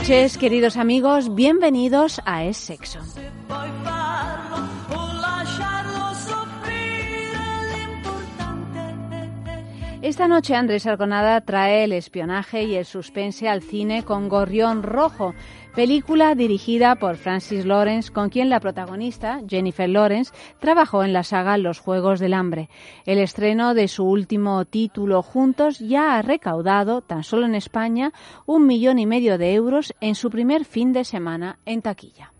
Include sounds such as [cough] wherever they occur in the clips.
Noches, queridos amigos. Bienvenidos a Es Sexo. Esta noche Andrés Arconada trae el espionaje y el suspense al cine con Gorrión Rojo, película dirigida por Francis Lawrence, con quien la protagonista, Jennifer Lawrence, trabajó en la saga Los Juegos del Hambre. El estreno de su último título juntos ya ha recaudado, tan solo en España, un millón y medio de euros en su primer fin de semana en taquilla.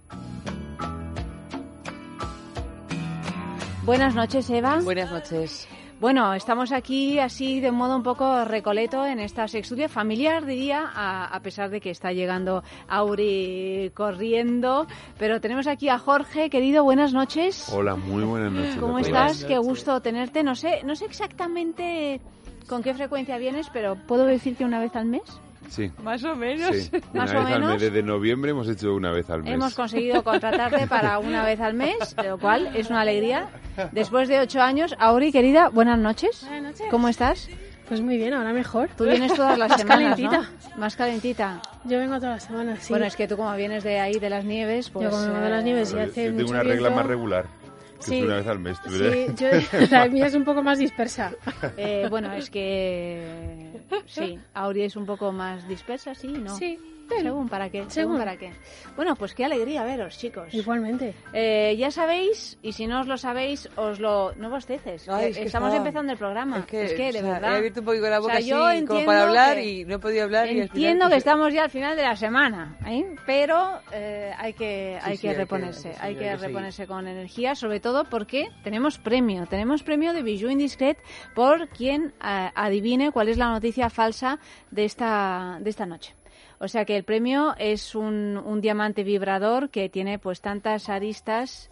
Buenas noches, Eva. Buenas noches. Bueno, estamos aquí así de modo un poco recoleto en esta sextudia familiar, diría, a, pesar de que está llegando Auri corriendo. Pero tenemos aquí a Jorge, querido, buenas noches. Hola, muy buenas noches. ¿Cómo estás? Qué gusto tenerte. No sé, no sé exactamente con qué frecuencia vienes, pero ¿puedo decir que una vez al mes? Sí. Más o menos. Sí. [laughs] Más o menos. Desde noviembre hemos hecho una vez al mes. Hemos conseguido contratarte para una vez al mes, lo cual es una alegría. Después de ocho años, Auri, querida, buenas noches. Buenas noches. ¿Cómo estás? Pues muy bien, ahora mejor. Tú vienes todas las [laughs] Más semanas, calentita. ¿no? Más calentita. Yo vengo todas las semanas, sí. Bueno, es que tú como vienes de ahí, de las nieves, pues... Yo como vengo de las nieves y Yo hace tengo mucho una regla viento. más regular. Que Sí. es una vez al mes. ¿tú Sí, yo, [laughs] la mía es un poco más dispersa. [laughs] Eh, bueno, es que... Sí, Auri es un poco más dispersa, sí, ¿no? Sí, Según para qué, según Según. para qué. Bueno, pues qué alegría veros, chicos. igualmente. Eh, ya sabéis, y si no os lo sabéis, os lo... No bosteces. Es que Estamos empezando el programa. Es que, de o sea, verdad... He abierto un poquito la O boca sea, así yo como entiendo para hablar que- y no he podido hablar. y al final, Entiendo que pues, estamos ya al final de la semana, ¿eh? pero eh, hay que hay sí, que hay que- reponerse, hay que reponerse con energía, sobre todo porque tenemos premio, tenemos premio de Bijou Indiscret por quien eh, adivine cuál es la noticia falsa de esta de esta noche. O sea que el premio es un, un diamante vibrador que tiene pues tantas aristas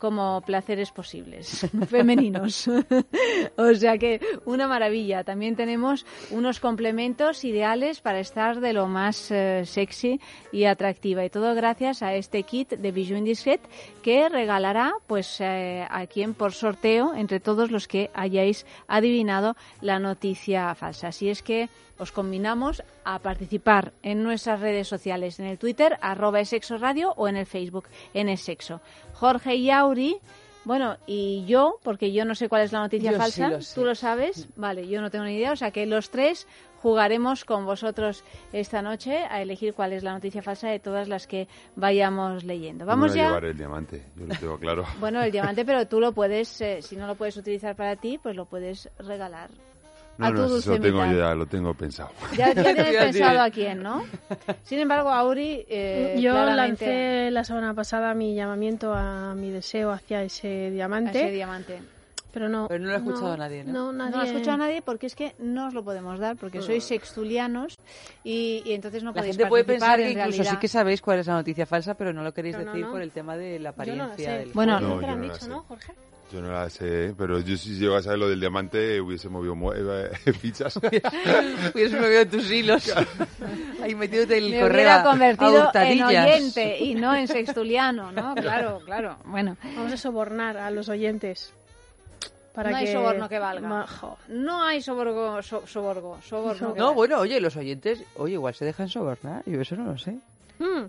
como placeres posibles [laughs] femeninos. [laughs] o sea que una maravilla. También tenemos unos complementos ideales para estar de lo más eh, sexy y atractiva. Y todo gracias a este kit de Bijou Indiscret que regalará pues eh, a quien por sorteo entre todos los que hayáis adivinado la noticia falsa. Así es que os combinamos a participar en nuestras redes sociales, en el Twitter, arroba esexo radio o en el Facebook, en esexo. Jorge y Auri, bueno, y yo, porque yo no sé cuál es la noticia Yo sí falsa, lo sé. ¿tú lo sabes? [laughs] Vale, yo no tengo ni idea, o sea que los tres jugaremos con vosotros esta noche a elegir cuál es la noticia falsa de todas las que vayamos leyendo. Vamos voy a ya. llevar el diamante, yo lo tengo claro. Bueno, el diamante, pero [laughs] tú lo puedes, eh, si no lo puedes utilizar para ti, pues lo puedes regalar No, a tu no, dulce eso lo tengo mitad. yo ya, lo tengo pensado. Ya, ya [laughs] tienes pensado a quién, ¿no? Sin embargo, Auri, eh, Yo claramente lancé la semana pasada mi llamamiento a mi deseo hacia ese a diamante, ese diamante. pero no. Pero no lo ha escuchado nadie, ¿no? No, nadie. No lo ha escuchado nadie porque es que no os lo podemos dar, porque sois sextulianos y, y entonces no La podéis gente puede pensar que incluso realidad. sí que sabéis cuál es la noticia falsa, pero no lo queréis no, decir no. por el tema de la Yo no apariencia sé. del Bueno, No, No, te lo han no dicho. ¿no, Jorge? Yo no la sé, pero yo si llego a saber lo del diamante hubiese movido mu- eh, [laughs] fichas. [laughs] Hubieras movido tus hilos. [laughs] Ahí metiéndote el me correo hubiera a- a convertido en hurtadillas. oyente y no en sextuliano, ¿no? Claro, claro. Bueno, Vamos a sobornar a los oyentes. Para no hay soborno que valga. No hay soborgo, so- soborgo, soborno. que No, bueno, oye, los oyentes, oye, igual se dejan sobornar, yo eso no lo sé. Hmm,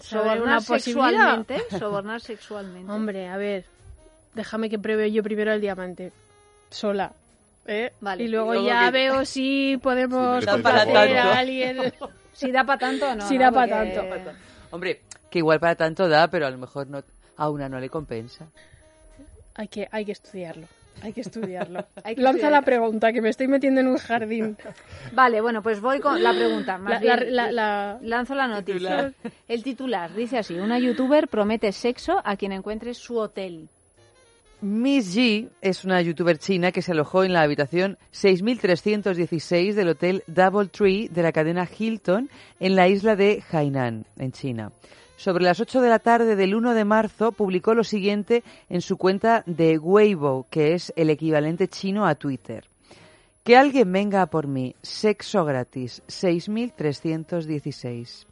Sobornar una sexualmente, sobornar sexualmente. Hombre, a ver. Déjame que pruebe yo primero el diamante. Sola. ¿eh? Vale. Y luego Y luego ya que- veo si podemos Sí, para tanto. a [laughs] alguien. Si da para tanto o no. Si ¿no? da pa' Porque- tanto. Hombre, que igual para tanto da, pero a lo mejor no, a una no le compensa. Hay que, hay que estudiarlo. Hay que estudiarlo. [laughs] Hay que Lanza la pregunta, que me estoy metiendo en un jardín. Vale, bueno, pues voy con la pregunta. Más La- la- bien, la- la- Lanzo la noticia. Titular. El titular dice así: Una youtuber promete sexo a quien encuentre su hotel. Miss G es una youtuber china que se alojó en la habitación 6316 del hotel Double Tree de la cadena Hilton en la isla de Hainan, en China. Sobre las 8 de la tarde del 1 de marzo publicó lo siguiente en su cuenta de Weibo, que es el equivalente chino a Twitter. Que alguien venga por mí. Sexo gratis. 6.316.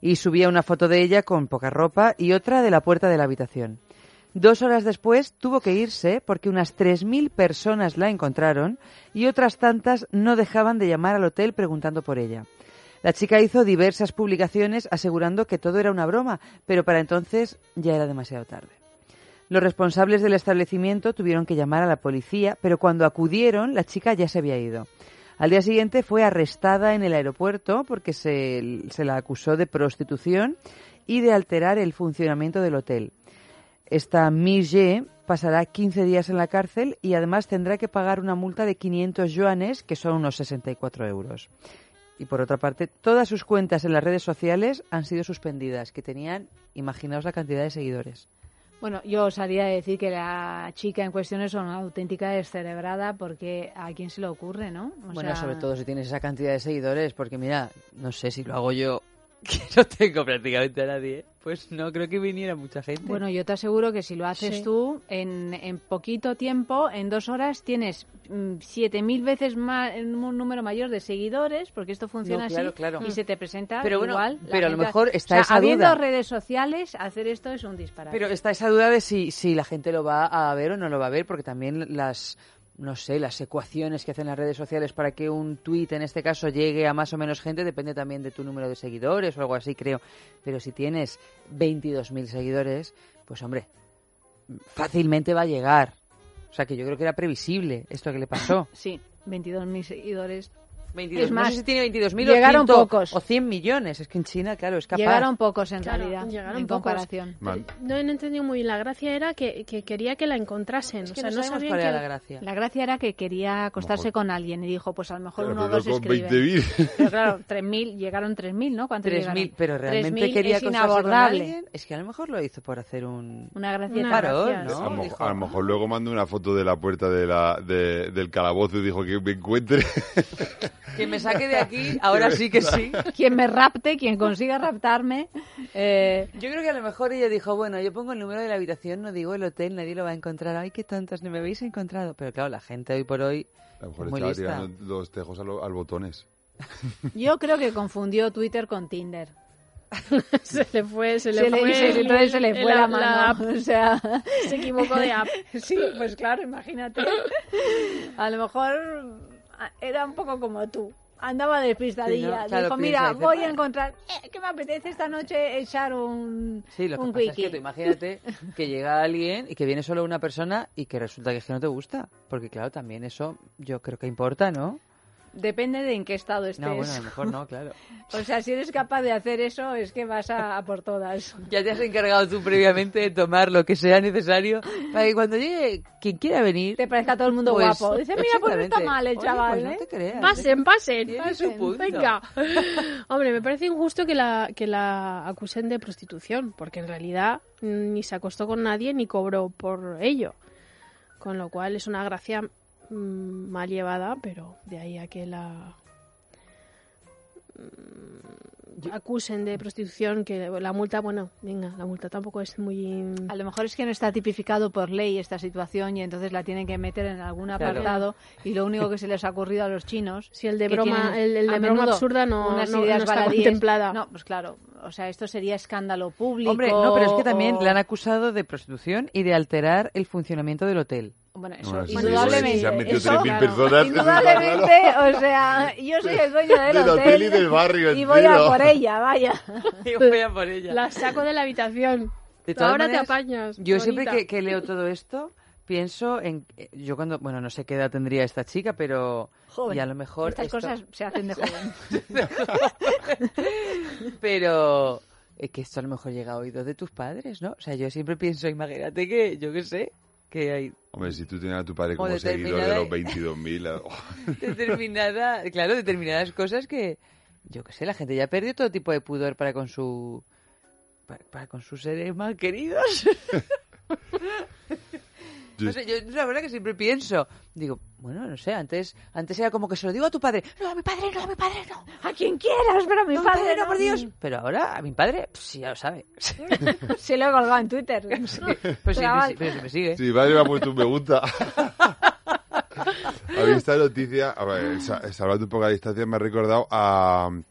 Y subía una foto de ella con poca ropa y otra de la puerta de la habitación. Dos horas después tuvo que irse porque unas 3.000 personas la encontraron y otras tantas no dejaban de llamar al hotel preguntando por ella. La chica hizo diversas publicaciones asegurando que todo era una broma, pero para entonces ya era demasiado tarde. Los responsables del establecimiento tuvieron que llamar a la policía, pero cuando acudieron la chica ya se había ido. Al día siguiente fue arrestada en el aeropuerto porque se, se la acusó de prostitución y de alterar el funcionamiento del hotel. Esta Miss Ye pasará 15 días en la cárcel y además tendrá que pagar una multa de 500 yuanes, que son unos 64 euros. Y por otra parte, todas sus cuentas en las redes sociales han sido suspendidas, que tenían, imaginaos la cantidad de seguidores. Bueno, yo os haría decir que la chica en cuestión es una auténtica descerebrada porque a quién se le ocurre, ¿no? O bueno, sea, sobre todo si tienes esa cantidad de seguidores, porque mira, no sé si lo hago yo, [laughs] que no tengo prácticamente a nadie, pues no creo que viniera mucha gente. Bueno, yo te aseguro que si lo haces Sí. tú, en, en poquito tiempo, en dos horas, tienes mm, siete mil veces más, un número mayor de seguidores, porque esto funciona No, claro, así, claro. y se te presenta Pero bueno, igual. pero a lo mejor está o sea, esa habiendo duda. redes sociales, hacer esto es un disparate. Pero está esa duda de si, si la gente lo va a ver o no lo va a ver, porque también las, no sé, las ecuaciones que hacen las redes sociales para que un tuit, en este caso, llegue a más o menos gente, depende también de tu número de seguidores o algo así, creo. Pero si tienes 22.000 seguidores, pues hombre, fácilmente va a llegar. O sea que yo creo que era previsible esto que le pasó. [laughs] Sí, 22.000 seguidores. 22, Es más, no sé si tiene 22.000 llegaron o, 100 pocos. o 100 millones. Es que en China, claro, es capaz. Llegaron pocos en Claro, realidad, llegaron en pocos. comparación. Man- No he entendido muy bien. La gracia era que, que quería que la encontrasen. Es o que sea, no, no, sabemos sabían cuál que... era la gracia. La gracia era que quería acostarse Mejor. con alguien y dijo, pues a lo mejor uno o Pero dos con escriben. 20.000. Pero claro, 3.000, llegaron 3.000, ¿no? ¿Cuántos 3.000, llegaron? pero realmente 3.000 quería es acostarse con alguien. Es que a lo mejor lo hizo por hacer un... Una gracia. Una Parón, gracia, ¿no? A, Dijo, a lo mejor luego mandó una foto de la puerta de la, de- del calabozo y dijo que me encuentre. Que me saque de aquí, ahora sí que sí. Quien me rapte, quien consiga raptarme. eh, Yo creo que a lo mejor ella dijo, bueno, yo pongo el número de la habitación, no digo el hotel, nadie lo va a encontrar. Ay, qué tontos, no me habéis encontrado. Pero claro, la gente hoy por hoy A lo mejor es muy estaba lista. tirando los tejos a, lo- al botones. [laughs] yo creo que confundió Twitter con Tinder. [laughs] se le fue, se le Se le, fue. se le- entonces se le el- fue la la mano. app. [laughs] O sea, Se equivocó de app. sí, pues claro, imagínate. A lo mejor era un poco como tú. Andaba despistadilla. Sí, ¿no? Claro, Dijo, piensa, mira, dice, voy a encontrar... Eh, ¿Qué me apetece esta noche echar un, Sí, lo que un pasa es quickie?". que tú imagínate que llega alguien y que viene solo una persona y que resulta que es que no te gusta. Porque claro, también eso yo creo que importa, ¿no? Depende de en qué estado estés. No, bueno, a lo mejor no, claro. [laughs] O sea, si eres capaz de hacer eso, es que vas a, a por todas. Ya te has encargado tú previamente de tomar lo que sea necesario para que cuando llegue quien quiera venir... Te parezca todo el mundo pues, guapo. Dice, mira, pues no está mal el Oye, chaval, pues no ¿eh? te creas. Pasen, pasen. Tiene su pasen, punto. Venga. [laughs] Hombre, me parece injusto que la, que la acusen de prostitución, porque en realidad mm, ni se acostó con nadie ni cobró por ello. Con lo cual es una gracia mm, mal llevada, pero de ahí a que la mm, acusen de prostitución, que la multa, bueno, venga, la multa tampoco es muy... A lo mejor es que no está tipificado por ley esta situación y entonces la tienen que meter en algún Claro. apartado y lo único que se les ha ocurrido a los chinos Si el de broma, el, el de broma absurda no, unas no- ideas no está baladíes. contemplada. No, pues claro, o sea, esto sería escándalo público. Hombre, no, pero es que también o- le han acusado de prostitución y de alterar el funcionamiento del hotel. Bueno, eso Bueno, sí, indudablemente. se han metido eso, 3.000 claro, personas, Indudablemente, o sea, yo soy el dueño del, Del hotel y del barrio y voy a por ella, vaya. [laughs] Y voy a por ella. La saco de la habitación. De todas Ahora maneras, te apañas. Yo siempre que, que leo todo esto pienso en... eh, Yo cuando... Bueno, no sé qué edad tendría esta chica, pero... Joven. Y a lo mejor... Estas esto- cosas se hacen de joven. [laughs] Pero es que esto a lo mejor llega a oídos de tus padres, ¿no? O sea, yo siempre pienso, imagínate que, yo qué sé, que hay Hombre, si tú tienes a tu padre como seguidor de los [laughs] 22.000... oh. determinada, claro, determinadas cosas que, yo qué sé, la gente ya perdió todo tipo de pudor para con su, para, para con sus seres más queridos. [laughs] Yo- No sé, yo la verdad que siempre pienso, digo, bueno, no sé, antes, antes era como que se lo digo a tu padre, no, a mi padre no, a mi padre no. A quien quieras, pero a mi No, padre no, no. por Dios. Pero ahora, a mi padre, pues, sí, ya lo sabe. [laughs] Se lo he colgado en Twitter. [laughs] Pero sí, me, Chaval. pero sí me sigue. Sí, mi padre me ha puesto un me gusta. a mí esta [laughs] noticia, a ver, sa- salvando un poco la distancia, me ha recordado a um,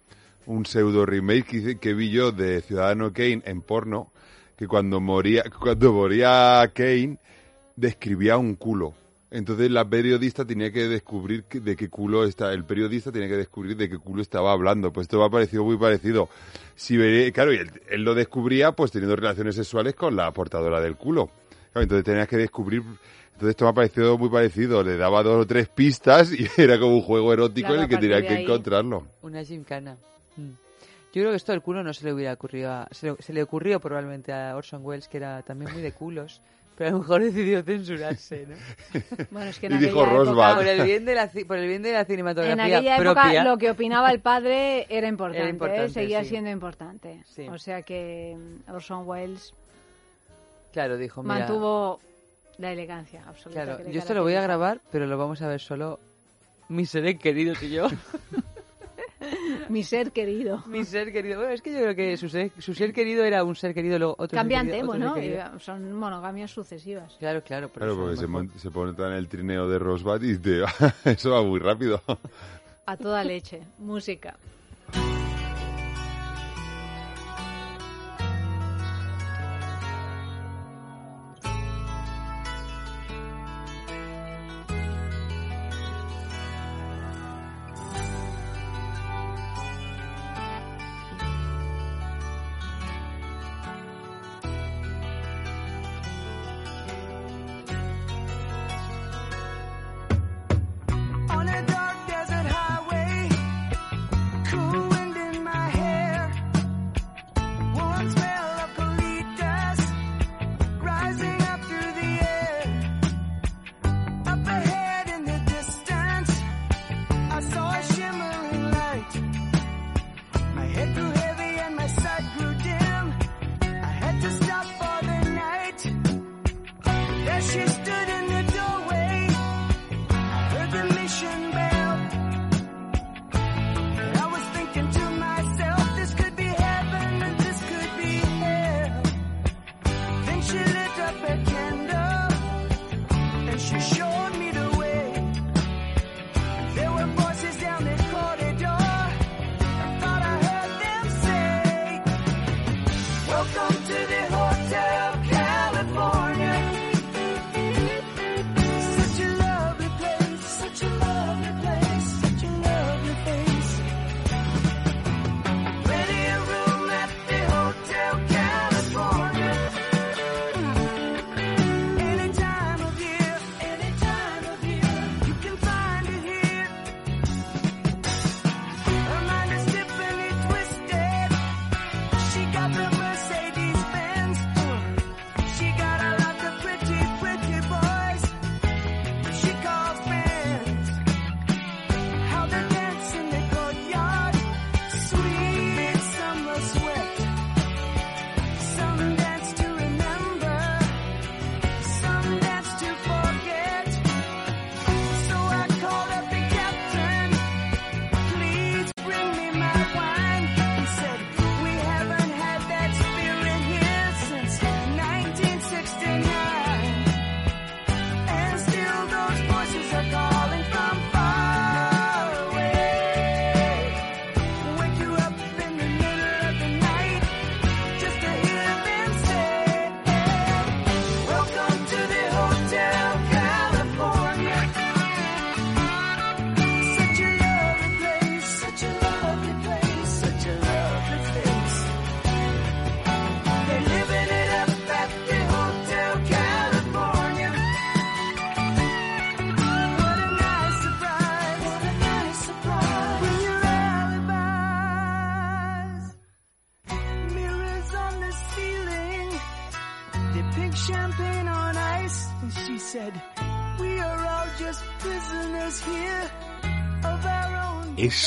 un pseudo remake que, que vi yo de Ciudadano Kane en porno, que cuando moría, cuando moría Kane, describía un culo. Entonces la periodista tenía que descubrir de qué culo está, el periodista tenía que descubrir de qué culo estaba hablando. Pues esto me ha parecido muy parecido. Si veré, claro, y él, él lo descubría pues teniendo relaciones sexuales con la portadora del culo. Claro, entonces tenías que descubrir. Entonces esto me ha parecido muy parecido. Le daba dos o tres pistas y [laughs] era como un juego erótico Claro, en el que tenía que ahí- encontrarlo. Una gimcana. Mm. Yo creo que esto del culo no se le hubiera ocurrido a- se, le, se le ocurrió probablemente a Orson Welles, que era también muy de culos, pero a lo mejor decidió censurarse, ¿no? [laughs] Bueno, es que en Y dijo aquella época- Rosbach. Por el bien de la, por el bien de la En cinematografía aquella época propia. lo que opinaba el padre era importante, Era importante, ¿eh? seguía sí. siendo importante. Sí. O sea que mm, Orson Welles Claro, dijo, mira, mantuvo la elegancia absoluta. claro, yo esto lo voy a grabar, pero lo vamos a ver solo mis seres queridos y yo. [laughs] [laughs] Mi ser querido. Mi ser querido. Bueno, es que yo creo que su ser, su ser querido era un ser querido, luego otro ser Cambiante, querido, otro ser querido. eh, son monogamias sucesivas. Claro, claro. por Claro, porque lo se, mon- se pone tan el trineo de Rosbach y te- [laughs] eso va muy rápido. A toda leche. Música.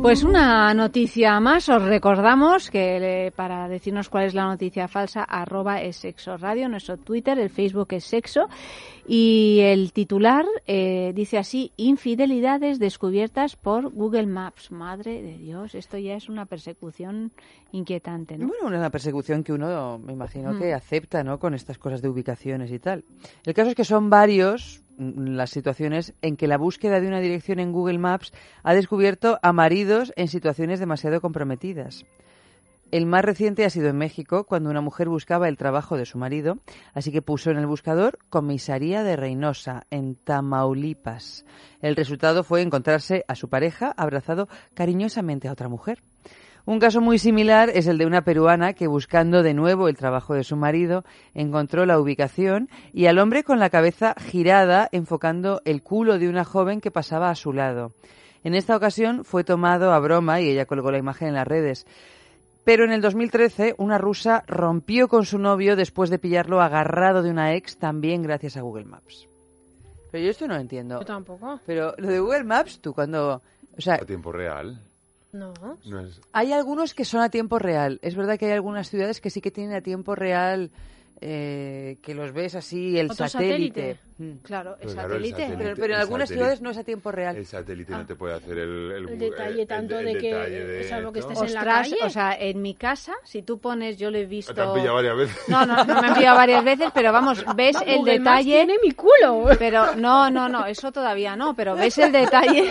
Pues una noticia más, os recordamos que eh, para decirnos cuál es la noticia falsa, arroba es sexo radio, nuestro Twitter, el Facebook es sexo y el titular eh, dice así, infidelidades descubiertas por Google Maps. Madre de Dios, esto ya es una persecución inquietante, ¿no? Bueno, una persecución que uno, me imagino que Mm. acepta, ¿no? Con estas cosas de ubicaciones y tal. El caso es que son varios las situaciones en que la búsqueda de una dirección en Google Maps ha descubierto a maridos en situaciones demasiado comprometidas. El más reciente ha sido en México, cuando una mujer buscaba el trabajo de su marido, así que puso en el buscador Comisaría de Reynosa, en Tamaulipas. El resultado fue encontrarse a su pareja abrazado cariñosamente a otra mujer. Un caso muy similar es el de una peruana que buscando de nuevo el trabajo de su marido encontró la ubicación y al hombre con la cabeza girada enfocando el culo de una joven que pasaba a su lado. En esta ocasión fue tomado a broma y ella colgó la imagen en las redes. Pero en el 2013 una rusa rompió con su novio después de pillarlo agarrado de una ex también gracias a Google Maps. Pero yo esto no lo entiendo. Yo tampoco. Pero lo de Google Maps, tú cuando... O sea, A tiempo real. No. No es... hay algunos que son a tiempo real. Es verdad que hay algunas ciudades que sí que tienen a tiempo real, eh, que los ves así, el satélite. satélite. Mm. Claro, el Pero claro, el satélite. Pero, satélite- pero en algunas satélite- ciudades no es a tiempo real. El satélite no te puede hacer el... El, El detalle tanto de que- detalle salvo que esto. estés en la Ostras, calle. o sea, en mi casa, si tú pones, yo lo he visto... Te han pillado varias veces. No, no, no me han pillado varias veces, pero vamos, ves No, el Google detalle... tiene mi culo. Pero no, no, no, eso todavía no, pero ves el detalle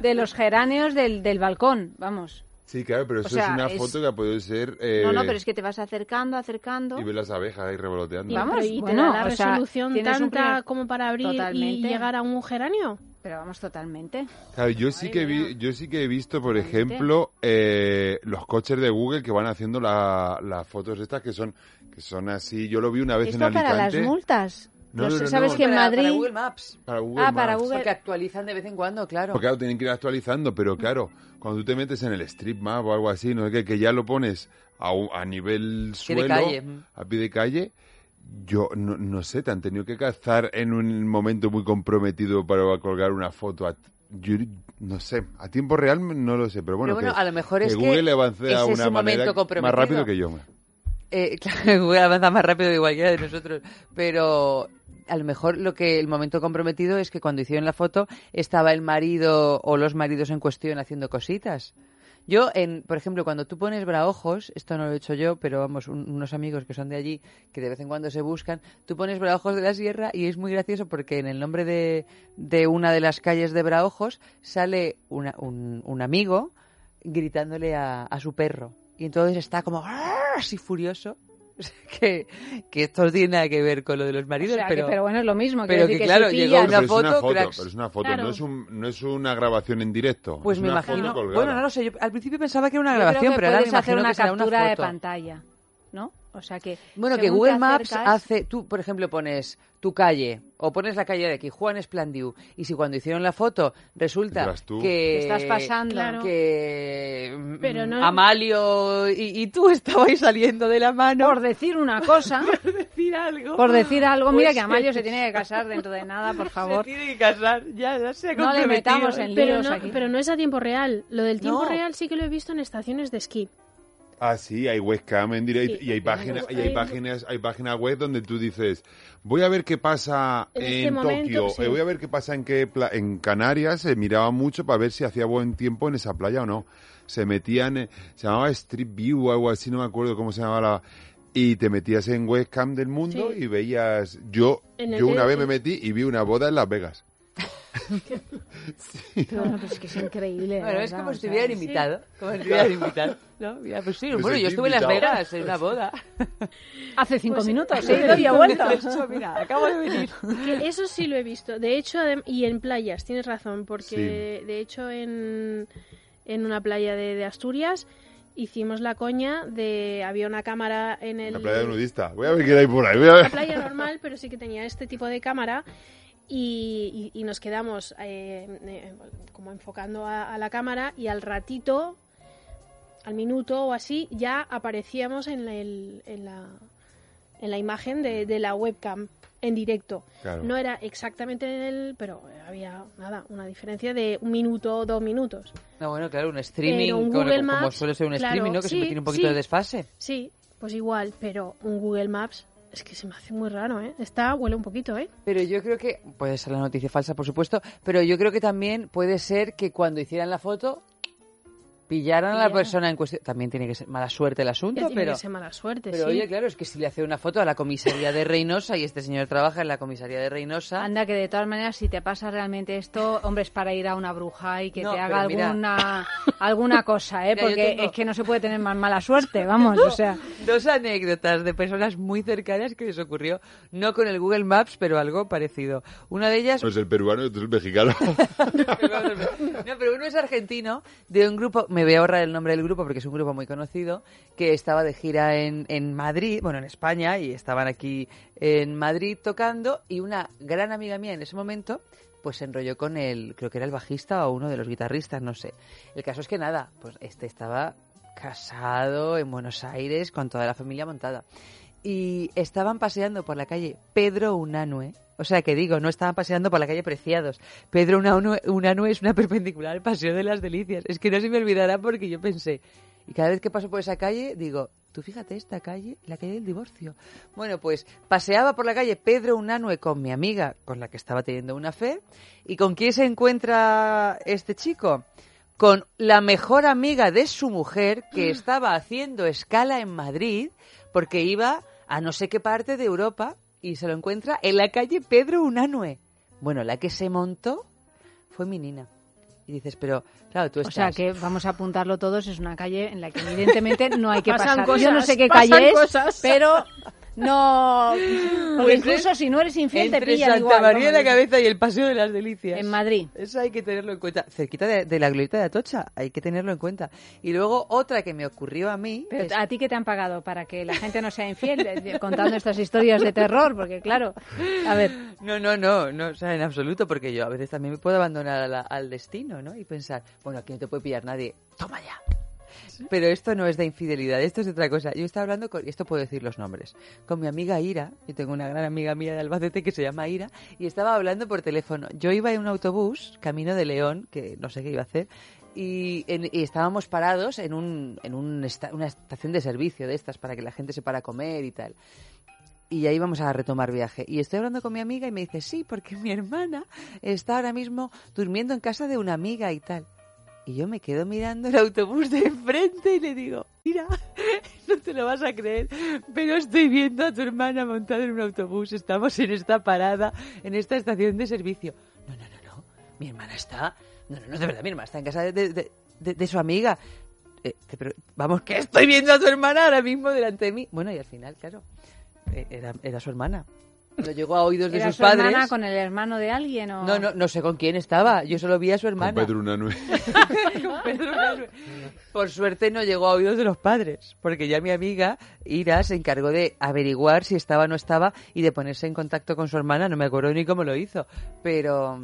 de los geráneos del, del balcón, vamos. Sí, claro, pero O eso sea, es una es- foto que puede ser... eh, No, no, pero es que te vas acercando, acercando. Y ves las abejas ahí revoloteando. Y, Vamos, ¿y te bueno, da la o sea, resolución un tanta primer- como para abrir y llegar a un geranio? Pero vamos, totalmente. Claro, yo sí que vi, yo sí que he visto, por ejemplo, eh, los coches de Google que van haciendo la- las fotos estas que son que son así. Yo lo vi una vez Esto en para Alicante. las multas. No, no, no, ¿Sabes no. que en Para- Madrid... Para Google Maps. Para Google Ah, para. Google- Porque actualizan de vez en cuando, claro. Porque claro, tienen que ir actualizando, pero claro, cuando tú te metes en el Street Map o algo así, no es que, que ya lo pones a, a nivel Pie de suelo, calle. a pie de calle, yo no, no sé, te han tenido que cazar en un momento muy comprometido para colgar una foto. A, yo no sé, a tiempo real no lo sé, pero bueno, Pero bueno, que, a lo mejor es que Google avance ese a es una manera momento más rápido que yo. Eh, [laughs] claro, Google avanza más rápido de cualquiera de nosotros. Pero a lo mejor lo que el momento comprometido es que cuando hicieron la foto estaba el marido o los maridos en cuestión haciendo cositas. Yo, en, por ejemplo, cuando tú pones Braojos, esto no lo he hecho yo, pero vamos, un- unos amigos que son de allí, que de vez en cuando se buscan, tú pones Braojos de la Sierra y es muy gracioso porque en el nombre de, de una de las calles de Braojos sale un, un amigo gritándole a, a su perro. Y entonces está como así furioso. [laughs] Que, que esto no tiene nada que ver con lo de los O maridos, que- pero, bueno, es lo mismo. pero decir que, claro, si llegó una pero, es una foto, foto, pero es una foto, Claro. no, es un, no es una grabación en directo. Pues es me una imagino. foto. Bueno, no lo sé. Yo al principio pensaba que era una Yo grabación, que pero ahora me puedes hacer imagino una que será una captura de foto. pantalla. O sea que... Bueno, que Google Maps acercas- hace, tú, por ejemplo, pones tu calle o pones la calle de aquí, Juan Esplandiu, y si cuando hicieron la foto resulta tú. que estás pasando. Claro. que mm, Pero no- Amalio y, y tú [laughs] estabais saliendo de la mano, Por decir una cosa, [laughs] decir algo. Por decir algo, mira Pues que sí. se tiene que casar dentro de nada, por [laughs] Se favor. tiene que casar, ya, ya se ha No le metamos en Pero líos no, aquí. pero no es a tiempo real. Lo del tiempo No. real sí que lo he visto en estaciones de esquí. Ah, sí, hay webcam en directo Sí, y hay páginas y hay páginas hay páginas web donde tú dices voy a ver qué pasa En en, este momento, Tokio, sí. eh, voy a ver qué pasa en qué pla- en Canarias se miraba mucho para ver si hacía buen tiempo en esa playa o no. Se metían eh, se llamaba Street View o algo así, no me acuerdo cómo se llamaba la y te metías en webcam del mundo Sí. y veías yo yo una vez me metí y vi una boda en Las Vegas. [laughs] Bueno, pues es que es increíble. Bueno, de es verdad, como si hubieran invitado. Como si hubieran invitado. ¿no? Mira, pues sí, bueno, yo estuve en Las invitado. Vegas en una boda. [laughs] Hace cinco Pues, minutos, he ido y he vuelto. Eso, mira, acabo de venir. Que eso sí lo he visto. De hecho, y en playas, tienes razón, porque de hecho en, en una playa de, de Asturias hicimos la coña de... Había una cámara en el... La playa de nudista. Voy a ver qué hay por ahí. Voy a ver. La playa normal, pero sí que tenía este tipo de cámara y, y- y nos quedamos eh, eh, como enfocando a, a la cámara y al ratito, al minuto o así, ya aparecíamos en la, el- en la, en la imagen de, de la webcam en directo. Claro. No era exactamente en el, pero había nada, una diferencia de un minuto o dos minutos. No, bueno, claro, un streaming, un como, Google como Maps, suele ser un claro, streaming, ¿no? Que siempre tiene un poquito sí. de desfase. Sí, pues igual, pero un Google Maps es que se me hace muy raro, ¿eh? Está, huele un poquito, ¿eh? Pero yo creo que, puede ser la noticia falsa, por supuesto, pero yo creo que también puede ser que cuando hicieran la foto pillaran a la persona en cuestión. También tiene que ser mala suerte el asunto, Ya tiene pero... que ser mala suerte, Pero sí. oye, claro, es que si le hace una foto a la comisaría de Reynosa y este señor trabaja en la comisaría de Reynosa... Anda, que de todas maneras, si te pasa realmente esto, hombre, es para ir a una bruja y que No, te haga alguna, alguna cosa, ¿eh? Mira, Porque tengo- es que no se puede tener más mala suerte, vamos, o sea... Dos anécdotas de personas muy cercanas que les ocurrió, no con el Google Maps, pero algo parecido. Una de ellas No es el peruano y otro es el mexicano. [laughs] No, pero uno es argentino, de un grupo, me voy a ahorrar el nombre del grupo porque es un grupo muy conocido, que estaba de gira en, en Madrid, bueno, en España, y estaban aquí en Madrid tocando, y una gran amiga mía en ese momento, pues se enrolló con el, creo que era el bajista o uno de los guitarristas, no sé. El caso es que nada, pues este estaba casado en Buenos Aires con toda la familia montada. Y estaban paseando por la calle Pedro Unanue. O sea, que digo, no estaban paseando por la calle Preciados. Pedro Unanue, Unanue es una perpendicular al Paseo de las Delicias. Es que no se me olvidará porque yo pensé, y cada vez que paso por esa calle, digo, tú fíjate esta calle, la calle del divorcio. Bueno, pues paseaba por la calle Pedro Unanue con mi amiga, con la que estaba teniendo una fe. ¿Y con quién se encuentra este chico? Con la mejor amiga de su mujer que estaba haciendo escala en Madrid porque iba a no sé qué parte de Europa y se lo encuentra en la calle Pedro Unanue. Bueno, la que se montó fue mi nina. Y dices, pero claro, tú O estás... sea, que vamos a apuntarlo todos, es una calle en la que evidentemente no hay que [laughs] Pasan pasar. Yo no sé qué calle es, cosas. pero [laughs] no... [laughs] Porque Pues incluso si no eres infiel te pillan Santa igual. María de la. Cabeza y el Paseo de las Delicias. En Madrid. Eso hay que tenerlo en cuenta. Cerquita de, de la glorieta de Atocha, hay que tenerlo en cuenta. Y luego otra que me ocurrió a mí... Pero es- a ti que te han pagado para que la gente no sea infiel contando estas historias de terror, porque claro, a ver, No, no, no, no, o sea, en absoluto, porque yo a veces también me puedo abandonar a la- al destino, ¿no? Y pensar, bueno, aquí no te puede pillar nadie, toma ya. Pero esto no es de infidelidad, esto es de otra cosa. Yo estaba hablando con, esto puedo decir los nombres, con mi amiga Ira, yo tengo una gran amiga mía de Albacete que se llama Ira, y estaba hablando por teléfono. Yo iba en un autobús, camino de León, que no sé qué iba a hacer, y, estábamos parados en, un, en una estación de servicio de estas para que la gente se para a comer y tal y ya íbamos a retomar viaje. Y estoy hablando con mi amiga y me dice, sí, porque mi hermana está ahora mismo durmiendo en casa de una amiga y tal. Y yo me quedo mirando el autobús de enfrente y le digo, mira, [laughs] no te lo vas a creer, pero estoy viendo a tu hermana montada en un autobús, estamos en esta parada, en esta estación de servicio. No, no, no, no, mi hermana está, no, no, no, de verdad, mi hermana está en casa de, de- su amiga. Eh, pre- vamos, que estoy viendo a tu hermana ahora mismo delante de mí. Bueno, y al final, claro, eh, era, era su hermana. Lo llegó a oídos de ¿era sus su padres. hermana con el hermano de alguien o...? No, no, no sé con quién estaba. Yo solo vi a su Con hermana. Pedro Unanue. [laughs] Con Pedro Unanue. Por suerte no llegó a oídos de los padres, porque ya mi amiga Ira se encargó de averiguar si estaba o no estaba y de ponerse en contacto con su hermana. No me acuerdo ni cómo lo hizo, pero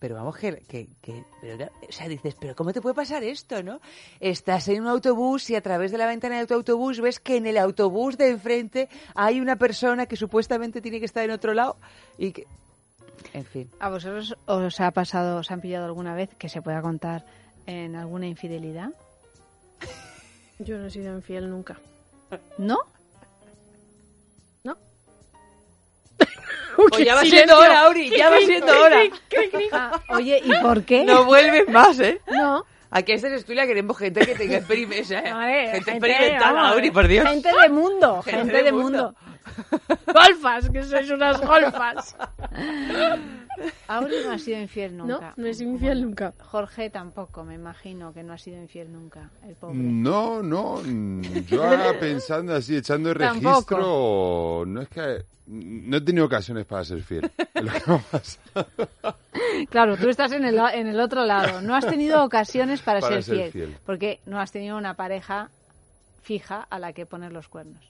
Pero vamos, que, que, que- pero o sea, dices, pero ¿cómo te puede pasar esto, no? Estás en un autobús y a través de la ventana del tu autobús ves que en el autobús de enfrente hay una persona que supuestamente tiene que estar en otro lado y que... En fin. ¿A vosotros os ha pasado, os han pillado alguna vez que se pueda contar en alguna infidelidad? Yo no he sido infiel nunca. ¿No? ¿No? Pues ya va siendo hora, Auri, ya va siendo hora. Ah, oye, ¿y por qué? No vuelves más, ¿eh? No. Aquí a esta estudia queremos gente que tenga experiencia. ¿eh? Vale, gente, experimentada, vamos, Auri, por Dios. Gente de mundo, Gente gente, de de mundo. mundo. Golfas, que sois unas golfas. [laughs] Auri no ha sido infiel No, nunca. no es infiel nunca. Jorge tampoco, me imagino que no ha sido infiel nunca, el pobre. No, no. Yo [laughs] ahora pensando así, echando Tampoco. registro, no es que no he tenido ocasiones para ser fiel. [laughs] Es lo que me ha pasado. Claro, tú estás en el, en el otro lado. No has tenido ocasiones para, Para ser, ser fiel, fiel. Porque no has tenido una pareja fija a la que poner los cuernos.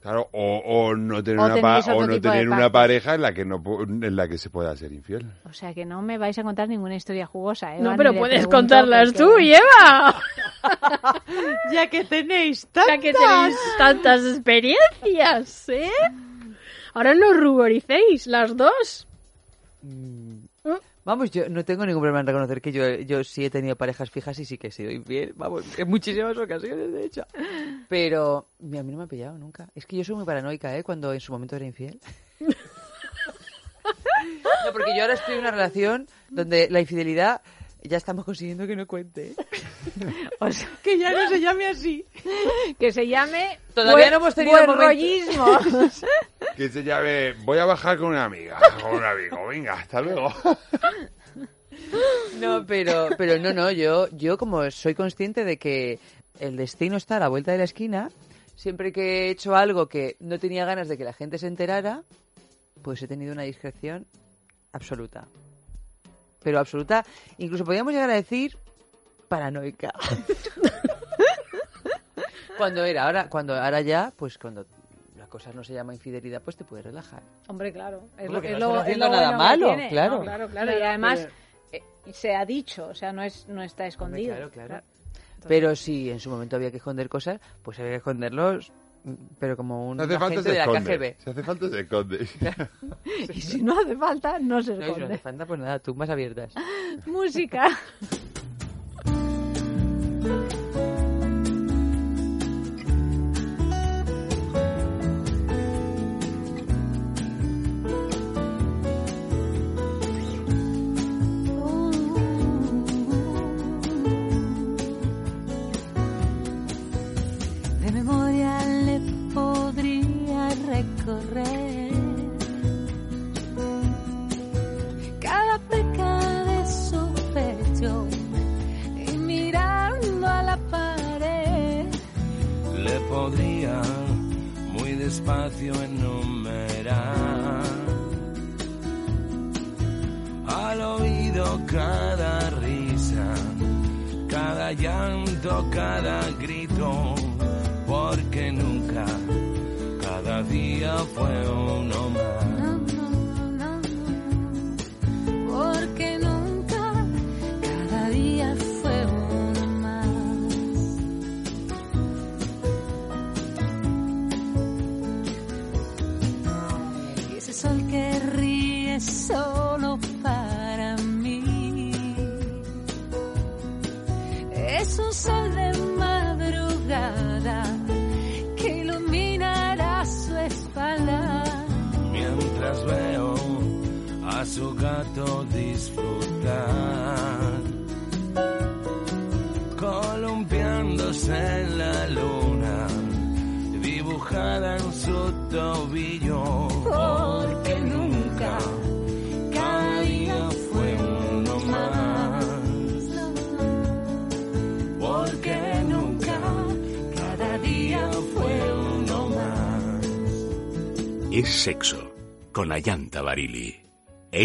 Claro, o, o no tener, O una, o no tener pareja en la que no en la que se pueda ser infiel. O sea que no me vais a contar ninguna historia jugosa, ¿eh? No, pero puedes contarlas porque- tú, [laughs] Eva. Ya que tenéis Ya que tenéis tantas experiencias, ¿eh? Ahora no os ruboricéis, las dos. Vamos, yo no tengo ningún problema en reconocer que yo, yo sí he tenido parejas fijas y sí que he sido infiel. Vamos, en muchísimas ocasiones, de hecho. Pero a mí no me ha pillado nunca. Es que yo soy muy paranoica, ¿eh? Cuando en su momento era infiel. [laughs] No, porque yo ahora estoy en una relación donde la infidelidad ya estamos consiguiendo que no cuente. [laughs] O sea, Que ya no se llame así. [laughs] que se llame Todavía buen- no hemos tenido buen rollismo. [laughs] Que se llame, voy a bajar con una amiga, con un amigo, venga, hasta luego. No, pero, pero no, no, yo, yo como soy consciente de que el destino está a la vuelta de la esquina, siempre que he hecho algo que no tenía ganas de que la gente se enterara, pues he tenido una discreción absoluta. Pero absoluta, incluso podríamos llegar a decir paranoica. [laughs] cuando era, ahora, cuando ahora ya, pues cuando la cosa no se llama infidelidad, pues te puedes relajar. Hombre, claro. Es lo, es no lo- estás es lo haciendo nada bueno que malo, tiene. claro. No, claro, claro. Y además eh, se ha dicho, o sea, no, es, no está escondido. claro, claro. Pero si en su momento había que esconder cosas, pues había que esconderlos, pero como un hace falta agente se de la esconde. KGB. Si hace falta se esconde. [laughs] Y si no hace falta, no se No, y si no esconde. hace falta, pues nada, tumbas abiertas. [laughs] Música. [laughs]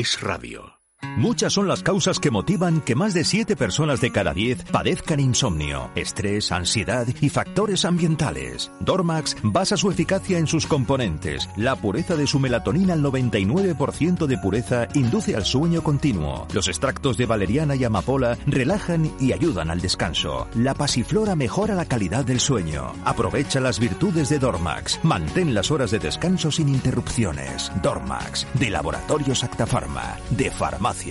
Es radio. Muchas son las causas que motivan que más de 7 personas de cada 10 padezcan insomnio, estrés, ansiedad y factores ambientales. Dormax basa su eficacia en sus componentes. La pureza de su melatonina al 99% de pureza induce al sueño continuo. Los extractos de valeriana y amapola relajan y ayudan al descanso. La pasiflora mejora la calidad del sueño. Aprovecha las virtudes de Dormax. Mantén las horas de descanso sin interrupciones. Dormax, de Laboratorios Acta Pharma, de farmacia.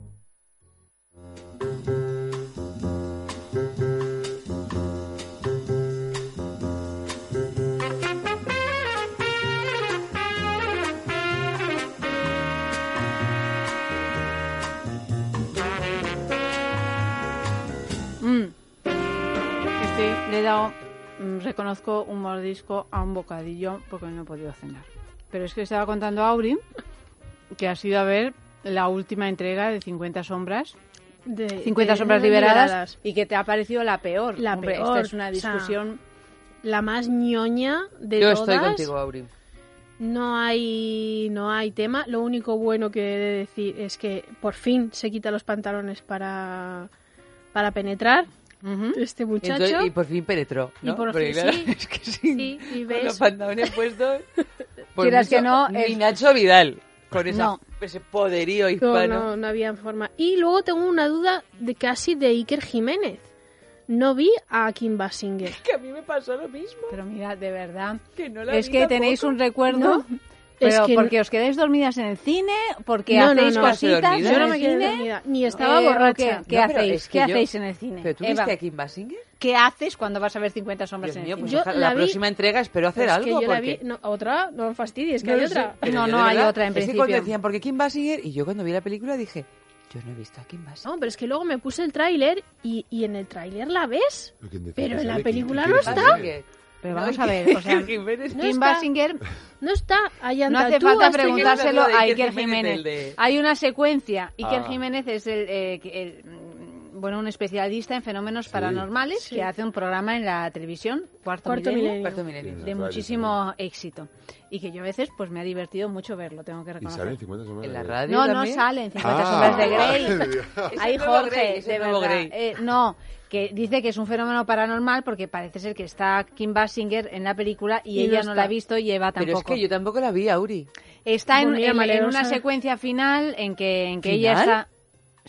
Le he dado, mm, reconozco, un mordisco a un bocadillo porque no he podido cenar. Pero es que estaba contando a Auri que has ido a ver la última entrega de 50 sombras. De, 50 de- sombras de liberadas, liberadas. y que te ha parecido la peor. La Hombre, peor, Esta es una o sea, discusión. La más ñoña de Yo todas. estoy contigo, Auri. No hay, no hay tema. Lo único bueno que he de decir es que por fin se quita los pantalones para, para penetrar este muchacho. Entonces, y por fin penetró, ¿no? Y por Porque, fin, claro, sí. [laughs] es que sin- Sí, y con ves- los pantalones puestos... [laughs] por Quieras mucho- que no, es- Nacho Vidal, con esa- No. ese poderío No, hispano. no, no había forma. Y luego tengo una duda de casi de Iker Jiménez. No vi a Kim Basinger. Que a mí me pasó lo mismo. Pero mira, de verdad. Que no la es vi que tampoco. tenéis un recuerdo. No, Pero es que porque no- os quedáis dormidas en el cine, porque No, no, hacéis no. cositas Yo no me quedé dormida, ni estaba Eh, ¿o borracha. ¿Qué, qué hacéis? es que ¿Qué yo- hacéis en el cine? ¿Pero tú Eva, viste a Kim Basinger? ¿Qué haces cuando vas a ver 50 sombras Dios en el mío, cine? pues Yo ojalá- la la, vi- próxima entrega espero hacer Es algo. que yo la pues porque... vi. No, ¿Otra? No me fastidies, que No hay sé, otra. No, no hay verdad- otra, en es que principio. cuando decían, ¿por qué Kim Basinger? Y yo cuando vi la película dije, yo no he visto a Kim Basinger. No, pero es que luego me puse el tráiler y, y en el tráiler la ves. Pero ¿quién decía Pero que en la película ¿Quién- no está. Pero No, vamos a ver, [laughs] o sea, Iker Jiménez. No Kim está. Basinger No está. Ayanta, no hace falta preguntárselo a Iker Jiménez, de- Hay una secuencia. Iker Ah. Jiménez es el, eh, que- el, bueno, un especialista en fenómenos paranormales Sí. que hace un programa en la televisión, Cuarto, Cuarto Milenio, Milenio. Cuarto milenio. de muchísimo éxito. Y que yo a veces pues me ha divertido mucho verlo, tengo que ¿Y reconocer. salen 50 sombras En de la radio No, no sale en 50 Ah. sombras de Grey. Nuevo Jorge, de verdad. Grey. Eh, no, que dice que es un fenómeno paranormal porque parece ser que está Kim Basinger en la película y, ella no la ha visto y Eva Pero tampoco. es que yo tampoco la vi, Auri. Está en, en- en una secuencia final en que, en que ella ¿Final? está...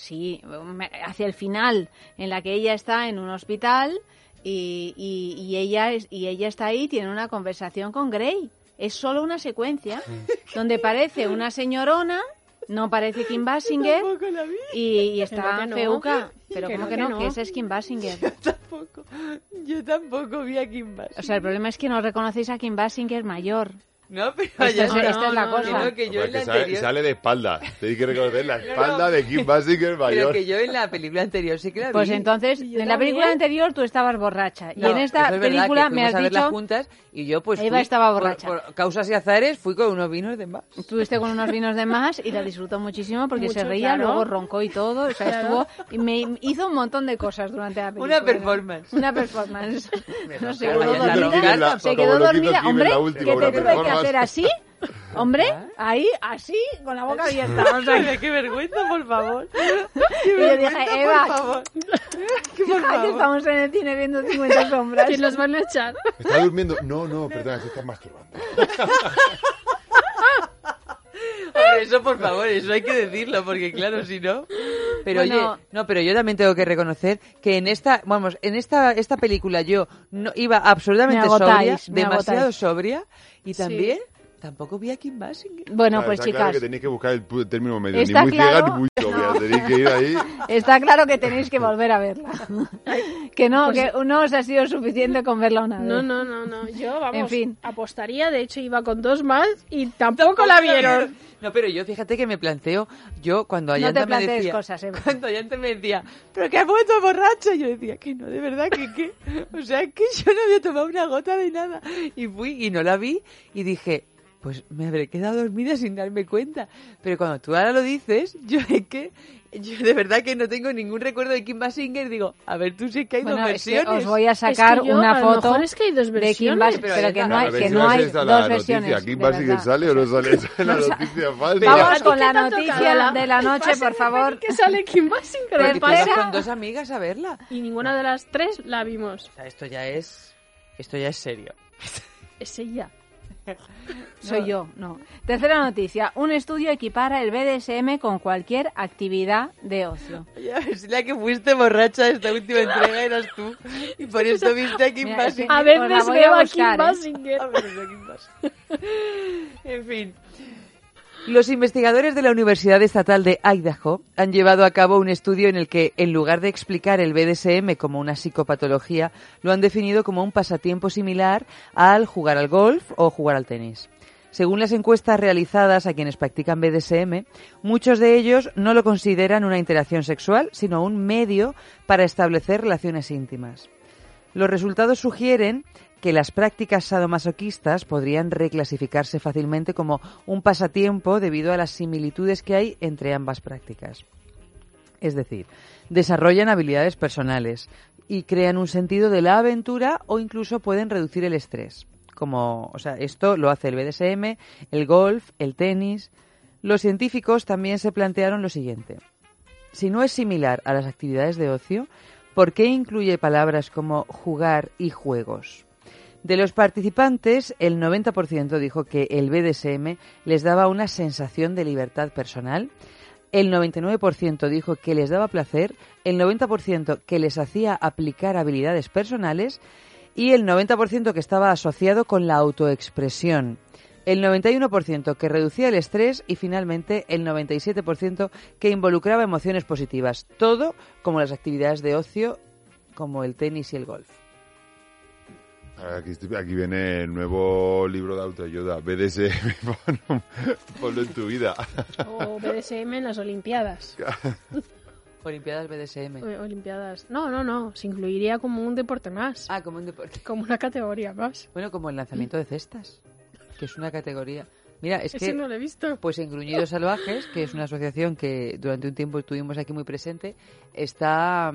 Sí, me- hacia el final, en la que ella está en un hospital y, y- y ella, es, y ella está ahí, tiene una conversación con Grey. Es solo una secuencia donde parece una señorona, no parece Kim Basinger y, y está no. feuca. Pero Que ¿cómo no, que no? Que esa es Kim Basinger. Tampoco. Yo tampoco vi a Kim Basinger. O sea, el problema es que no reconocéis a Kim Basinger mayor. No, pero Esta ya es- está. esta es la no, cosa. No, que yo Hombre, en la que sale, anterior... sale de espalda. Tenéis que reconocer la [laughs] no. espalda de Kim Basinger Pero mayor. que yo en la película anterior sí que la vi. Pues entonces, en la película también. anterior tú estabas borracha. y No, en esta es película me has a dicho, juntas y yo pues Eva fui estaba por- borracha. Por, causas y azares fui con unos vinos de más. estuviste con unos vinos de más y la disfrutó muchísimo porque se Mucho, reía, claro. luego roncó y todo. O sea, Claro. estuvo. Y me hizo un montón de cosas durante la película. Una performance. Una performance. [laughs] No se roncar, Se quedó dormida. Hombre, la que última, te tuve que. Hacer así. Hombre, ahí, así, con la boca abierta. [laughs] O sea, qué vergüenza, por favor. [laughs] y yo dije, Eva, por favor. [laughs] fija que estamos en el cine viendo 50 sombras. Que nos van a echar. ¿Está durmiendo? No, no, perdona, se está masturbando. [laughs] Eso por favor, eso hay que decirlo, porque claro, si no. Pero Bueno. oye, no, pero yo también tengo que reconocer que en esta, vamos, en esta esta película yo no iba absolutamente agotáis, sobria, demasiado agotáis. sobria y también tampoco vi a Kim Basinger. Bueno, Claro, pues está claro chicas, que tenéis que buscar el término medio. Está ni muy ciega claro- ni muy sobria. Tenéis que ir ahí. [laughs] está claro que tenéis que volver a verla. [laughs] Que no, Pues- que no os ha sido suficiente con verla una vez. No, no, no, no. Yo, vamos, En fin. apostaría. De hecho, iba con dos más y tampoco la vieron. No, pero yo fíjate que me planteo, yo cuando No Ayanta te me decía, cosas, Eva. cuando Ayanta me decía, pero que has vuelto borracha, yo decía que no, de verdad que qué, o sea que yo no había tomado una gota de nada y fui y no la vi y dije, pues me habré quedado dormida sin darme cuenta, pero cuando tú ahora lo dices, [laughs] yo es que yo de verdad que no tengo ningún recuerdo de Kim Basinger, digo, a ver tú sí que hay Bueno, dos es que versiones. os voy a sacar Es que yo, una a lo foto mejor es que hay dos de Kim versiones. Basinger, pero, que Pero no hay, que si no hay dos la versiones. noticia. ¿Kim Basinger sale o no sale [laughs] la noticia falsa? Vamos ¿A ti con la noticia de la noche, por favor. Que sale Kim Basinger. Pero ¿qué que con dos amigas a verla. Y ninguna de las tres la vimos. O sea, esto ya es, esto ya es serio. Es ella. [laughs] Soy yo, no. Tercera noticia. Un estudio equipara el BDSM con cualquier actividad de ocio. Ya ves, la que fuiste borracha esta última entrega eras tú. Y por eso viste a Kim Mira, Basinger. A veces a veo a buscar, Kim ¿eh? Basinger. A ver, a Kim Basinger. [laughs] En fin. Los investigadores de la Universidad Estatal de Idaho han llevado a cabo un estudio en el que, en lugar de explicar el BDSM como una psicopatología, lo han definido como un pasatiempo similar al jugar al golf o jugar al tenis. Según las encuestas realizadas a quienes practican BDSM, muchos de ellos no lo consideran una interacción sexual, sino un medio para establecer relaciones íntimas. Los resultados sugieren que las prácticas sadomasoquistas podrían reclasificarse fácilmente como un pasatiempo debido a las similitudes que hay entre ambas prácticas. Es decir, desarrollan habilidades personales y crean un sentido de la aventura o incluso pueden reducir el estrés. Como, o sea, esto lo hace el BDSM, el golf, el tenis. Los científicos también se plantearon lo siguiente. Si no es similar a las actividades de ocio, ¿por qué incluye palabras como jugar y juegos? De los participantes, el 90% dijo que el BDSM les daba una sensación de libertad personal, el 99% dijo que les daba placer, el 90% que les hacía aplicar habilidades personales y el 90% que estaba asociado con la autoexpresión, el 91% que reducía el estrés y finalmente el 97% que involucraba emociones positivas, todo como las actividades de ocio como el tenis y el golf. Aquí, estoy- aquí viene el nuevo libro de autoayuda, BDSM, [laughs] ponlo, en tu vida. O BDSM en las Olimpiadas. [laughs] Olimpiadas BDSM. Olimpiadas. No, no, no. Se incluiría como un deporte más. Ah, como un deporte. Como una categoría más. Bueno, como el lanzamiento de cestas, que es una categoría. Mira, es Ese que no lo he visto. pues en Gruñidos Salvajes, que es una asociación que durante un tiempo estuvimos aquí muy presente, está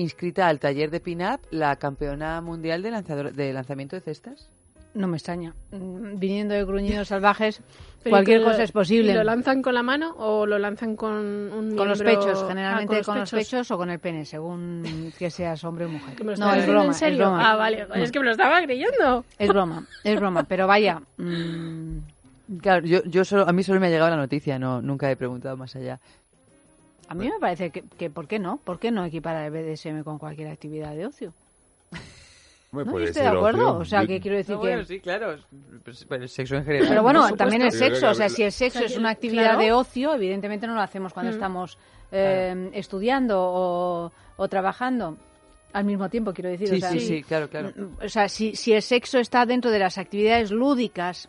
inscrita al taller de pin-up la campeona mundial de, lanzador, de lanzamiento de cestas. No me extraña. Mm, Viniendo de gruñidos salvajes, [laughs] Pero cualquier lo- cosa es posible. ¿Lo lanzan con la mano o lo lanzan con un Con los pechos, Ah, generalmente con, los pechos o con el pene, según [laughs] que seas hombre o mujer. ¿Que me lo no, es broma, en serio? es broma. Ah, vale. Es que me lo estaba creyendo. Es broma, es broma. Pero vaya, mm, Claro, yo, yo solo, a mí solo me ha llegado la noticia, no nunca he preguntado más allá. A mí me parece que, que ¿por qué no? ¿Por qué no equiparar el BDSM con cualquier actividad de ocio? Hombre, No, puede estoy de acuerdo. ocio. O sea, Yo- que quiero decir No, que... bueno, sí, claro, pues, pero el sexo en general. Pero bueno, también el sexo, o sea, si el sexo O sea, es una actividad claro. de ocio, evidentemente no lo hacemos cuando Mm. estamos eh, estudiando o, o trabajando al mismo tiempo, quiero decir. Sí, o sea, sí, sí, claro, claro. O sea, si, si el sexo está dentro de las actividades lúdicas,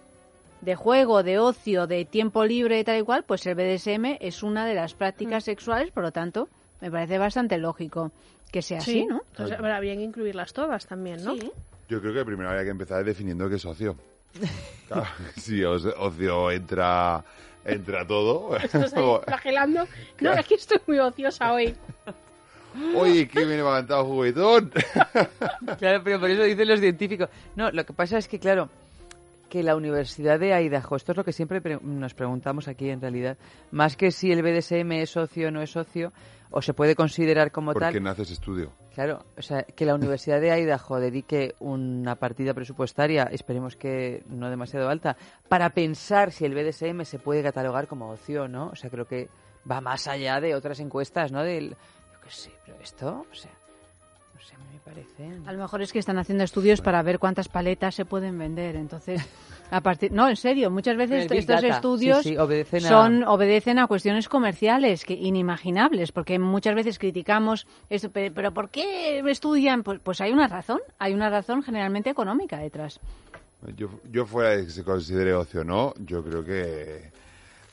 de juego, de ocio, de tiempo libre y tal y cual, pues el BDSM es una de las prácticas sexuales, por lo tanto, me parece bastante lógico que sea así, ¿no? Entonces, habría que incluirlas todas también, ¿no? Sí. Yo creo que primero habría que empezar definiendo qué es ocio. [laughs] Claro, si os- ocio entra, entra todo. [laughs] Estás ahí [laughs] flagelando. No, es que estoy muy ociosa hoy. Oye, que me he levantado juguetón. Claro, pero por eso dicen los científicos. No, lo que pasa es que, claro, que la Universidad de Idaho, esto es lo que siempre pre- nos preguntamos aquí en realidad, más que si el BDSM es socio o no es socio, o se puede considerar como ¿Por tal. no haces estudio? Claro, o sea, que la Universidad de Idaho dedique una partida presupuestaria, esperemos que no demasiado alta, para pensar si el BDSM se puede catalogar como ocio no. O sea, creo que va más allá de otras encuestas, ¿no? Del, yo qué sé, pero esto, o sea, parece. A lo mejor es que están haciendo estudios para ver cuántas paletas se pueden vender. Entonces, [laughs] a partir. No, en serio, muchas veces estos Data. estudios Sí, sí, obedecen a- son obedecen a cuestiones comerciales que inimaginables, porque muchas veces criticamos esto, pero, pero ¿por qué estudian? Pues, pues hay una razón, hay una razón generalmente económica detrás. Yo, yo fuera de que se considere ocio o no, yo creo que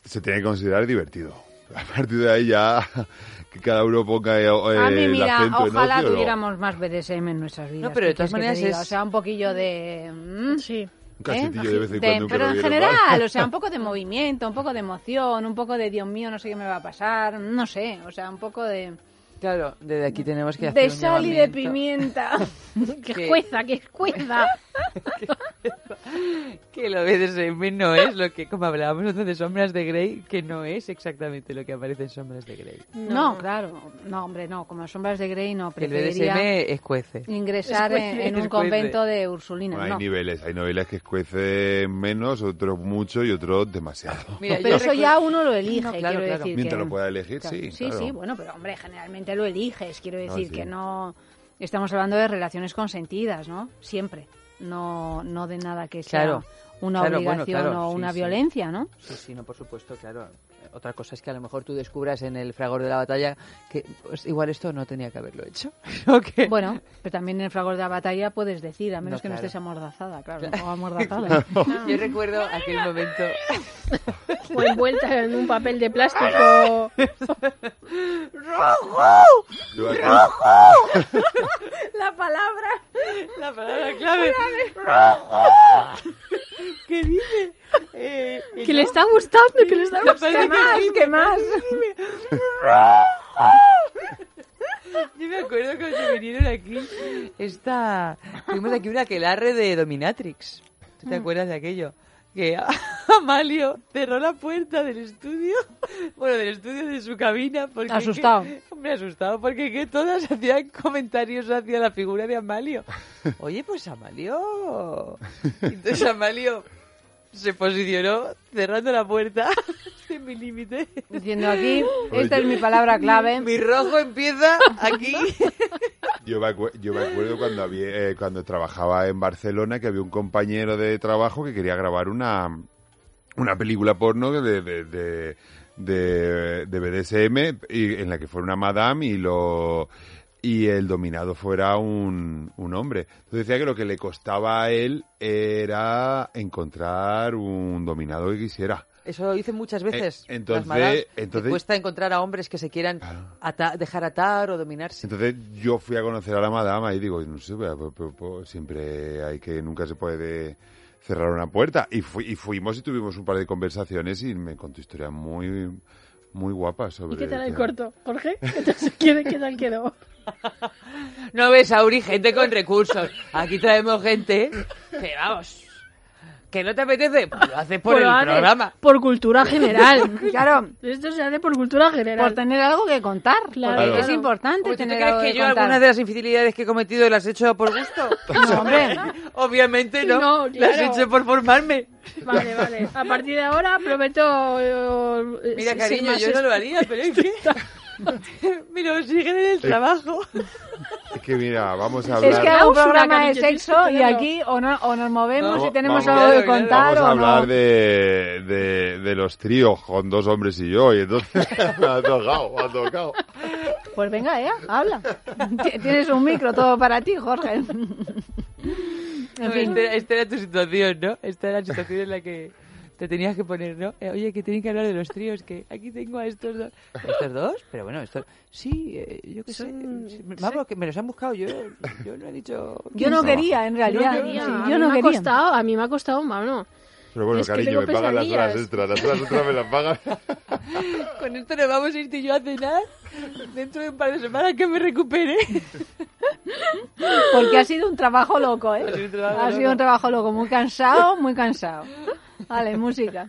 se tiene que considerar divertido. A partir de ahí ya [laughs] que cada uno ponga eh, a mí, el mira, acento en ojalá ocio, ¿no? tuviéramos más BDSM en nuestras vidas. pero de ¿qué todas maneras es- O sea, un poquillo de... mm, Sí. Un cachetillo de vez en de- cuando. pero en general, o sea, un poco de [laughs] movimiento, un poco de emoción, un poco de Dios mío, no sé qué me va a pasar, no sé, o sea, un poco de, Claro, desde aquí tenemos que hacer de un sal y de pimienta. [laughs] Que Que- cueza, que cueza. [laughs] Que lo BDSM no es lo que, como hablábamos nosotros de Sombras de Grey, que no es exactamente lo que aparece en Sombras de Grey. No, claro, no, hombre, no, como sombras de Grey no, Que el preferiría BDSM escuece. ingresar en, Escuece. en un Escuece. convento de Ursulinas, Bueno, hay no. niveles, hay niveles que escuecen menos, otros mucho y otros demasiado. [laughs] Mira, Pero eso ya uno lo elige, No, claro, quiero claro. decir Mientras que... lo pueda elegir, Claro, sí, Sí, claro. sí, bueno, pero hombre, generalmente lo eliges, quiero decir sí. que no... Estamos hablando de relaciones consentidas, ¿no? Siempre, no, no de nada que sea Claro. una Claro, bueno, obligación claro, o una sí. violencia, ¿no? Sí, sí, no, por supuesto, claro. Otra cosa es que a lo mejor tú descubras en el fragor de la batalla que pues, igual esto no tenía que haberlo hecho. [laughs] ¿O qué? Bueno, pero también en el fragor de la batalla puedes decir, a menos No, que no estés amordazada, claro, [laughs] o amordazada. [laughs] Yo recuerdo aquel momento. O envuelta en un papel de plástico. Yo aquí- la palabra. La palabra clave. ¿Qué dice? Eh, Que le está gustando, que le está Me gustando. parece más? ¿Qué más? Yo me acuerdo cuando vinieron aquí, esta... Tuvimos aquí una aquelarre de Dominatrix. ¿Tú te acuerdas de aquello? Que [laughs] Amalio cerró la puerta del estudio, bueno, del estudio de su cabina. Porque Asustado. que- hombre, asustado, porque que todas hacían comentarios hacia la figura de Amalio. Oye, pues Amalio... Entonces Amalio se posicionó cerrando la puerta. [laughs] Es mi límite. Diciendo aquí, esta es mi palabra clave. Mi rojo empieza aquí. [laughs] Yo me, yo me acuerdo cuando, había, eh, cuando trabajaba en Barcelona que había un compañero de trabajo que quería grabar una, una película porno de, de, de, de- de BDSM y, en la que fuera una madame y lo y el dominado fuera un, un hombre. Entonces decía que lo que le costaba a él era encontrar un dominado que quisiera. Eso lo dicen muchas veces. Eh, entonces- entonces- cuesta encontrar a hombres que se quieran ata- dejar atar o dominarse. Entonces yo fui a conocer a la madama y digo, no sé, pero- pero- pero siempre hay que, nunca se puede cerrar una puerta. Y, fui- y fuimos y tuvimos un par de conversaciones y me contó historias muy, muy guapas sobre... ¿Y qué tal el corto? Jorge, ¿qué tal, qué- qué tal quedó? [laughs] No ves, Auri, gente con recursos. Aquí traemos gente que, vamos, que no te apetece, pues lo haces por Pues el hace programa. Por cultura general. [laughs] Claro, Esto se hace por cultura general. por tener algo que contar. Claro. porque Claro. es importante Oye, ¿Tú tener crees algo que que yo contar. algunas de las infidelidades que he cometido las he hecho por gusto? [laughs] No, hombre. Obviamente no. No, Las he claro. hecho por formarme. Vale, vale. A partir de ahora prometo... eh, Mira, cariño, yo no lo haría, pero es que... [laughs] Mira, siguen en el trabajo. Es que mira, vamos a Es hablar... que hago un programa de sexo y aquí o, no, o nos movemos No, y tenemos vamos- algo que claro, contar Vamos a o hablar no. de, de, de los tríos con dos hombres y yo, y entonces [laughs] me ha tocado, me ha tocado. Pues venga, eh, habla. Tienes un micro todo para ti, Jorge. [laughs] En fin. Esta, esta era tu situación, ¿no? Esta era la situación en la que te tenías que poner, ¿no? Eh, oye, que tienen que hablar de los tríos, que aquí tengo a estos dos. ¿Estos dos? Pero bueno, estos... Sí, eh, yo qué sé. Vamos, que me los han buscado yo. Yo no he dicho... [laughs] Yo no quería, en realidad. No quería. Sí, a yo mí no me ha quería. costado, a mí me ha costado, mano. Pero bueno, Es cariño, me pagan las horas extras, las horas extras me las pagan. [laughs] Con esto nos vamos a ir tú y yo a cenar dentro de un par de semanas que me recupere. Porque ha sido un trabajo loco, ¿eh? Ha sido un trabajo Ha sido loco. un trabajo loco, muy cansado, muy cansado. Vale, música.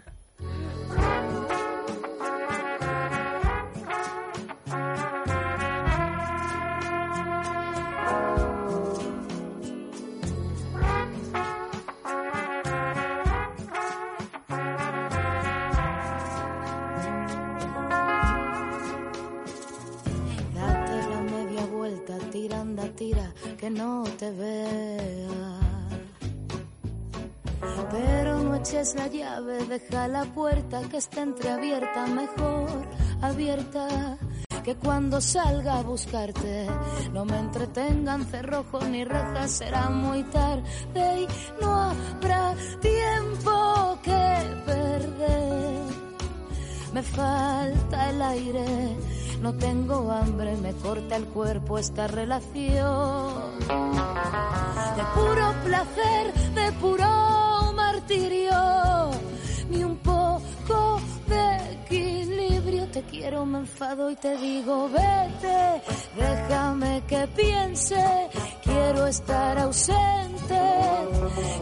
Tira, que no te vea. Pero no eches la llave, deja la puerta que esté entreabierta, mejor abierta. Que cuando salga a buscarte no me entretengan cerrojo ni rejas, será muy tarde y no habrá tiempo que perder. Me falta el aire, no tengo hambre, me corta el cuerpo esta relación. De puro placer, de puro martirio, ni un poco de equilibrio. Te quiero, me enfado y te digo, vete, déjame que piense, quiero estar ausente,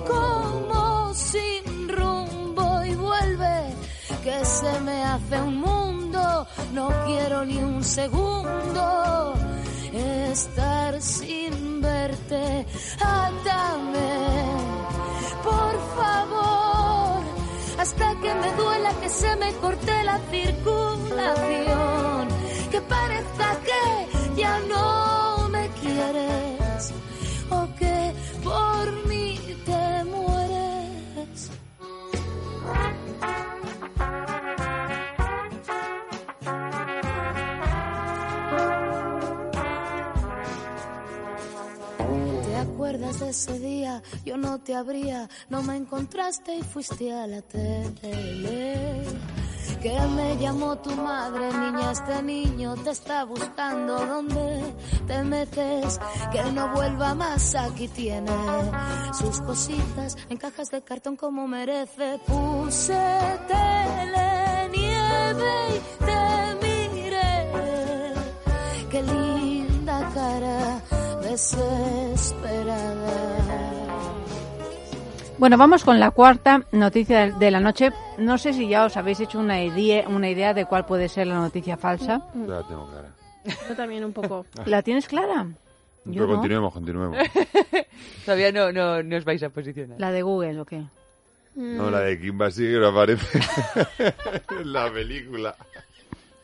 como sin rumbo y vuelve que se me hace un mundo, no quiero ni un segundo estar sin verte, átame, por favor, hasta que me duela que se me corte la circulación, que parezca que ya no ese día? Yo no te abría, no me encontraste y fuiste a la tele. Que me llamó tu madre, niña, este niño te está buscando. ¿Dónde te metes? Que no vuelva más, aquí tiene sus cositas en cajas de cartón como merece. Puse tele, nieve y te desesperada. Bueno, vamos con la cuarta noticia de la noche. No sé si ya os habéis hecho una idea, una idea de cuál puede ser la noticia falsa. Ya la tengo clara. [laughs] Yo también un poco. ¿La tienes clara? Yo Pero no. continuemos, continuemos. [laughs] Todavía no, no, no os vais a posicionar. La de Google, ¿o qué? No, la de Kim Basinger aparece [laughs] en la película.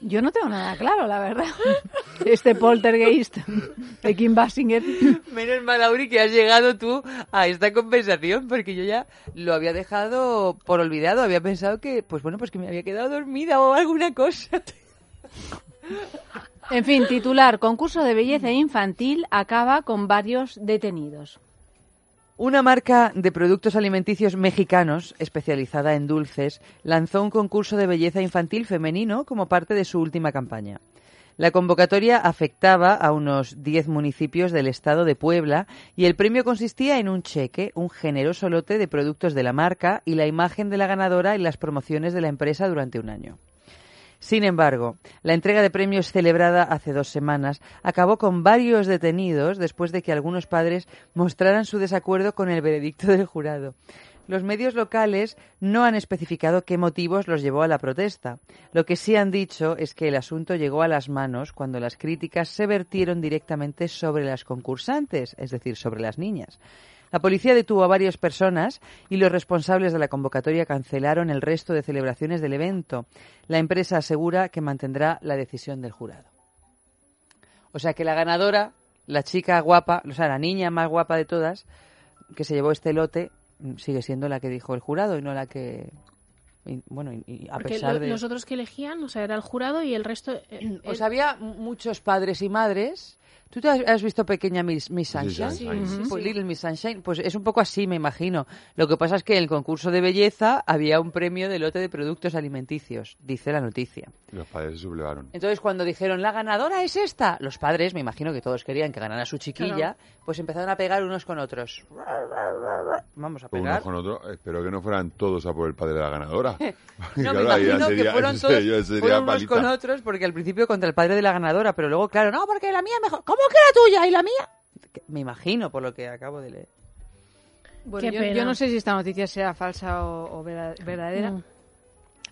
Yo no tengo nada claro, la verdad. [laughs] Este poltergeist de Kim Basinger. Menos mal, Auri, que has llegado tú a esta conversación, porque yo ya lo había dejado por olvidado. Había pensado que, pues bueno, pues que me había quedado dormida o alguna cosa. En fin, titular, concurso de belleza infantil acaba con varios detenidos. Una marca de productos alimenticios mexicanos, especializada en dulces, lanzó un concurso de belleza infantil femenino como parte de su última campaña. La convocatoria afectaba a unos 10 municipios del estado de Puebla y el premio consistía en un cheque, un generoso lote de productos de la marca y la imagen de la ganadora en las promociones de la empresa durante un año. Sin embargo, la entrega de premios celebrada hace dos semanas acabó con varios detenidos después de que algunos padres mostraran su desacuerdo con el veredicto del jurado. Los medios locales no han especificado qué motivos los llevó a la protesta. Lo que sí han dicho es que el asunto llegó a las manos cuando las críticas se vertieron directamente sobre las concursantes, es decir, sobre las niñas. La policía detuvo a varias personas y los responsables de la convocatoria cancelaron el resto de celebraciones del evento. La empresa asegura que mantendrá la decisión del jurado. O sea que la ganadora, la chica guapa, o sea, la niña más guapa de todas, que se llevó este lote, mm, sigue siendo la que dijo el jurado y no la que. y, bueno, y- y a Porque pesar lo- de. los otros que elegían, o sea, era el jurado y el resto... eh, Pues eh, había muchos padres y madres. ¿Tú te has, visto pequeña Miss, Miss Sunshine? Sí, Sunshine. Sí, sí, Pues sí. Little Miss Sunshine. Pues es un poco así, me imagino. Lo que pasa es que en el concurso de belleza había un premio de lote de productos alimenticios, dice la noticia. Los padres se sublevaron. Entonces, cuando dijeron, la ganadora es esta, los padres, me imagino que todos querían que ganara su chiquilla, pues empezaron a pegar unos con otros. Vamos a pegar. con otro. Espero que no fueran todos a por el padre de la ganadora. [laughs] No, [laughs] claro, me imagino que sería- fueron [laughs] eso todos sería- sería fueron unos con otros, porque al principio contra el padre de la ganadora, pero luego, claro, no, porque la mía es mejor. ¿Cómo que la tuya y la mía? Me imagino, por lo que acabo de leer. Bueno, yo, no sé si esta noticia sea falsa o, verdadera, Mm.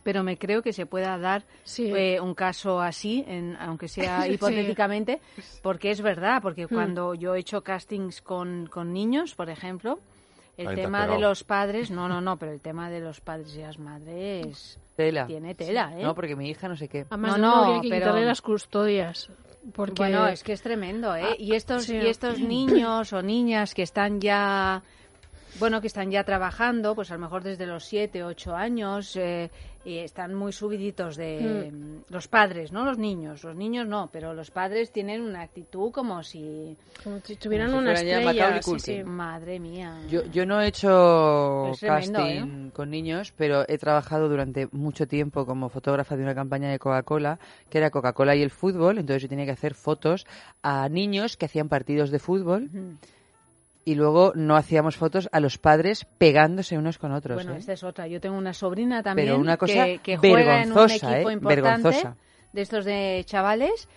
pero me creo que se pueda dar Sí. eh, un caso así, en, aunque sea [laughs] Sí. hipotéticamente, porque es verdad, porque Mm. cuando yo he hecho castings con, con niños, por ejemplo, el Ahí te has tema de los padres, no, no, no, pero el tema de los padres y las madres Tela. tiene tela, ¿eh? No, porque mi hija no sé qué. Además, No, no, no, habría que pero- quitarle las custodias. Porque... Bueno, es que es tremendo, ¿eh? Ah, y estos sí. y estos niños o niñas que están ya bueno, que están ya trabajando, pues a lo mejor desde los 7, 8 años, eh, y están muy subiditos de Mm. los padres, ¿no? Los niños, los niños no, pero los padres tienen una actitud como si... Como si tuvieran Como si una estrella. Sí. Madre mía. Yo, yo no he hecho tremendo, ¿eh? casting con niños, pero he trabajado durante mucho tiempo como fotógrafa de una campaña de Coca-Cola, que era Coca-Cola y el fútbol. Entonces yo tenía que hacer fotos a niños que hacían partidos de fútbol. Y luego no hacíamos fotos a los padres pegándose unos con otros. Bueno, ¿eh? esta es otra. Yo tengo una sobrina también Pero una cosa que, que juega en un equipo ¿eh? importante Vergonzosa. de estos de chavales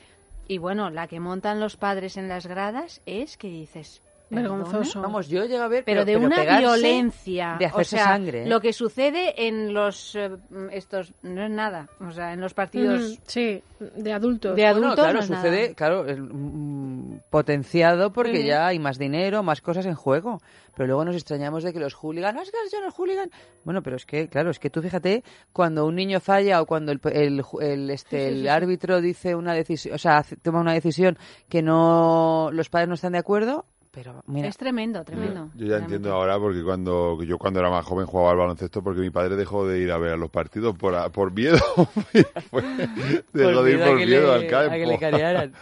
y bueno, la que montan los padres en las gradas es que dices... Vergonzoso. Vamos, yo llego a ver, pero, de una violencia de hacerse o sea, sangre. ¿eh? lo que sucede en los eh, estos no es nada o sea en los partidos Mm, sí, de adultos. De Bueno, adultos claro, no es nada. sucede, claro, es, mm, potenciado porque ya hay más dinero, más cosas en juego. Pero luego nos extrañamos de que los hooligans, no, es que yo no hooligan. Bueno, pero es que, claro, es que tú fíjate, cuando un niño falla o cuando el, el, el, este, Sí, sí, el sí, sí. árbitro dice una decisión, o sea, hace- toma una decisión que no, los padres no están de acuerdo, pero mira, es tremendo tremendo Yo ya entiendo ahora porque cuando yo cuando era más joven jugaba al baloncesto porque mi padre dejó de ir a ver a los partidos por, a- por miedo. [laughs] Dejó de ir por miedo le- al campo. a que le carearan.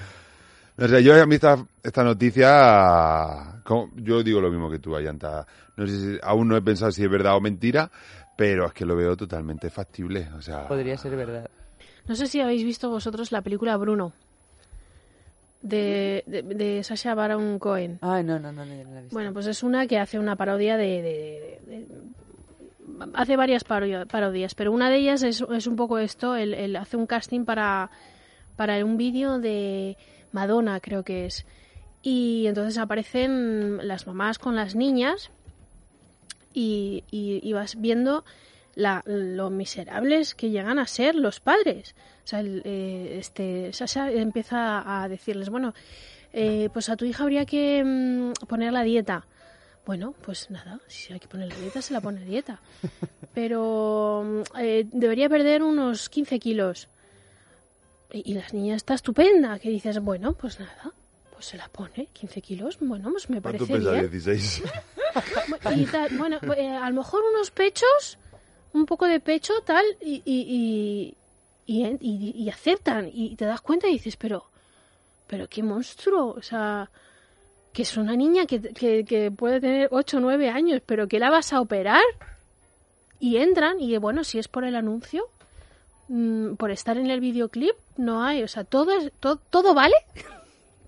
No [laughs] sé, yo a mí esta, esta noticia, como- yo digo lo mismo que tú, Ayanta. No sé si, aún no he pensado si es verdad o mentira, pero es que lo veo totalmente factible. O sea, podría ser verdad. No sé si habéis visto vosotros la película Bruno. De, de, de Sacha Baron Cohen. Ay, no, no, no, no, no la he visto. Bueno, pues es una que hace una parodia de... de- hace varias paro- parodias, pero una de ellas es, es un poco esto, él, él hace un casting para, para un vídeo de Madonna, creo que es. Y entonces aparecen las mamás con las niñas y, y- y vas viendo la, lo miserables que llegan a ser los padres. O sea, el, eh, este, Sasha empieza a decirles, bueno, eh, pues a tu hija habría que mm, poner la dieta. Bueno, pues nada, si hay que poner la dieta, se la pone a dieta. [laughs] Pero mm, eh, debería perder unos 15 kilos. Y, y la niña está estupenda, que dices, bueno, pues nada, pues se la pone, 15 kilos, bueno, pues me ¿cuánto parece pesa bien. 16? [laughs] Y tal, bueno, eh, a lo mejor unos pechos, un poco de pecho, tal, y, y, y, aceptan. Y te das cuenta y dices, pero, pero qué monstruo. O sea, que es una niña que, que, que puede tener 8 o 9 años, pero que la vas a operar. Y entran, y bueno, si es por el anuncio, mm, por estar en el videoclip, no hay. O sea, todo, es, todo, todo vale. [laughs]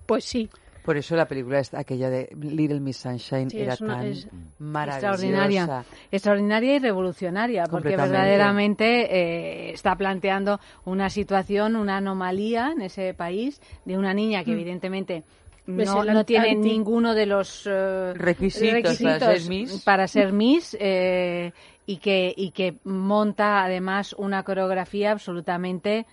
Pues sí. Por eso la película es aquella de Little Miss Sunshine Sí, era es una- tan es maravillosa. extraordinaria extraordinaria y revolucionaria porque verdaderamente eh, está planteando una situación una anomalía en ese país de una niña que Mm. evidentemente Ves no, no tiene ninguno de los eh, Requisitos para ser Miss. para ser Miss, eh, y que y que monta además una coreografía absolutamente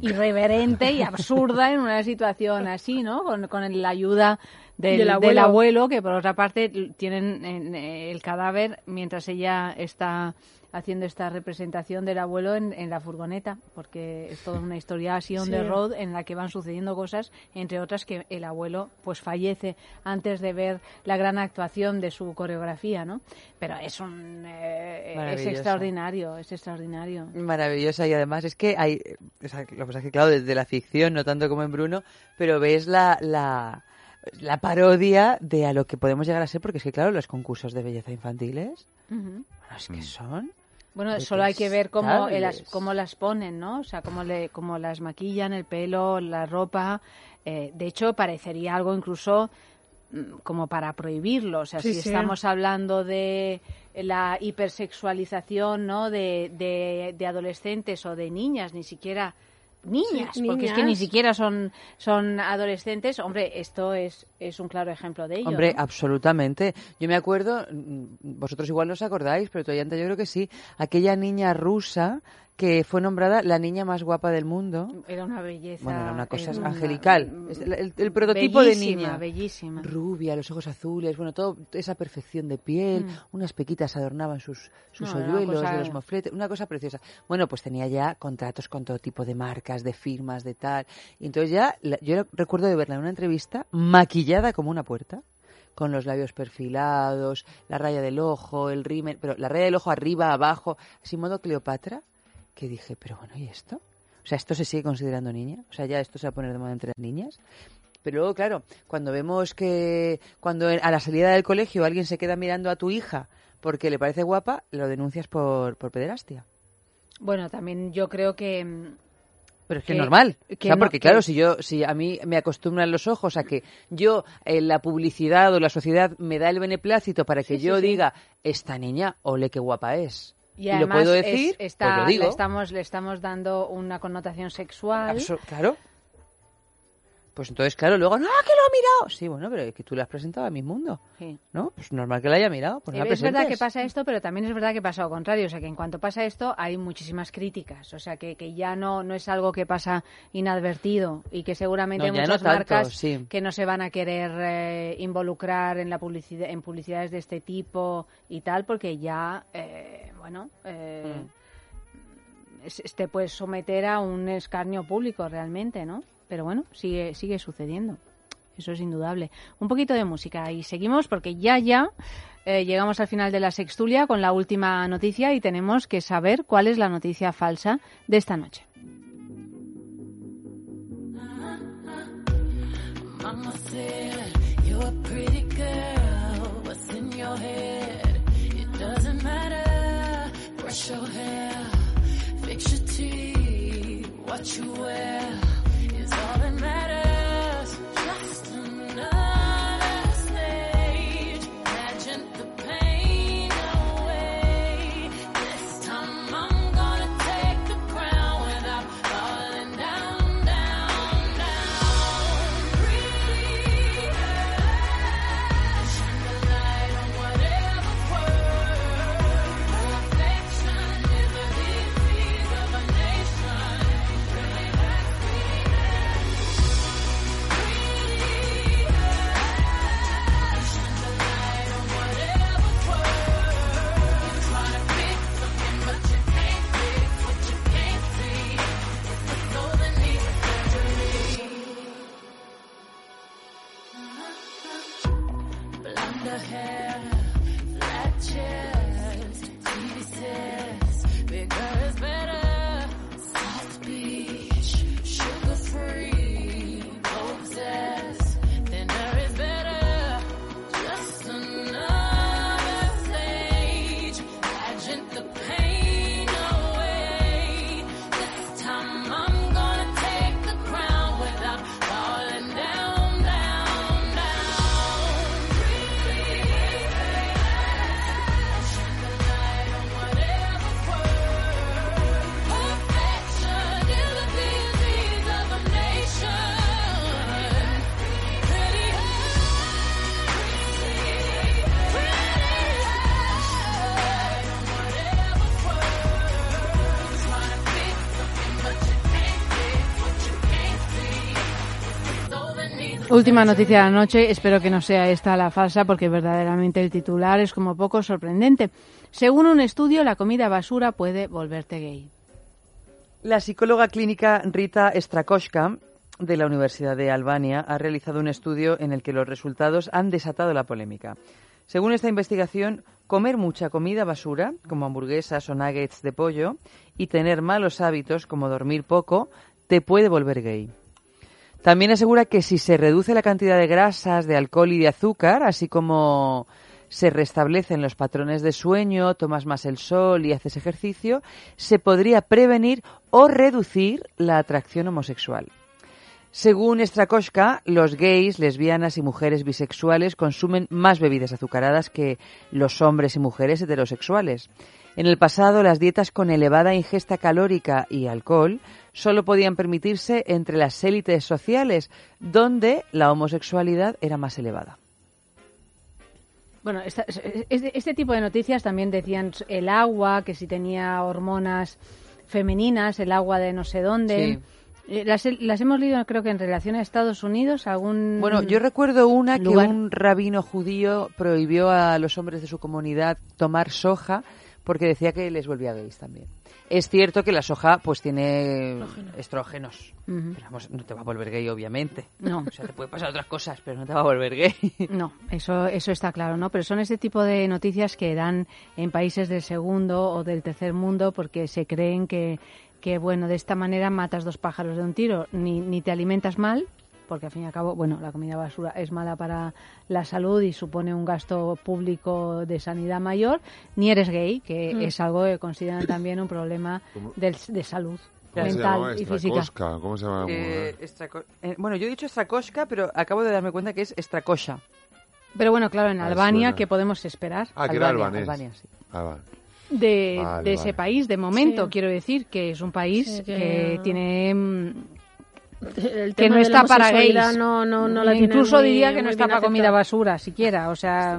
irreverente y absurda en una situación así, ¿no? Con, con la ayuda del, Del del abuelo. abuelo. que por otra parte tienen en, eh, el cadáver mientras ella está haciendo esta representación del abuelo en, en la furgoneta, porque es toda una historia así on Sí. the road en la que van sucediendo cosas, entre otras que el abuelo pues fallece antes de ver la gran actuación de su coreografía, ¿no? Pero es un eh, es extraordinario, es extraordinario. Maravillosa y además es que hay, o sea, lo que pasa es que claro, desde la ficción, no tanto como en Bruno, pero ves la, la, la parodia de a lo que podemos llegar a ser, porque es que claro, los concursos de belleza infantiles, Ujú. bueno, es que son... Bueno, solo hay que ver cómo, eh, las, cómo las ponen, ¿no? O sea, cómo, le, cómo las maquillan, el pelo, la ropa. Eh, de hecho, parecería algo incluso mm, como para prohibirlo. O sea, Sí, si sí. estamos hablando de la hipersexualización, ¿no? De, de, de adolescentes o de niñas, ni siquiera niñas, Sí, porque es que ni siquiera son, son adolescentes. Hombre, esto es, es un claro ejemplo de ello. Hombre, ¿no? absolutamente. Yo me acuerdo, mm, vosotros igual no os acordáis, pero todavía antes yo creo que sí, aquella niña rusa que fue nombrada la niña más guapa del mundo. Era una belleza. Bueno, era una cosa era angelical. El, el- el prototipo de niña. Bellísima. Rubia, los ojos azules, bueno, todo esa perfección de piel, Mm. unas pequitas adornaban sus, sus No, hoyuelos de los mofletes, una cosa preciosa. Bueno, pues tenía ya contratos con todo tipo de marcas, de firmas, de tal. Y entonces ya, la- yo recuerdo de verla en una entrevista maquillada como una puerta, con los labios perfilados, la raya del ojo, el rímel, pero la raya del ojo arriba, abajo, así modo Cleopatra, que dije, pero bueno, ¿y esto? O sea, ¿esto se sigue considerando niña? O sea, ya esto se va a poner de moda entre las niñas. Pero luego, claro, cuando vemos que cuando a la salida del colegio alguien se queda mirando a tu hija porque le parece guapa, lo denuncias por, por pederastia. Bueno, también yo creo que... mm, Pero es que, Que- es normal. que o sea, no- porque que- claro, si yo, si a mí me acostumbran los ojos a que yo, eh, la publicidad o la sociedad me da el beneplácito para que Sí, yo sí. diga, esta niña, ole qué guapa es. Y, lo además puedo es- decir, está, pues lo digo. Le, estamos, le estamos dando una connotación sexual. Abso- claro. Pues entonces, claro, luego, no, que lo ha mirado. Sí, bueno, pero es que tú le has presentado a mi mundo, Sí. ¿no? Pues normal que la haya mirado. Pues no la es verdad que pasa esto, pero también es verdad que pasa lo contrario. O sea, que en cuanto pasa esto, hay muchísimas críticas. O sea, que, que ya no, no es algo que pasa inadvertido y que seguramente No, hay muchas no tanto, marcas sí. que no se van a querer eh, involucrar en la publicidad, en publicidades de este tipo y tal, porque ya, eh, bueno, eh, Mm. te puedes someter a un escarnio público realmente, ¿no? Pero bueno, sigue, sigue sucediendo. Eso es indudable. Un poquito de música y seguimos porque ya, ya eh, llegamos al final de la sextulia con la última noticia y tenemos que saber cuál es la noticia falsa de esta noche. Mama said, What you wear Última noticia de la noche, espero que no sea esta la falsa porque verdaderamente el titular es como poco sorprendente. Según un estudio, la comida basura puede volverte gay. La psicóloga clínica Rita Strakoska de la Universidad de Albania ha realizado un estudio en el que los resultados han desatado la polémica. Según esta investigación, comer mucha comida basura, como hamburguesas o nuggets de pollo, y tener malos hábitos, como dormir poco, te puede volver gay. También asegura que si se reduce la cantidad de grasas, de alcohol y de azúcar, así como se restablecen los patrones de sueño, tomas más el sol y haces ejercicio, se podría prevenir o reducir la atracción homosexual. Según Strakoska, los gays, lesbianas y mujeres bisexuales consumen más bebidas azucaradas que los hombres y mujeres heterosexuales. En el pasado, las dietas con elevada ingesta calórica y alcohol solo podían permitirse entre las élites sociales, donde la homosexualidad era más elevada. Bueno, esta- este, este tipo de noticias también decían el agua, que si tenía hormonas femeninas, el agua de no sé dónde. Eh, Las, las hemos leído, creo que en relación a Estados Unidos, algún. Bueno, yo recuerdo una que un rabino judío prohibió a los hombres de su comunidad tomar soja porque decía que les volvía gays también. Es cierto que la soja pues tiene estrógenos. Pero vamos, no te va a volver gay, obviamente. No. O sea, te puede pasar otras cosas, pero no te va a volver gay. No, eso, eso está claro, ¿no? Pero son este tipo de noticias que dan en países del segundo o del tercer mundo porque se creen que, que bueno, de esta manera matas dos pájaros de un tiro. Ni, ni te alimentas mal, porque al fin y al cabo, bueno, la comida basura es mala para la salud y supone un gasto público de sanidad mayor, ni eres gay, que Mm. es algo que consideran también un problema del- de salud ¿Cómo se mental y física. ¿Cómo se llama? la Eh, eh, bueno, yo he dicho estracoshka, pero acabo de darme cuenta que es estracosha. Pero bueno, claro, en Ah, Albania. ¿qué podemos esperar? Ah, que era Albania, albanés. Albania, sí. Ah, vale. de, Vale, de ese vale. país, de momento, Sí. quiero decir, que es un país Sí, que... que- tiene... El que tema no de la está para gays. No, no, no la Incluso muy- diría que no está para comida basura, siquiera. O sea,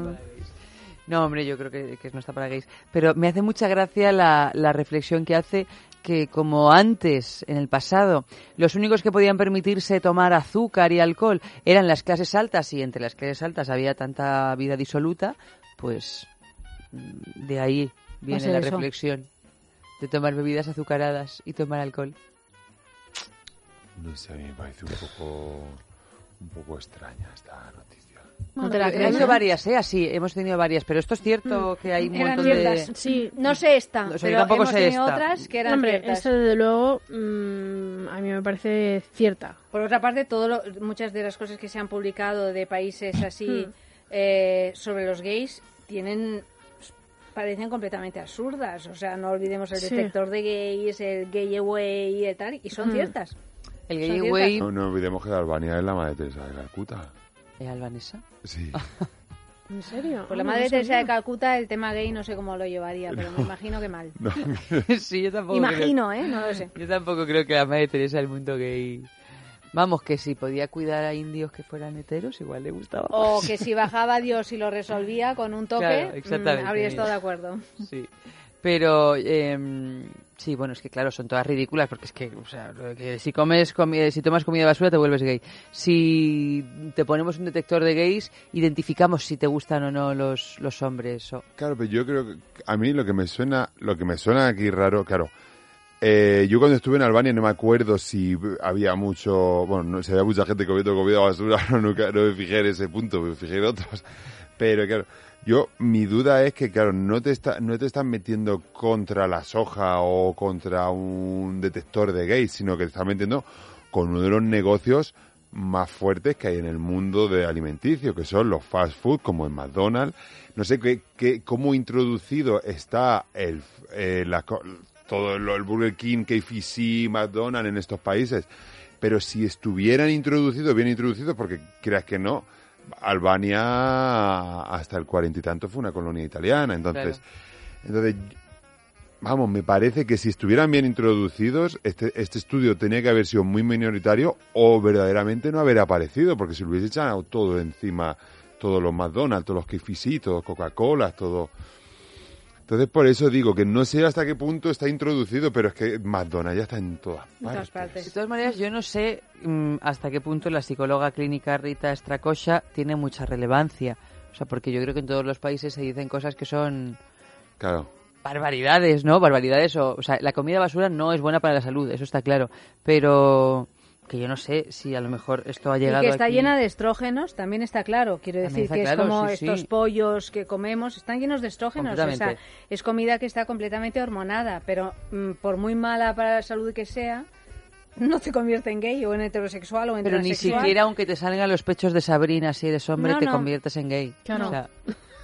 No, hombre, yo creo que, que no está para gays. Pero me hace mucha gracia la, la reflexión que hace que como antes, en el pasado, los únicos que podían permitirse tomar azúcar y alcohol eran las clases altas y entre las clases altas había tanta vida disoluta, pues mm, de ahí viene la eso. reflexión de tomar bebidas azucaradas y tomar alcohol. No sé, a mí me parece un poco, un poco extraña esta noticia. no te la crees. habido ¿eh? varias, ¿eh? Así, hemos tenido varias, pero esto es cierto que hay un Eran montón ciertas. de... Sí, No sé esta, O sea, yo pero tampoco hemos sé tenido esta. otras que eran Hombre, ciertas. esta desde luego mm, a mí me parece cierta. Por otra parte, todo lo- muchas de las cosas que se han publicado de países así Hmm. eh, sobre los gays tienen parecen completamente absurdas. O sea, no olvidemos el Sí. detector de gays, el gay away y tal, y son Hmm. ciertas. El Son gay ciertas. way No, no olvidemos que Albania es la madre Teresa de Calcuta. ¿Es albanesa? Sí. [laughs] ¿En serio? Pues la madre no Teresa de Calcuta, el tema gay no sé cómo lo llevaría, pero me imagino que mal. No. [laughs] sí, yo tampoco Imagino, ¿eh? No lo sé. Yo tampoco creo que la madre Teresa del mundo gay... Vamos, que si podía cuidar a indios que fueran heteros, igual le gustaba O que si bajaba Dios y lo resolvía con un toque, Claro, mm, exactamente. habría estado de acuerdo. Sí. Pero, eh, sí, bueno, es que claro, son todas ridículas, porque es que, o sea, que si comes, comi- si tomas comida basura te vuelves gay. Si te ponemos un detector de gays, identificamos si te gustan o no los, los hombres. O... Claro, pero yo creo que a mí lo que me suena, lo que me suena aquí raro, claro. eh, yo cuando estuve en Albania no me acuerdo si había mucho, bueno, no, si había mucha gente comiendo comida basura, [laughs] no, nunca, no me fijé en ese punto, me fijé en otros. Pero claro, yo, mi duda es que, claro, no te, está, no te están metiendo contra la soja o contra un detector de gays, sino que te están metiendo con uno de los negocios más fuertes que hay en el mundo de alimenticio, que son los fast food, como en McDonald's. No sé qué, qué, cómo introducido está el, eh, todo el Burger King, KFC, McDonald's en estos países. Pero si estuvieran introducidos, bien introducidos, porque creas que no, Albania hasta el cuarenta y tanto fue una colonia italiana. Entonces, entonces Vamos, me parece que si estuvieran bien introducidos, este, este estudio tenía que haber sido muy minoritario o verdaderamente no haber aparecido, porque si lo hubiese echado todo encima, todos los McDonald's, todos los KFC, todos Coca-Cola, todo... Entonces por eso digo que no sé hasta qué punto está introducido, pero es que McDonald's ya está en todas En todas partes. De todas maneras, yo no sé mm, hasta qué punto la psicóloga clínica Rita Stracosha tiene mucha relevancia. O sea, porque yo creo que en todos los países se dicen cosas que son Claro. barbaridades, ¿no? Barbaridades. O, o sea, la comida basura no es buena para la salud, eso está claro. Pero que yo no sé si a lo mejor esto ha Y llegado que está aquí. llena de estrógenos, también está claro. Quiero decir que claro, es como sí, estos sí. pollos que comemos, están llenos de estrógenos. O sea, es comida que está completamente hormonada, pero mm, por muy mala para la salud que sea, no te convierte en gay o en heterosexual o en Pero ni siquiera aunque te salgan los pechos de Sabrina si eres hombre No, te no. conviertes en gay. Claro. O sea,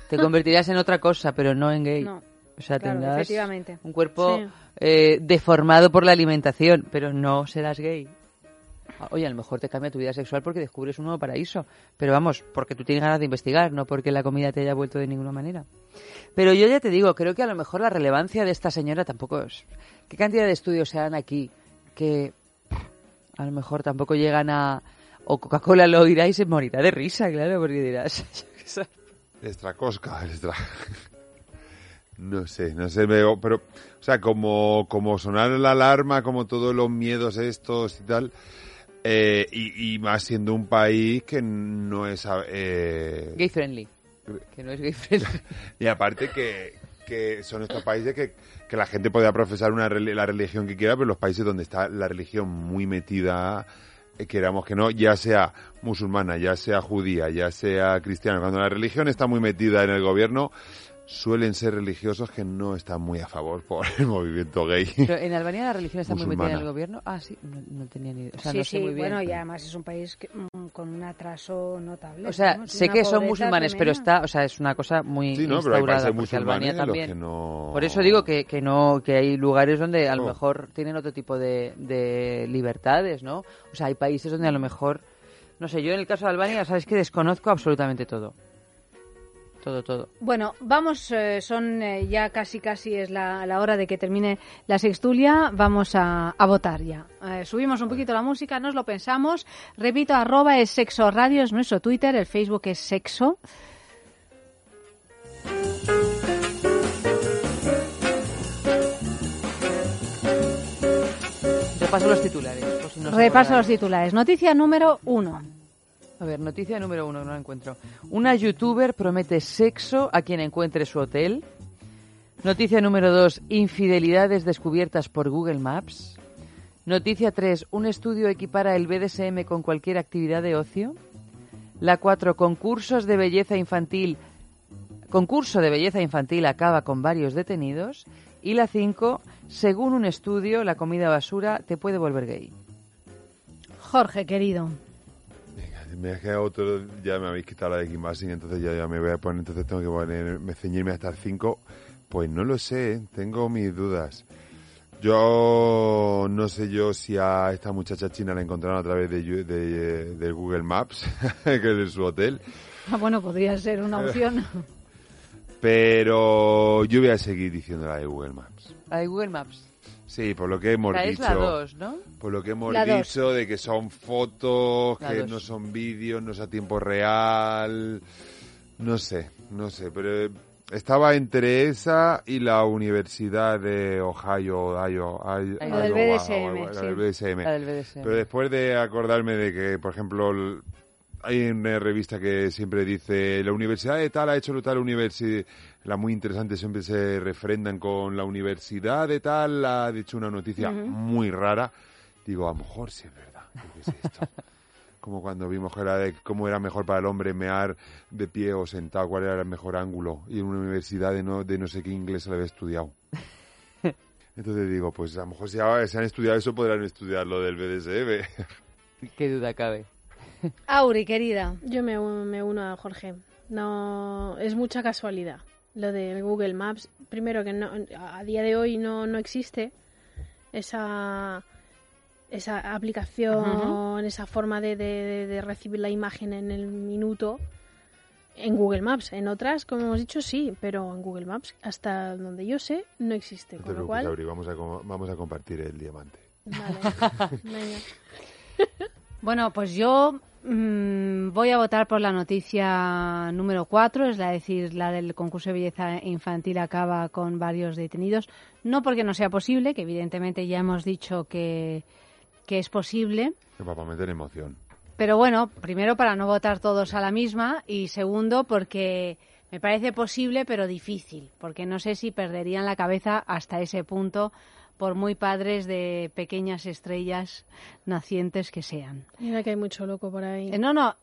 te convertirías en otra cosa, pero no en gay. No. O sea, Claro, tendrás efectivamente. un cuerpo Sí. eh, deformado por la alimentación, pero no serás gay. Ah, Oye, a lo mejor te cambia tu vida sexual porque descubres un nuevo paraíso. Pero vamos, porque tú tienes ganas de investigar, no porque la comida te haya vuelto de ninguna manera. Pero yo ya te digo, creo que a lo mejor la relevancia de esta señora tampoco es... ¿Qué cantidad de estudios se dan aquí que a lo mejor tampoco llegan a... O Coca-Cola lo oirá y se morirá de risa, claro, porque dirás... [laughs] sé. Extra. [laughs] No sé, no sé, pero, o sea, como, como sonar la alarma, como todos los miedos estos y tal, eh, y, y más siendo un país que no es... Eh, Gay friendly. Que no es gay friendly. [laughs] y aparte que, que son estos países que, que la gente podía profesar una la religión que quiera, pero los países donde está la religión muy metida, eh, queramos que no, ya sea musulmana, ya sea judía, ya sea cristiana, cuando la religión está muy metida en el gobierno, suelen ser religiosos que no están muy a favor por [laughs] el movimiento gay. Pero en Albania la religión está muy metida en el gobierno. Ah, sí, no, no tenía ni idea. O sea, sí, no sé sí, muy bien. bueno, y además es un país que- mm, con un atraso notable. O sea, sé que son musulmanes, pero está, o sea, es una cosa muy Sí, no, pero hay instaurada, porque Albania también. que no- Por eso digo que, que no, que hay lugares donde a lo No. mejor tienen otro tipo de, de libertades, ¿no? O sea, hay países donde a lo mejor, no sé, yo en el caso de Albania, sabes que desconozco absolutamente todo. Todo, todo. Bueno, vamos, eh, son eh, ya casi casi es la, la hora de que termine la sextulia. Vamos a, a votar ya. Eh, subimos un poquito la música, nos lo pensamos. Repito, arroba es sexo radio, es nuestro Twitter, el Facebook es sexo. Repaso los titulares. no Repaso los titulares. Noticia número uno. A ver, noticia número uno, no la encuentro. Una youtuber promete sexo a quien encuentre su hotel. Noticia número dos, infidelidades descubiertas por Google Maps. Noticia tres, un estudio equipara el BDSM con cualquier actividad de ocio. La cuatro, concursos de belleza infantil. Concurso de belleza infantil acaba con varios detenidos. Y la cinco, según un estudio, la comida basura te puede volver gay. Jorge, querido. Me ha quedado otro, ya me habéis quitado la de Kimbasing, entonces ya, ya me voy a poner, entonces tengo que poner, me ceñirme hasta el 5. Pues no lo sé, ¿eh? tengo mis dudas. Yo no sé yo si a esta muchacha china la encontraron a través de, de Google Maps, [laughs] que es de su hotel, Ah, bueno, podría ser una opción. [laughs] pero yo voy a seguir diciendo la de Google Maps. La de Google Maps. Sí, por lo que hemos O sea, es dicho. la dos, ¿no? Por lo que hemos La dos. dicho de que son fotos, La que dos. no son vídeos, no es a tiempo real. No sé, no sé, pero estaba entre esa y la Universidad de Ohio, Ohio, Ohio- La del Iowa, BDSM, o algo- la sí. del BDSM. La del BDSM. Pero después de acordarme de que, por ejemplo, el- hay una revista que siempre dice la universidad de tal ha hecho tal universidad, la muy interesante siempre se refrendan con la universidad de tal ha dicho una noticia Ujú. muy rara. Digo, a lo mejor sí es verdad. Qué sé esto. [laughs] Como cuando vimos que era de cómo era mejor para el hombre mear de pie o sentado, cuál era el mejor ángulo. Y en una universidad de no, de no sé qué inglés se lo había estudiado. [laughs] Entonces digo, pues a lo mejor si se han estudiado eso, podrán estudiar lo del BDSM. [laughs] Qué duda cabe. Auri, querida. Yo me, me uno a Jorge. No, es mucha casualidad. Lo de Google Maps, primero que no, a día de hoy no, no existe esa, esa aplicación, esa forma de, de- recibir la imagen en el minuto en Google Maps. En otras, como hemos dicho, sí, pero en Google Maps, hasta donde yo sé, no existe. Con lo cual, vamos a, vamos a compartir el diamante. vale. [laughs] Bueno, pues yo mm, voy a votar por la noticia número 4, es la decir, la del concurso de belleza infantil acaba con varios detenidos. No porque no sea posible, que evidentemente ya hemos dicho que, que es posible, Que Para meter emoción. pero bueno, primero para no votar todos a la misma y segundo porque me parece posible pero difícil, porque no sé si perderían la cabeza hasta ese punto por muy padres de pequeñas estrellas nacientes que sean. Mira que hay mucho loco por ahí. Eh, No, no,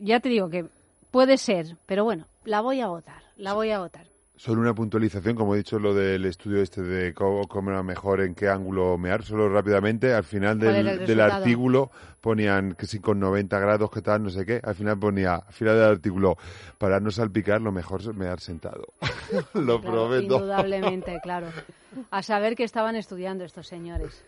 ya te digo que puede ser, pero bueno, la voy a votar, la voy a votar. Solo una puntualización, como he dicho, lo del estudio este de cómo, cómo era mejor en qué ángulo mear, solo rápidamente, al final ¿Cuál del, del artículo ponían que sí con 90 grados, que tal, no sé qué, al final ponía, al final del artículo, para no salpicar, lo mejor es mear sentado. [laughs] lo Claro, prometo. Indudablemente, claro. A saber que estaban estudiando estos señores.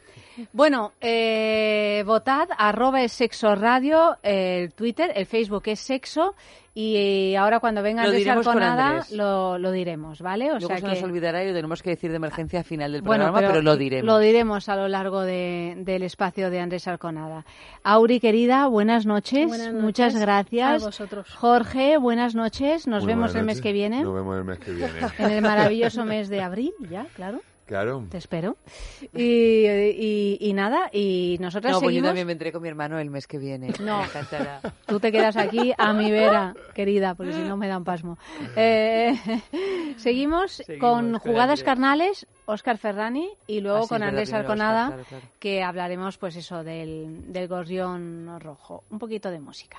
Bueno, eh, votad, arroba es sexo radio, el Twitter, el Facebook es sexo y ahora cuando venga Lo Andrés diremos con Arconada Andrés. lo, lo diremos, ¿vale? O Luego sea se que... nos olvidará y lo tenemos que decir de emergencia al final del Bueno, programa, pero, lo diremos. Lo diremos a lo largo de- del espacio de Andrés Arconada. Auri, querida, buenas noches. Buenas Muchas gracias. a vosotros. Jorge, buenas noches. Nos Muy vemos el mes que viene. Nos vemos el mes que viene. En el maravilloso mes de abril, ya, claro. Claro. Te espero. [laughs] Y, y- y nada, y nosotras No, pues yo también vendré con mi hermano el mes que viene. No. Me. [laughs] Tú te quedas aquí a mi vera, querida, porque si no me da un pasmo. [laughs] Eh, seguimos, Seguimos con jugadas carnales, Óscar Ferrani y luego Ah, sí, con Andrés Arconada, claro, claro. que hablaremos, pues eso, del, del gorrión rojo. Un poquito de música.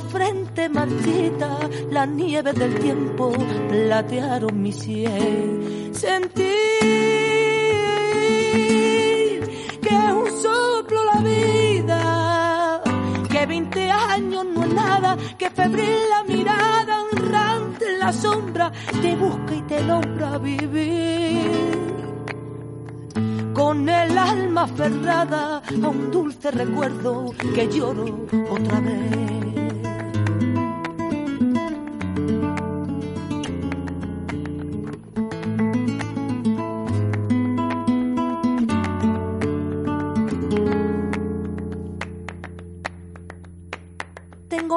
Frente marchita, la nieve del tiempo platearon mi sien. Sentí que es un soplo la vida, que 20 años no es nada, que febril la mirada, errante en la sombra, te busca y te logra vivir con el alma aferrada a un dulce recuerdo que lloro otra vez.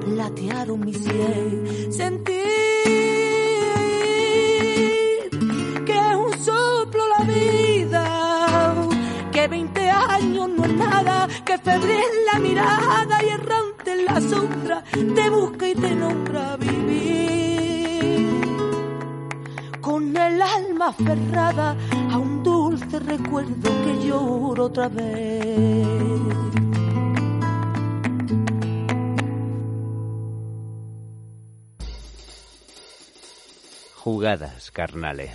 platearon mi sien. Sentir que es un soplo la vida, que 20 años no es nada, que febril la mirada y errante en la sombra te busca y te nombra vivir con el alma aferrada a un dulce recuerdo que lloro otra vez. Jugadas carnales.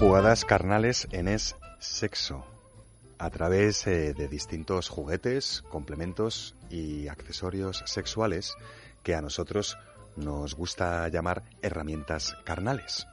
Jugadas carnales en es sexo, a través eh, de distintos juguetes, complementos y accesorios sexuales que a nosotros nos gusta llamar herramientas carnales.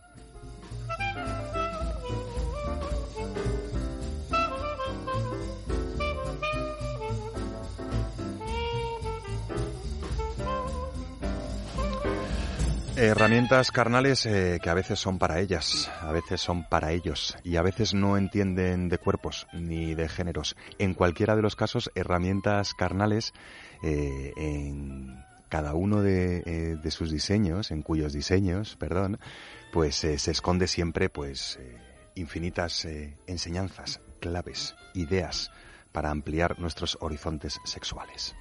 Herramientas carnales eh, que a veces son para ellas, a veces son para ellos y a veces no entienden de cuerpos ni de géneros. En cualquiera de los casos, herramientas carnales eh, en cada uno de, eh, de sus diseños, en cuyos diseños, perdón, pues se esconde siempre pues infinitas enseñanzas, claves, ideas para ampliar nuestros horizontes sexuales.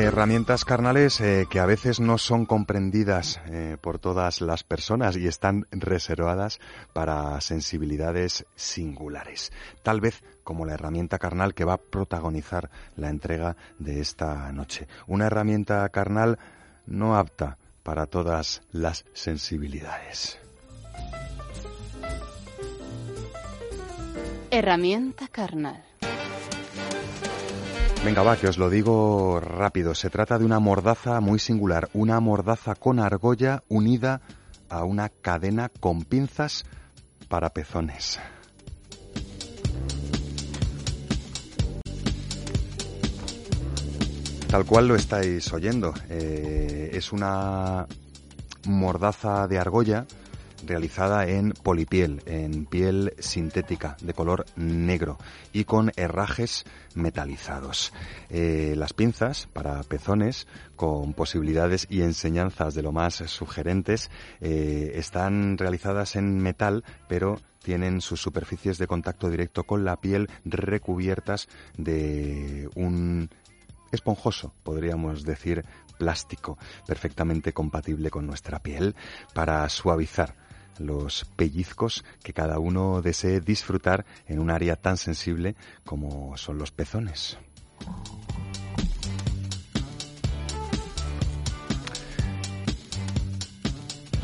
Herramientas carnales eh, que a veces no son comprendidas eh, por todas las personas y están reservadas para sensibilidades singulares. Tal vez como la herramienta carnal que va a protagonizar la entrega de esta noche. Una herramienta carnal no apta para todas las sensibilidades. Herramienta carnal. Venga, va, que os lo digo rápido. Se trata de una mordaza muy singular, una mordaza con argolla unida a una cadena con pinzas para pezones. Tal cual lo estáis oyendo. eh, es una mordaza de argolla realizada en polipiel, en piel sintética de color negro y con herrajes metalizados. Eh, las pinzas para pezones con posibilidades y enseñanzas de lo más sugerentes eh, están realizadas en metal pero tienen sus superficies de contacto directo con la piel recubiertas de un esponjoso, podríamos decir, plástico, perfectamente compatible con nuestra piel, para suavizar los pellizcos que cada uno desee disfrutar en un área tan sensible como son los pezones.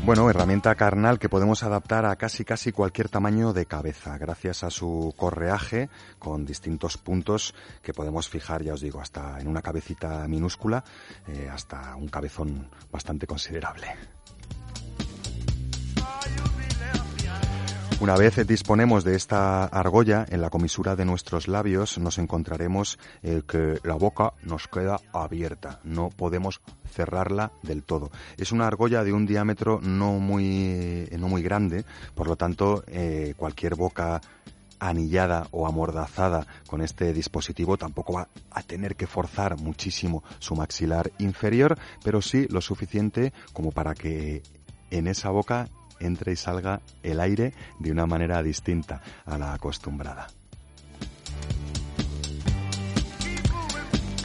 Bueno, herramienta carnal que podemos adaptar a casi casi cualquier tamaño de cabeza, gracias a su correaje con distintos puntos que podemos fijar, ya os digo, hasta en una cabecita minúscula, eh, hasta un cabezón bastante considerable. Una vez disponemos de esta argolla en la comisura de nuestros labios, nos encontraremos eh, que la boca nos queda abierta. No podemos cerrarla del todo. Es una argolla de un diámetro no muy, no muy grande, por lo tanto, eh, cualquier boca anillada o amordazada con este dispositivo tampoco va a tener que forzar muchísimo su maxilar inferior, pero sí lo suficiente como para que en esa boca entre y salga el aire de una manera distinta a la acostumbrada.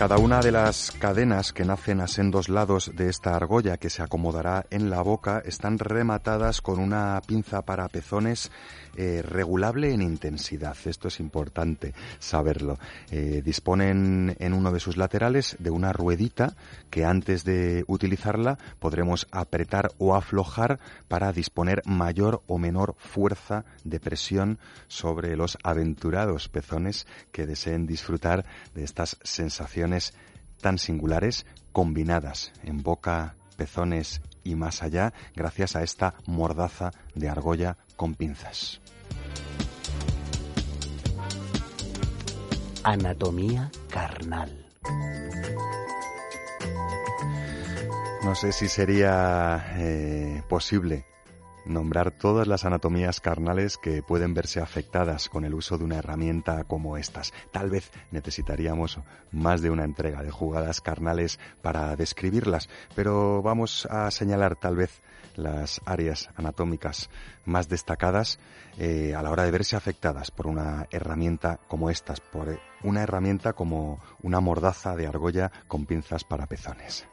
Cada una de las cadenas que nacen a sendos lados de esta argolla que se acomodará en la boca están rematadas con una pinza para pezones eh, regulable en intensidad. Esto es importante saberlo. Eh, disponen en uno de sus laterales de una ruedita que antes de utilizarla podremos apretar o aflojar para disponer mayor o menor fuerza de presión sobre los aventurados pezones que deseen disfrutar de estas sensaciones tan singulares combinadas en boca, pezones y más allá gracias a esta mordaza de argolla con pinzas. Anatomía carnal. No sé si sería eh, posible nombrar todas las anatomías carnales que pueden verse afectadas con el uso de una herramienta como estas. Tal vez necesitaríamos más de una entrega de jugadas carnales para describirlas, pero vamos a señalar tal vez las áreas anatómicas más destacadas eh, a la hora de verse afectadas por una herramienta como estas, por una herramienta como una mordaza de argolla con pinzas para pezones.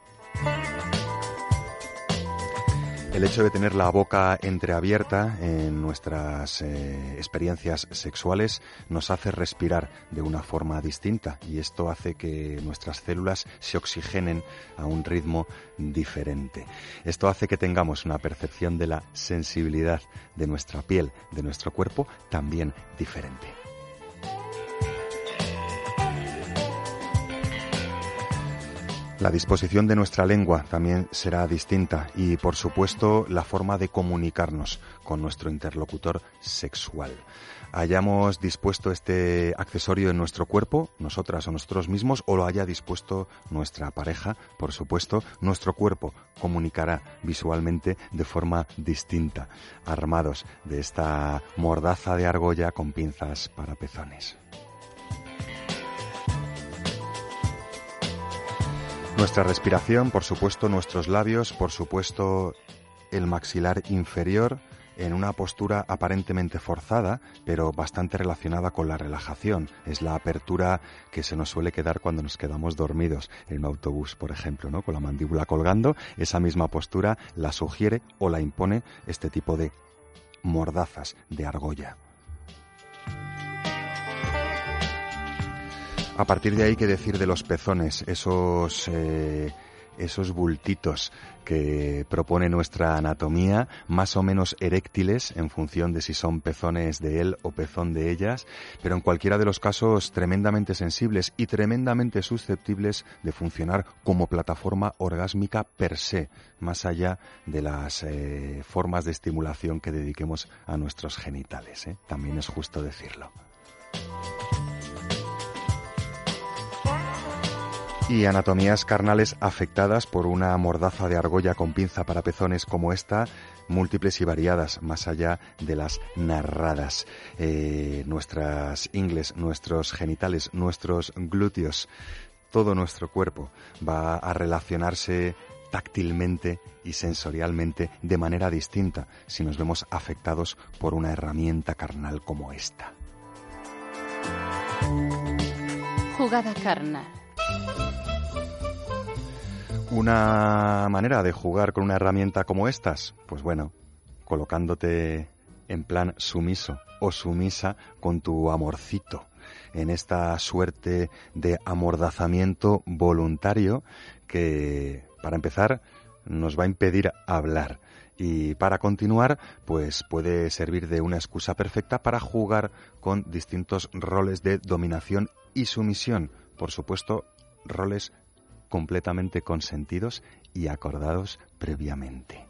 El hecho de tener la boca entreabierta en nuestras eh, experiencias sexuales nos hace respirar de una forma distinta y esto hace que nuestras células se oxigenen a un ritmo diferente. Esto hace que tengamos una percepción de la sensibilidad de nuestra piel, de nuestro cuerpo, también diferente. La disposición de nuestra lengua también será distinta y, por supuesto, la forma de comunicarnos con nuestro interlocutor sexual. Hayamos dispuesto este accesorio en nuestro cuerpo, nosotras o nosotros mismos, o lo haya dispuesto nuestra pareja, por supuesto, nuestro cuerpo comunicará visualmente de forma distinta, armados de esta mordaza de argolla con pinzas para pezones. Nuestra respiración, por supuesto, nuestros labios, por supuesto, el maxilar inferior en una postura aparentemente forzada, pero bastante relacionada con la relajación. Es la apertura que se nos suele quedar cuando nos quedamos dormidos en un autobús, por ejemplo, ¿no? Con la mandíbula colgando, esa misma postura la sugiere o la impone este tipo de mordazas de argolla. A partir de ahí, ¿qué decir de los pezones? Esos, eh, esos bultitos que propone nuestra anatomía, más o menos eréctiles en función de si son pezones de él o pezón de ellas, pero en cualquiera de los casos tremendamente sensibles y tremendamente susceptibles de funcionar como plataforma orgásmica per se, más allá de las eh, formas de estimulación que dediquemos a nuestros genitales. ¿eh? También es justo decirlo. Y anatomías carnales afectadas por una mordaza de argolla con pinza para pezones como esta, múltiples y variadas, más allá de las narradas. Eh, nuestras ingles, nuestros genitales, nuestros glúteos, todo nuestro cuerpo va a relacionarse táctilmente y sensorialmente de manera distinta si nos vemos afectados por una herramienta carnal como esta. Jugada carnal. Una manera de jugar con una herramienta como estas, pues bueno, colocándote en plan sumiso o sumisa con tu amorcito en esta suerte de amordazamiento voluntario que, para empezar, nos va a impedir hablar y para continuar, pues puede servir de una excusa perfecta para jugar con distintos roles de dominación y sumisión. Por supuesto, roles completamente consentidos y acordados previamente.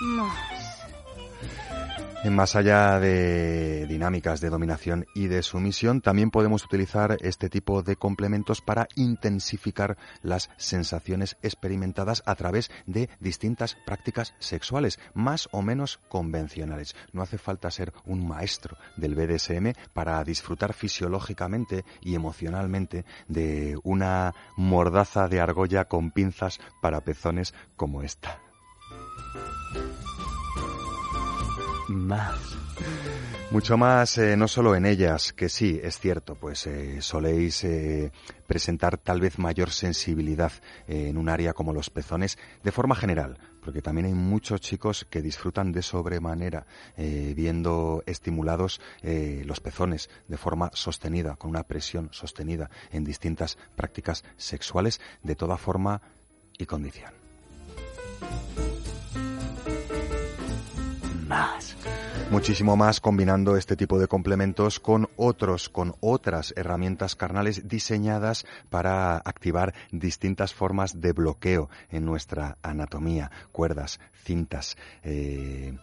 En Más allá de dinámicas de dominación y de sumisión, también podemos utilizar este tipo de complementos para intensificar las sensaciones experimentadas a través de distintas prácticas sexuales, más o menos convencionales. No hace falta ser un maestro del BDSM para disfrutar fisiológicamente y emocionalmente de una mordaza de argolla con pinzas para pezones como esta. Más. Mucho más, eh, no solo en ellas, que sí, es cierto, pues eh, soléis eh, presentar tal vez mayor sensibilidad en un área como los pezones, de forma general, porque también hay muchos chicos que disfrutan de sobremanera viendo estimulados los pezones de forma sostenida, con una presión sostenida en distintas prácticas sexuales, de toda forma y condición. Muchísimo más combinando este tipo de complementos con otros, con otras herramientas carnales diseñadas para activar distintas formas de bloqueo en nuestra anatomía, cuerdas, cintas, eh,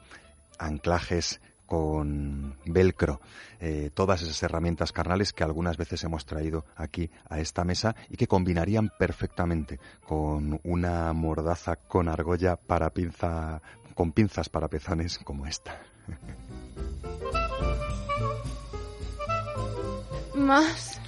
anclajes con velcro, eh, todas esas herramientas carnales que algunas veces hemos traído aquí a esta mesa y que combinarían perfectamente con una mordaza con argolla para pinza, con pinzas para pezones como esta. Más.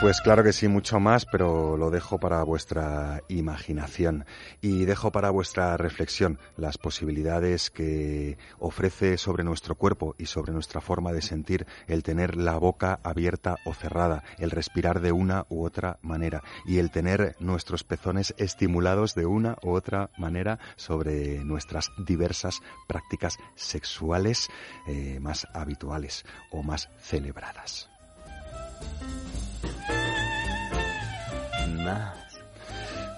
Pues claro que sí, mucho más, pero lo dejo para vuestra imaginación y dejo para vuestra reflexión las posibilidades que ofrece sobre nuestro cuerpo y sobre nuestra forma de sentir el tener la boca abierta o cerrada, el respirar de una u otra manera y el tener nuestros pezones estimulados de una u otra manera sobre nuestras diversas prácticas sexuales eh, más habituales o más celebradas.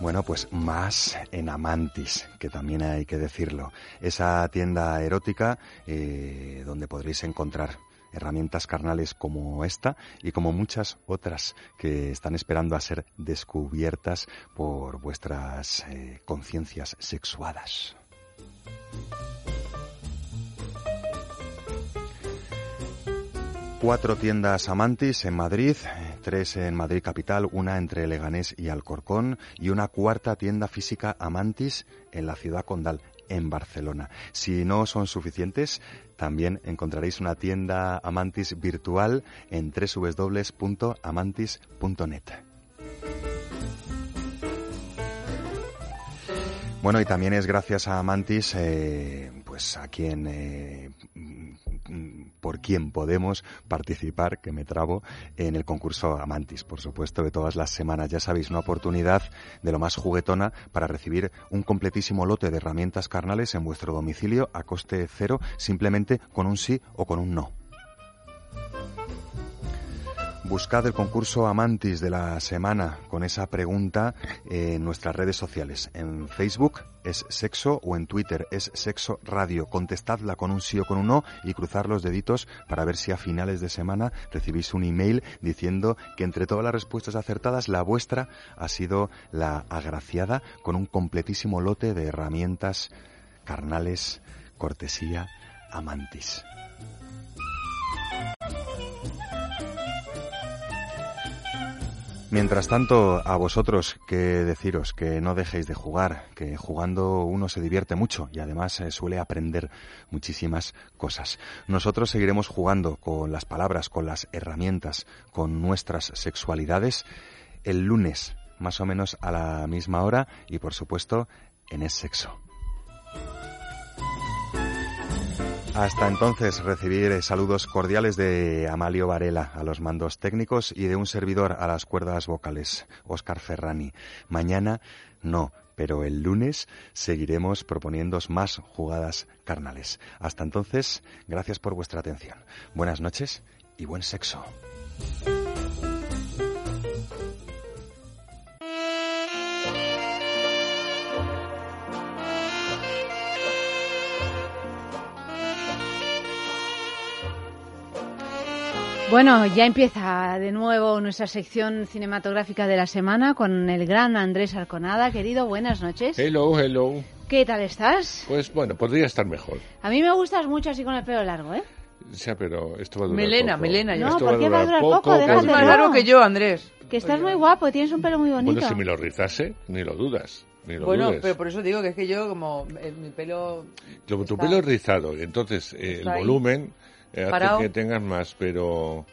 Bueno, pues más en Amantis, que también hay que decirlo. Esa tienda erótica eh, donde podréis encontrar herramientas carnales como esta y como muchas otras que están esperando a ser descubiertas por vuestras eh, conciencias sexuadas. Cuatro tiendas Amantis en Madrid, tres en Madrid capital, una entre Leganés y Alcorcón y una cuarta tienda física Amantis en la ciudad condal, en Barcelona. Si no son suficientes, también encontraréis una tienda Amantis virtual en www.amantis.net. Bueno, y también es gracias a Amantis, eh, pues a quien, eh, por quien podemos participar, que me trabo, en el concurso Amantis, por supuesto, de todas las semanas. Ya sabéis, una oportunidad de lo más juguetona para recibir un completísimo lote de herramientas carnales en vuestro domicilio a coste cero, simplemente con un sí o con un no. Buscad el concurso Amantis de la semana con esa pregunta en nuestras redes sociales. En Facebook es sexo o en Twitter es sexo radio. Contestadla con un sí o con un no y cruzar los deditos para ver si a finales de semana recibís un email diciendo que entre todas las respuestas acertadas la vuestra ha sido la agraciada con un completísimo lote de herramientas carnales cortesía Amantis. Mientras tanto, a vosotros que deciros que no dejéis de jugar, que jugando uno se divierte mucho y además eh, suele aprender muchísimas cosas. Nosotros seguiremos jugando con las palabras, con las herramientas, con nuestras sexualidades el lunes, más o menos a la misma hora y por supuesto en Es Sexo. Hasta entonces, recibir eh, saludos cordiales de Amalio Varela a los mandos técnicos y de un servidor a las cuerdas vocales, Óscar Ferrani. Mañana no, pero el lunes seguiremos proponiéndoos más jugadas carnales. Hasta entonces, gracias por vuestra atención. Buenas noches y buen sexo. Bueno, ya empieza de nuevo nuestra sección cinematográfica de la semana con el gran Andrés Arconada. Querido, buenas noches. Hello, hello. ¿Qué tal estás? Pues bueno, podría estar mejor. A mí me gustas mucho así con el pelo largo, ¿eh? O sea, pero esto va a durar Melena, poco. melena, ya. No, Esto ¿por qué va a durar poco? poco, Déjate Más largo que yo, Andrés. Que estás muy guapo tienes un pelo muy bonito. Bueno, si me lo rizase, ni lo dudas. Ni lo Bueno, dudes. pero por eso digo que es que yo, como eh, mi pelo. Como tu está- pelo es rizado, entonces eh, el Está ahí. Eh, hace Parado. que tengas más, pero...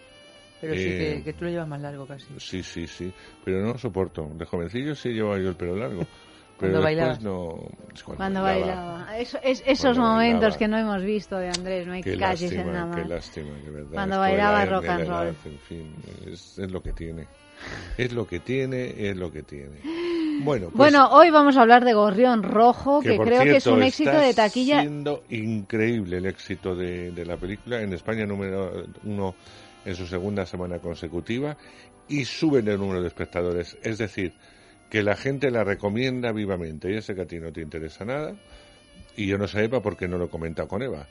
Pero sí, eh, que, que tú lo llevas más largo casi. Sí, sí, sí. Pero no soporto. De jovencillo sí llevaba yo el pelo largo. [laughs] Pero Cuando no... Cuando bailaba. Eso- es- esos Cuando momentos bailaba. que no hemos visto de Andrés, no hay Qué calles en lástima, nada qué más. lástima, de verdad. Cuando Esto bailaba rock and roll. En fin, es, es lo que tiene. Es lo que tiene, es lo que tiene. Bueno, pues, Bueno, hoy vamos a hablar de Gorrión Rojo, que, creo que es un éxito está de taquilla. siendo increíble el éxito de, de la película. En España número uno en su segunda semana consecutiva y suben el número de espectadores. Es decir, que la gente la recomienda vivamente. Ya sé que a ti no te interesa nada y yo no sé Eva porque no lo he comentado con Eva.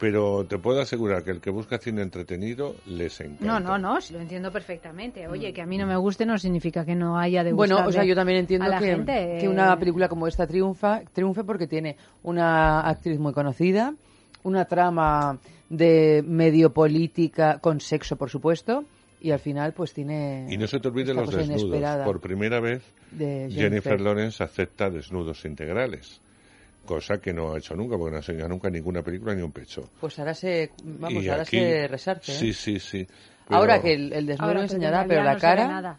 Pero te puedo asegurar que el que busca cine entretenido les encanta. No, no, no, lo entiendo perfectamente. Oye, que a mí no me guste no significa que no haya de Bueno, o sea, yo también entiendo que, gente, que eh, una película como esta triunfa, triunfe porque tiene una actriz muy conocida, una trama de medio política con sexo, por supuesto, y al final pues tiene Y no se te olviden esta los desnudos. Por primera vez, de Jennifer. Jennifer. Lawrence acepta desnudos integrales. Cosa que no ha hecho nunca, porque no ha enseñado nunca ninguna película ni un pecho. Pues ahora se, vamos, Y ahora aquí- se resarce. ¿eh? Sí, sí, sí. Pero- Ahora que el, el desnudo Ahora lo enseñará, pero la no se ve cara... nada.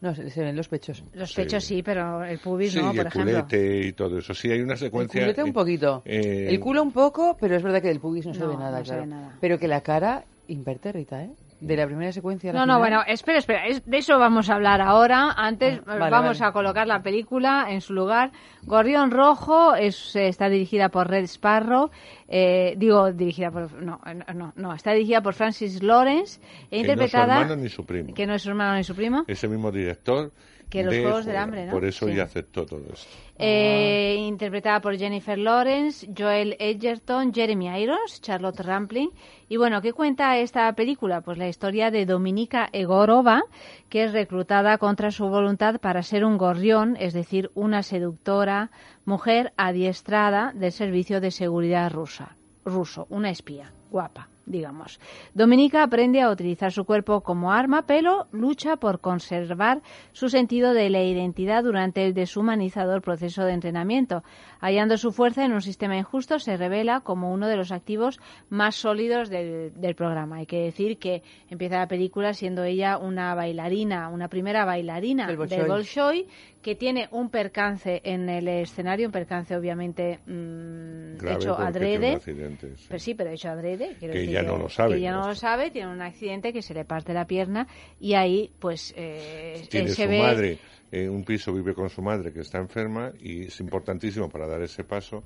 No, se, se ven los pechos. Los Sí. pechos sí, pero el pubis Sí, no, y por el ejemplo. culete y todo eso. Sí, hay una El secuencia... culete un poquito. eh, El culo un poco, pero es verdad que del pubis no, se ve nada, no se claro. ve nada. Pero que la cara impertérrita, ¿eh? De la primera secuencia a la No, no, bueno, espera, espera, es- de eso vamos a hablar ahora. Antes Ah, eh, vale, vamos vale. a colocar la película en su lugar. Gorrión Rojo es, eh, está dirigida por Red Sparrow. Eh, digo, dirigida por... No, no, no, está dirigida por Francis Lawrence e Que no es su interpretada... hermano ni su primo. Que no es su hermano ni su primo. Ese mismo director. Que los de Juegos del. Hambre, ¿no? Por eso Sí. ya aceptó todo esto. Eh, interpretada por Jennifer Lawrence, Joel Edgerton, Jeremy Irons, Charlotte Rampling. Y bueno, ¿qué cuenta esta película? Pues la historia de Dominika Egorova, que es reclutada contra su voluntad para ser un gorrión, es decir, una seductora mujer adiestrada del servicio de seguridad rusa, ruso, una espía, guapa digamos. Dominica aprende a utilizar su cuerpo como arma, pero lucha por conservar su sentido de la identidad durante el deshumanizador proceso de entrenamiento. Hallando su fuerza en un sistema injusto, se revela como uno de los activos más sólidos del, del programa. Hay que decir que empieza la película siendo ella una bailarina, una primera bailarina Del del Bolshoi. Que tiene un percance en el escenario, un percance obviamente mm, Grave hecho adrede. accidente, sí. Pues sí, pero hecho adrede. Que decir ella no lo sabe, Que ella ¿no? lo sabe, tiene un accidente que se le parte la pierna y ahí, pues, eh, Tiene se su ve... madre en un piso, vive con su madre que está enferma y es importantísimo para dar ese paso.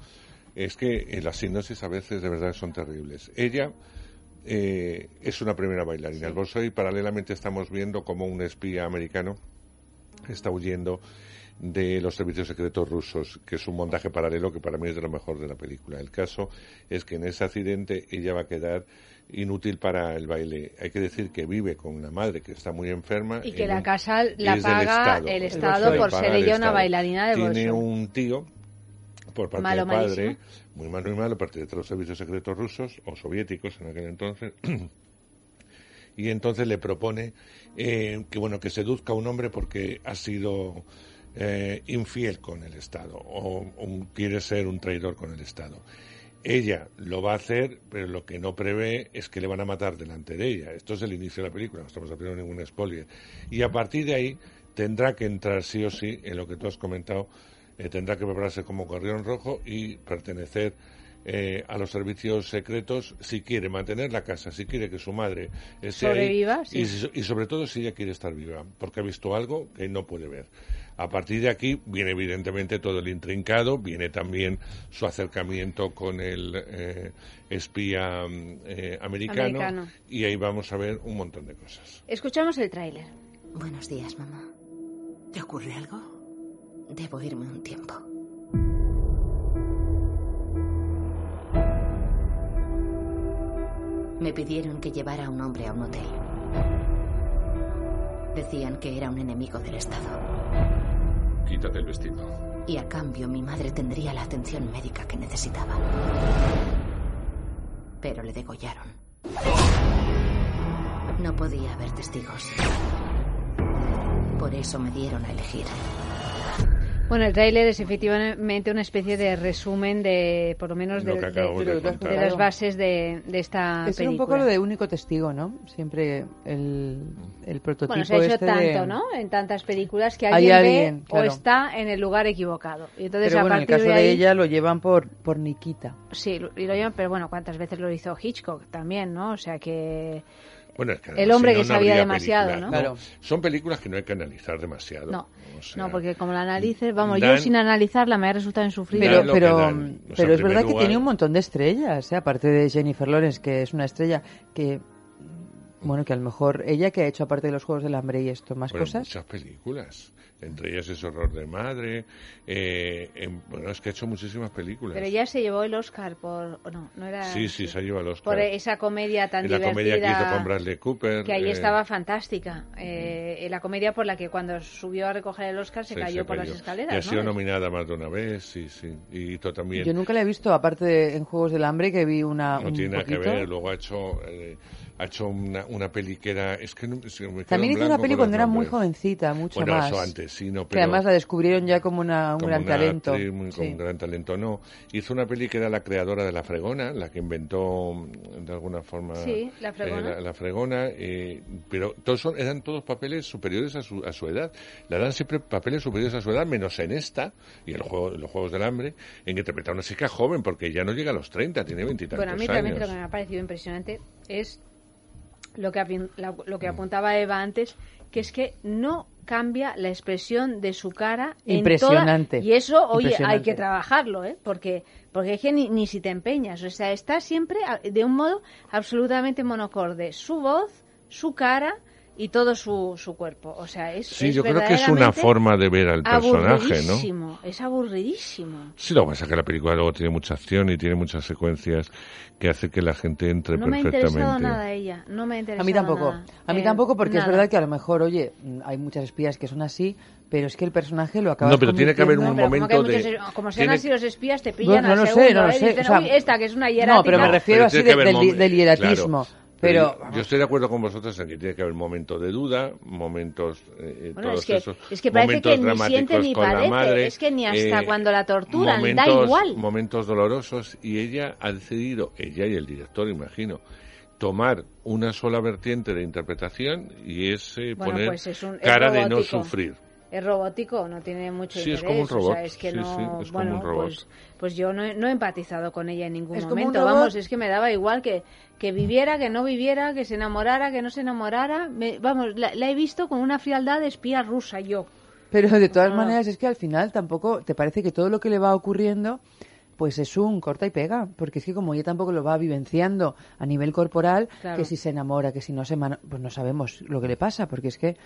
Es que eh, las sinopsis a veces de verdad son terribles. Ella eh, es una primera bailarina. El Bolshoi paralelamente estamos viendo como un espía americano está huyendo de los servicios secretos rusos, que es un montaje paralelo que para mí es de lo mejor de la película. El caso es que en ese accidente ella va a quedar inútil para el baile. Hay que decir que vive con una madre que está muy enferma. Y que en la casa la es del paga el Estado por paga ser el ella una Estado. bailarina de Tiene Bolshoi. un tío por parte Malo, del padre, malísimo. muy malo y malo, pertenece a los servicios secretos rusos o soviéticos en aquel entonces. [clears throat] y entonces le propone eh, que bueno que seduzca a un hombre porque ha sido eh, infiel con el Estado o, quiere ser un traidor con el Estado. Ella lo va a hacer, pero lo que no prevé es que le van a matar delante de ella. Esto es el inicio de la película, no estamos haciendo ningún spoiler. Y a partir de ahí tendrá que entrar sí o sí en lo que tú has comentado, eh, tendrá que prepararse como gorrión rojo y pertenecer eh, a los servicios secretos si quiere mantener la casa, si quiere que su madre ahí, Sobreviva, sí. y, si- y sobre todo si ella quiere estar viva, porque ha visto algo que no puede ver. A partir de aquí viene evidentemente todo el intrincado, viene también su acercamiento con el eh, espía mm, eh, americano, Americano. y ahí vamos a ver un montón de cosas. Escuchamos el tráiler. Buenos días, mamá. ¿Te ocurre algo? Debo irme un tiempo. Me pidieron que llevara a un hombre a un hotel. Decían que era un enemigo del Estado. Quítate el vestido. Y a cambio mi madre tendría la atención médica que necesitaba. Pero le degollaron. No podía haber testigos. Por eso me dieron a elegir. Bueno, el tráiler es efectivamente una especie de resumen de, por lo menos, Lo de, las bases de, de esta Es película. un poco lo de único testigo, ¿no? Siempre el, el prototipo Bueno, se ha hecho este tanto, de- ¿no? En tantas películas que Hay alguien, alguien, ve o está en el lugar equivocado. Y entonces, Pero a en el caso de ahí, ella lo llevan por, por Nikita. Sí, lo- y lo llevan, pero bueno, ¿cuántas veces lo hizo Hitchcock también, no? O sea que... Bueno, es que El hombre si que no, sabía demasiado, película. ¿no? Claro. Son películas que no hay que analizar demasiado. No, O sea, no, porque como la analices, vamos, dan- yo sin analizarla me ha resultado insufrible. Pero, pero, dan. O sea, pero es verdad que tiene un montón de estrellas, ¿eh? aparte de Jennifer Lawrence, que es una estrella que, bueno, que a lo mejor ella que ha hecho aparte de los Juegos del Hambre y esto, más Bueno, cosas. muchas películas. Entre ellas es Horror de Madre. eh, en- bueno, es que ha hecho muchísimas películas. Pero ya se llevó el Oscar por... o No, no era... Sí, sí, se ha llevado el Oscar. Por esa comedia tan Y la divertida... comedia que hizo con Bradley Cooper. Que ahí eh, estaba fantástica. Eh, la comedia por la que cuando subió a recoger el Oscar se, sí, cayó se por las cayó. escaleras, Y ha ¿no? sido nominada más de una vez, sí, sí. Y hizo también. Yo nunca la he visto, aparte de en Juegos del Hambre, que vi una. No un tiene nada que poquito. ver. Luego ha hecho, eh, ha hecho una, una peli que era. Es que no, me También hizo una peli con cuando era muy jovencita, mucho Bueno, más. eso antes, sí, no, Que además la descubrieron ya como una, un como gran una talento. actriz muy- con Sí. un gran talento, no. Hizo una peli que era la creadora de La Fregona, la que inventó mm, de alguna forma Sí, La Fregona. eh, la, la Fregona, eh, pero todos son, eran todos papeles superiores a su, a su edad. Le dan siempre papeles superiores a su edad, menos en esta, y en los Juegos, los Juegos del Hambre, en que interpreta a una chica joven, porque ya no llega a los 30, tiene veintitantos Bueno, a mí años. lo que me ha parecido impresionante es lo que, lo que apuntaba Eva antes, que es que no cambia la expresión de su cara en Impresionante. toda- y eso, oye, hay que trabajarlo, ¿eh? Porque porque es que ni, ni si te empeñas, o sea, está siempre a- de un modo absolutamente monocorde, su voz, su cara y todo su, su cuerpo, o sea, es Sí, es yo creo que es una forma de ver al personaje, ¿no? aburridísimo, Es aburridísimo. Sí, lo que pasa es que la película luego tiene mucha acción y tiene muchas secuencias que hace que la gente entre No me ha interesado perfectamente. nada ella, no me ha interesado A mí tampoco. nada. A mí Eh, tampoco porque es nada. verdad que a lo mejor, oye, hay muchas espías que son así, pero es que el personaje lo acaba No, pero tiene que haber un No, momento de- muchos- como sean tiene- así los espías te pillan No, no lo sé, no ¿eh? sé, Dicen, o sea, "Uy, esta que es una hierática. No, pero me refiero Pero así de- del, hieratismo. claro. Pero, yo estoy de acuerdo con vosotros en que tiene que haber momentos de duda, momentos eh, Bueno, todos es que, esos es que parece momentos que ni siente ni madre, es que ni hasta eh, cuando la torturan, da momentos, igual. momentos dolorosos y ella ha decidido, ella y el director, imagino, tomar una sola vertiente de interpretación y es eh, Bueno, poner pues es un- es cara de no sufrir. Es robótico, no tiene mucho Sí, es interés. como un robot. O sea, es que Sí, no, sí, es como bueno, un robot. pues, pues yo no, he- no he empatizado con ella en ningún Es como un momento. robot. Vamos, es que me daba igual que, que viviera, que no viviera, que se enamorara, que no se enamorara. Me- vamos, la, la he visto con una frialdad de espía rusa yo. pero de todas Ah. maneras es que al final tampoco te parece que todo lo que le va ocurriendo pues es un corta y pega, porque es que como ella tampoco lo va vivenciando a nivel corporal, Claro. que si se enamora, que si no se pues no sabemos lo que le pasa, porque es que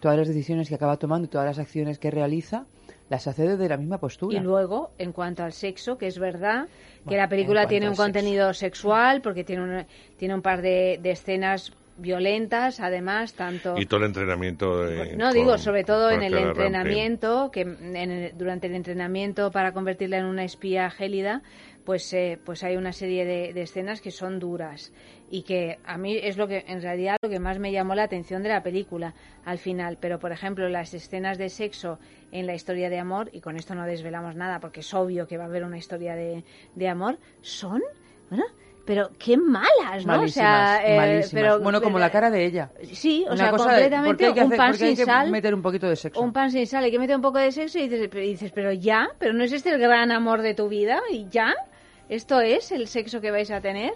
todas las decisiones que acaba tomando y todas las acciones que realiza las hace desde la misma postura. Y luego, en cuanto al sexo, que es verdad que Bueno, la película en tiene un contenido sexual, porque tiene un, tiene un par de, de escenas violentas, además, tanto... Y todo el entrenamiento. eh, No con- digo, sobre todo en el entrenamiento, que en el- durante el entrenamiento para convertirla en una espía gélida, pues, eh, pues hay una serie de, de escenas que son duras y que a mí es lo que en realidad lo que más me llamó la atención de la película al final. Pero por ejemplo las escenas de sexo en la historia de amor y con esto no desvelamos nada porque es obvio que va a haber una historia de, de amor son, bueno, pero qué malas, ¿no? Malísimas, o sea, eh, malísimas. pero- bueno, como la cara de ella. Sí, o Una sea, cosa de- completamente porque hay que un pan porque hay sin que sal. meter un poquito de sexo. Un pan sin sal, hay que meter un poco de sexo y dices, y dices, pero ya, pero no es este el gran amor de tu vida y ya, esto es el sexo que vais a tener.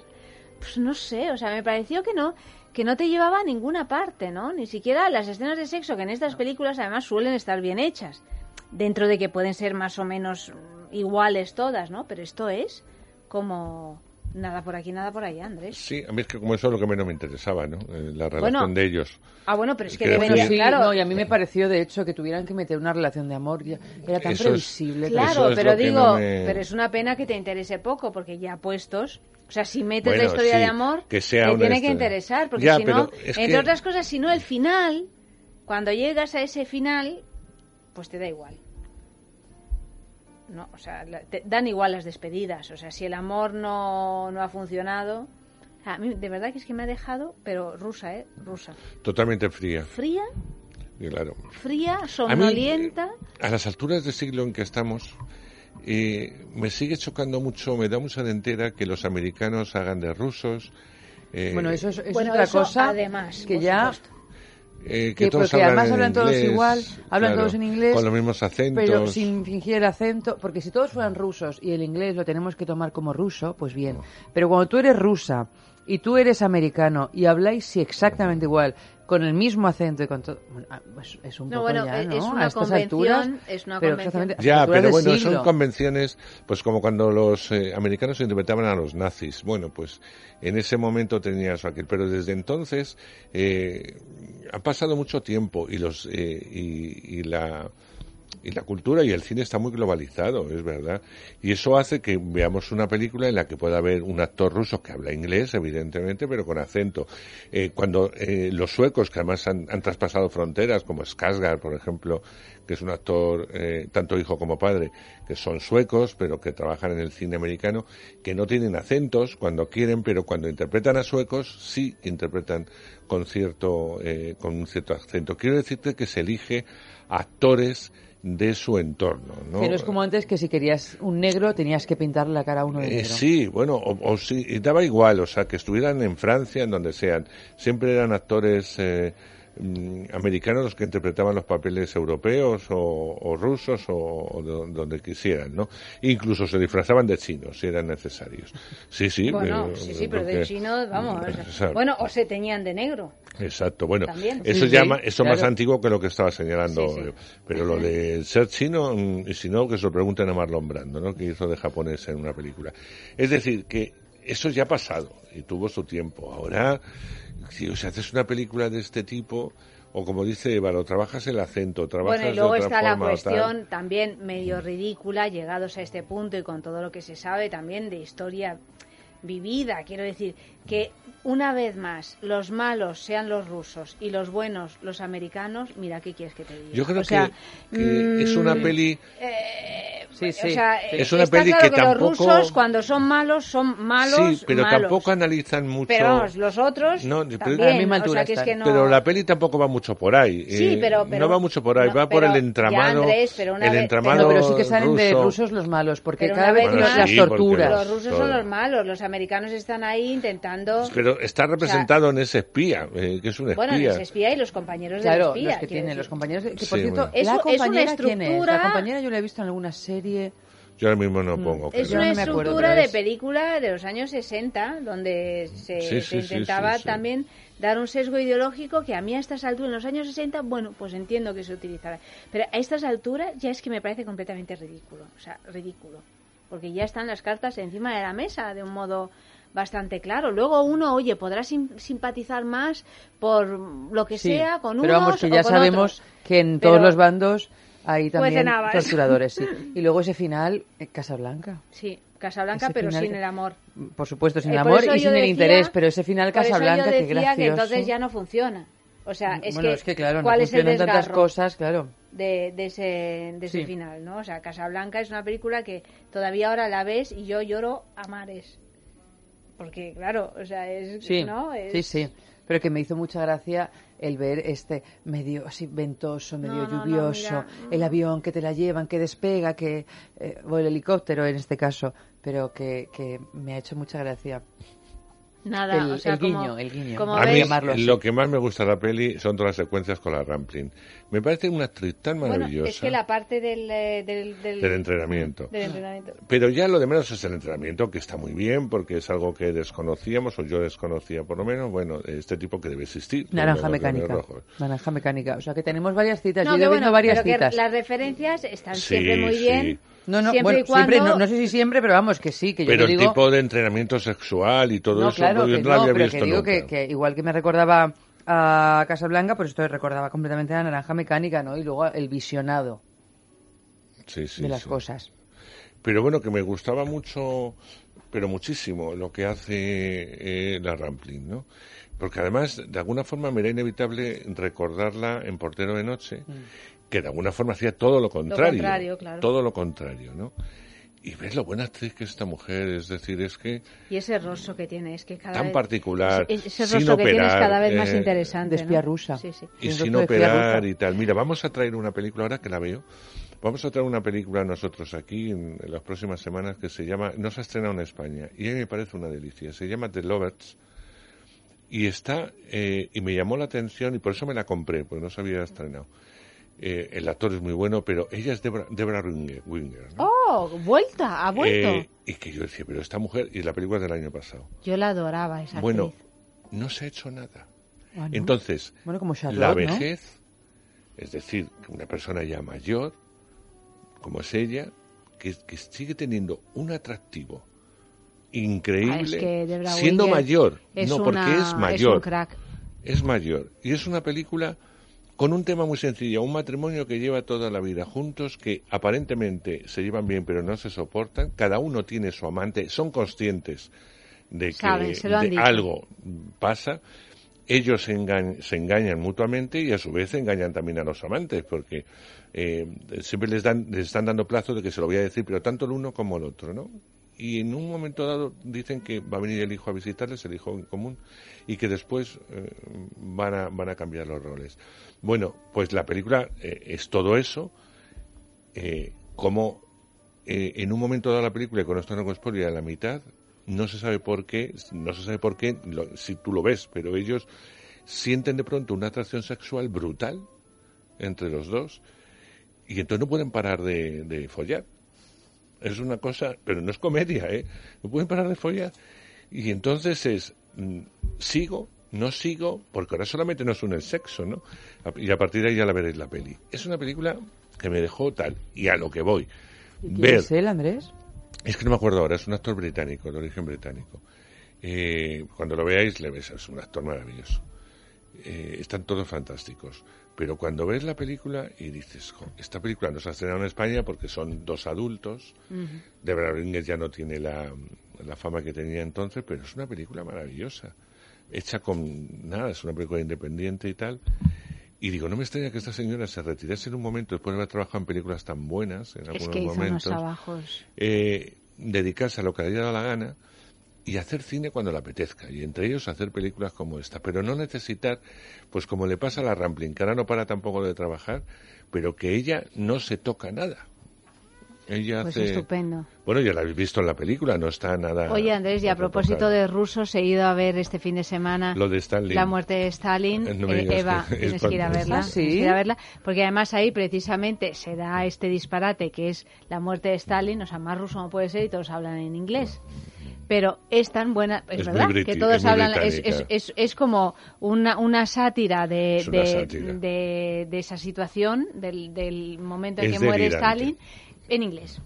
Pues no sé, o sea, me pareció que no, que no te llevaba a ninguna parte, ¿no? Ni siquiera las escenas de sexo que en estas películas además suelen estar bien hechas, dentro de que pueden ser más o menos mm, iguales todas, ¿no? Pero esto es como nada por aquí, nada por allá, Andrés. Sí, a mí es que como eso es lo que menos me interesaba, ¿no? Eh, la relación Bueno, de ellos. Ah, bueno, pero es que decir- Sí, claro. no, y a mí me pareció, de hecho, que tuvieran que meter una relación de amor. ya- Era tan Eso previsible. que- Claro, es pero digo, no me- pero es una pena que te interese poco, porque ya puestos, o sea, si metes Bueno, la historia sí, de amor, que sea te tiene que interesar, porque Ya, si no, entre que- otras cosas, si no el final, cuando llegas a ese final, pues te da igual. No, o sea, la- te dan igual las despedidas, o sea, si el amor no, no ha funcionado, a mí de verdad que es que me ha dejado, pero rusa, ¿eh? Rusa. Totalmente fría. Fría, Y claro. fría, somnolienta. A las alturas del siglo en que estamos, eh, me sigue chocando mucho, me da mucha dentera que los americanos hagan de rusos. eh, Bueno, eso es, eso es Bueno, otra eso cosa además, que ya... supuesto. Eh, que todos porque además hablan todos inglés, igual, hablan claro, todos en inglés, Con los mismos acentos. pero sin fingir el acento, porque si todos fueran rusos y el inglés lo tenemos que tomar como ruso, pues bien. Pero cuando tú eres rusa y tú eres americano y habláis sí, exactamente igual, con el mismo acento y con todo, bueno, ah, pues es un No, poco bueno, ya, es ¿no? una a estas convención, alturas, es una pero convención. Ya, pero bueno, siglo. son convenciones, pues como cuando los eh, americanos interpretaban a los nazis. Bueno, pues en ese momento tenía eso aquel, pero desde entonces eh, ha pasado mucho tiempo y los eh, y, y la y la cultura y el cine está muy globalizado, es verdad. Y eso hace que veamos una película en la que pueda haber un actor ruso que habla inglés, evidentemente, pero con acento. Eh, cuando eh, los suecos, que además han, traspasado fronteras, como Skarsgård, por ejemplo, que es un actor eh, tanto hijo como padre, que son suecos, pero que trabajan en el cine americano, que no tienen acentos cuando quieren, pero cuando interpretan a suecos, sí interpretan con cierto, con un cierto acento. Quiero decirte que se elige actores de su entorno, ¿no? Que no es como antes que si querías un negro tenías que pintarle la cara a uno de Eh, negro. sí, bueno, o, o sí, y daba igual, o sea, que estuvieran en Francia, en donde sean, siempre eran actores eh, americanos los que interpretaban los papeles europeos o, o rusos o, o de- donde quisieran, ¿no? Incluso se disfrazaban de chinos si eran necesarios. Sí, sí. Bueno, pero- sí, sí, pero de porque- chino, vamos. bueno, o se teñían de negro. Exacto, bueno, También. eso Sí, ya sí, ma- eso más antiguo que lo que estaba señalando, Sí, yo. pero lo de ser chino, mm, y si no, que se lo pregunten a Marlon Brando, ¿no? que hizo de japonés en una película. Es decir, que eso ya ha pasado y tuvo su tiempo. Ahora, si o sea, haces una película de este tipo, o como dice lo trabajas el acento, trabajas Bueno, y luego de otra está la tal. cuestión también medio ridícula, llegados a este punto y con todo lo que se sabe también de historia vivida. Quiero decir que una vez más los malos sean los rusos y los buenos los americanos. Mira, ¿qué quieres que te diga? Yo creo O sea, que, que es una mm, peli... o sea, Es una está peli claro que que, tampoco- los rusos cuando son malos son malos. sí, pero malos. tampoco analizan mucho... Pero vamos, los otros No, pero- también. o sea, que es que no... Pero la peli tampoco va mucho por ahí. Sí, eh, pero- pero- no va mucho por ahí, no, va por el entramado. Andrés, pero una el vez- entramado No, pero sí que salen de ruso. rusos los malos, porque Pero cada vez más, las sí, torturas. Los rusos son los malos, los americanos están ahí intentando... Pero está representado en ese espía, eh, que es un espía. Bueno, les espía y los compañeros Claro, del espía. los que tienen, decir. los compañeros. de- que Sí, por cierto, bueno. Es la es una compañera, ¿quién es? La compañera yo la he visto en alguna serie. Yo ahora mismo no pongo. Mm. Es pero- una no me acuerdo, estructura de es- película de los años 60, donde se, Sí, se sí, sí, intentaba sí, sí. también dar un sesgo ideológico que a mí a estas alturas, en los años 60, bueno, pues entiendo que se utilizara. Pero a estas alturas ya es que me parece completamente ridículo. O sea, ridículo. Porque ya están las cartas encima de la mesa de un modo bastante claro. Luego uno, oye, podrá sim- simpatizar más por lo que Sí, sea con pero unos vamos, que o ya con sabemos otros. que en Pero- todos los bandos hay también Cuecen habas. torturadores. Sí. [laughs] Y luego ese final, eh, Casablanca. Sí, Casablanca, Ese pero final sin el amor. Por supuesto, sin Eh, el por amor y sin el interés, pero ese final Por eso yo Casablanca, qué decía gracioso. que entonces ya no funciona. O sea, es bueno, que, es que claro, no ¿cuál es el tantas cosas, claro. de, de ese, de ese Sí. final, ¿no? O sea, Casablanca es una película que todavía ahora la ves y yo lloro a mares. Porque, claro, o sea, es... Sí, ¿no? Es- sí, sí. Pero que me hizo mucha gracia el ver este medio así ventoso, medio No, no, no, lluvioso, el avión que te la llevan, que despega, que eh, o el helicóptero en este caso, pero que, que me ha hecho mucha gracia. Nada, el, o sea, el como- guiño, el guiño. como A mí lo que más me gusta de la peli son todas las secuencias con la Ramplin. Me parece una actriz tan Bueno, maravillosa es que la parte del... eh, del, del, del entrenamiento. del entrenamiento. Pero ya lo de menos es el entrenamiento, que está muy bien, porque es algo que desconocíamos, o yo desconocía por lo menos, bueno, este tipo que debe existir. Naranja mecánica. Naranja mecánica. O sea que tenemos varias citas. No, Yo he bueno, varias pero que citas. las referencias están Sí, siempre muy sí. No, no, siempre bueno, y cuando... siempre, no, no sé si siempre, pero vamos, que sí, que yo Pero el digo... tipo de entrenamiento sexual y todo no, eso, claro, yo que no lo no, había pero visto que digo nunca. que, que igual que me recordaba a Casablanca, pues esto recordaba completamente a Naranja Mecánica, ¿no? Y luego el visionado Sí, sí, de las sí. cosas. Pero bueno, que me gustaba mucho, pero muchísimo, lo que hace eh, la Rampling, ¿no? Porque además, de alguna forma, me era inevitable recordarla en Portero de Noche, que de alguna forma hacía todo lo contrario. contrario, claro. Todo lo contrario, ¿no? Y ves lo buena actriz que es esta mujer, es decir, es que Y ese rostro que tiene, es que cada tan vez... particular, Ese, ese sin rostro que tiene es cada vez más eh, interesante, De espía ¿no? rusa. Sí, sí. y sin operar y tal. Mira, vamos a traer una película ahora que la veo. Vamos a traer una película nosotros aquí en, en las próximas semanas que se llama, no se ha estrenado en España y a mí me parece una delicia. Se llama The Lovers y está, eh, y me llamó la atención y por eso me la compré, porque no se había estrenado. Eh, el actor es muy bueno, pero ella es Debra, Debra Winger. Winger, ¿no? ¡Oh! ¡Vuelta! ¡Ha vuelto! Eh, y que yo decía, pero esta mujer, y la película es del año pasado. Yo la adoraba, esa Bueno, actriz. no se ha hecho nada. Ah, ¿no? Entonces, Bueno, como Charlotte, la ¿no? vejez, es decir, que una persona ya mayor, como es ella, que, que sigue teniendo un atractivo increíble, Ah, es que Debra siendo Winger mayor, es no una- porque es es mayor, un crack. es mayor y es una película con un tema muy sencillo, un matrimonio que lleva toda la vida juntos, que aparentemente se llevan bien pero no se soportan, cada uno tiene su amante, son conscientes de que Saben, de algo pasa, ellos se, engañ- se engañan mutuamente y a su vez engañan también a los amantes, porque eh, siempre les, dan, les están dando plazo de que se lo voy a decir, pero tanto el uno como el otro, ¿no? Y en un momento dado dicen que va a venir el hijo a visitarles, el hijo en común, y que después eh, van, a, van a cambiar los roles. Bueno, pues la película eh, es todo eso, eh, como eh, en un momento dado la película, y con esto no spoiler, a la mitad, no se sabe por qué, no se sabe por qué, lo- si tú lo ves, pero ellos sienten de pronto una atracción sexual brutal entre los dos y entonces no pueden parar de, de follar. Es una cosa, pero no es comedia, ¿eh? No pueden parar de follar. Y entonces es, mm, sigo, no sigo, porque ahora solamente nos une el sexo, ¿no? Y a partir de ahí ya la veréis la peli. Es una película que me dejó tal, y a lo que voy. ¿Y Ver, es él, Andrés? es que no me acuerdo ahora, es un actor británico, de origen británico. Eh, cuando lo veáis, le ves, es un actor maravilloso. Eh, están todos fantásticos. Pero cuando ves la película y dices, "Jo, esta película no se ha estrenado en España porque son dos adultos, Deborah Rodríguez ya no tiene la, la fama que tenía entonces, pero es una película maravillosa. Hecha con nada, es una película independiente y tal. Y digo, no me extraña que esta señora se retirase en un momento después de haber trabajado en películas tan buenas, en Es algunos que hizo unos momentos eh, dedicarse a lo que le haya dado la gana y hacer cine cuando le apetezca, y entre ellos hacer películas como esta, pero no necesitar, pues como le pasa a la Rampling, que ahora no para tampoco de trabajar, pero que ella no se toca nada. Ella Pues hace... estupendo. Bueno, ya la habéis visto en la película, no está nada... Oye, Andrés, y a propósito de rusos, he ido a ver este fin de semana Lo de Stalin. la muerte de Stalin. Eh, no Eh, Eva, que es tienes que ir a verla. ¿Ah, sí? tienes que ir a verla, porque además ahí precisamente se da este disparate que es la muerte de Stalin, o sea, más ruso no puede ser y todos hablan en inglés. Pero es tan buena, es, verdad, que todos es hablan, es, es, es, es como una, una sátira de, Es una de, sátira. de- de esa situación, del, del momento en Es que muere. Stalin, en inglés.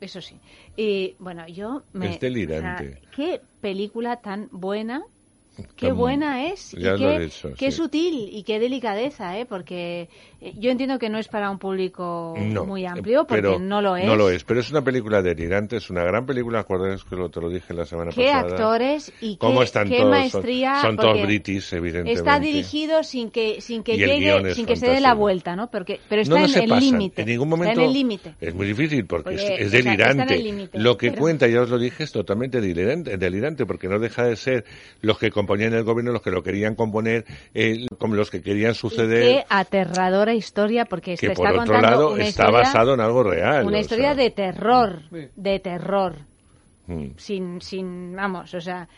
Eso sí. Y bueno, yo me. Es delirante. qué película tan buena. Qué buena es. y qué, he dicho, qué sí. sutil y qué delicadeza, ¿eh? Porque yo entiendo que no es para un público No, muy amplio, porque pero no lo es. No lo es, pero es una película delirante, es una gran película, acordáis que lo, te lo dije la semana Qué pasada. actores y ¿Cómo qué, están qué todos? Son- maestría. Son, todos british, evidentemente. Está dirigido sin que sin que llegue, sin que se dé la vuelta, ¿no? Porque, pero está no, no en se el límite. En ningún Está momento en el límite. es muy difícil porque, es- está- está delirante. Lo que pero- cuenta, ya os lo dije, es totalmente delirante, delirante porque no deja de ser los que componían el gobierno, los que lo querían componer, eh, como los que querían Y suceder. qué aterradora historia, porque que te por está otro contando lado una está historia, basado en algo real. una o historia sea, de terror, de terror, mm. sin, sin, vamos, o sea,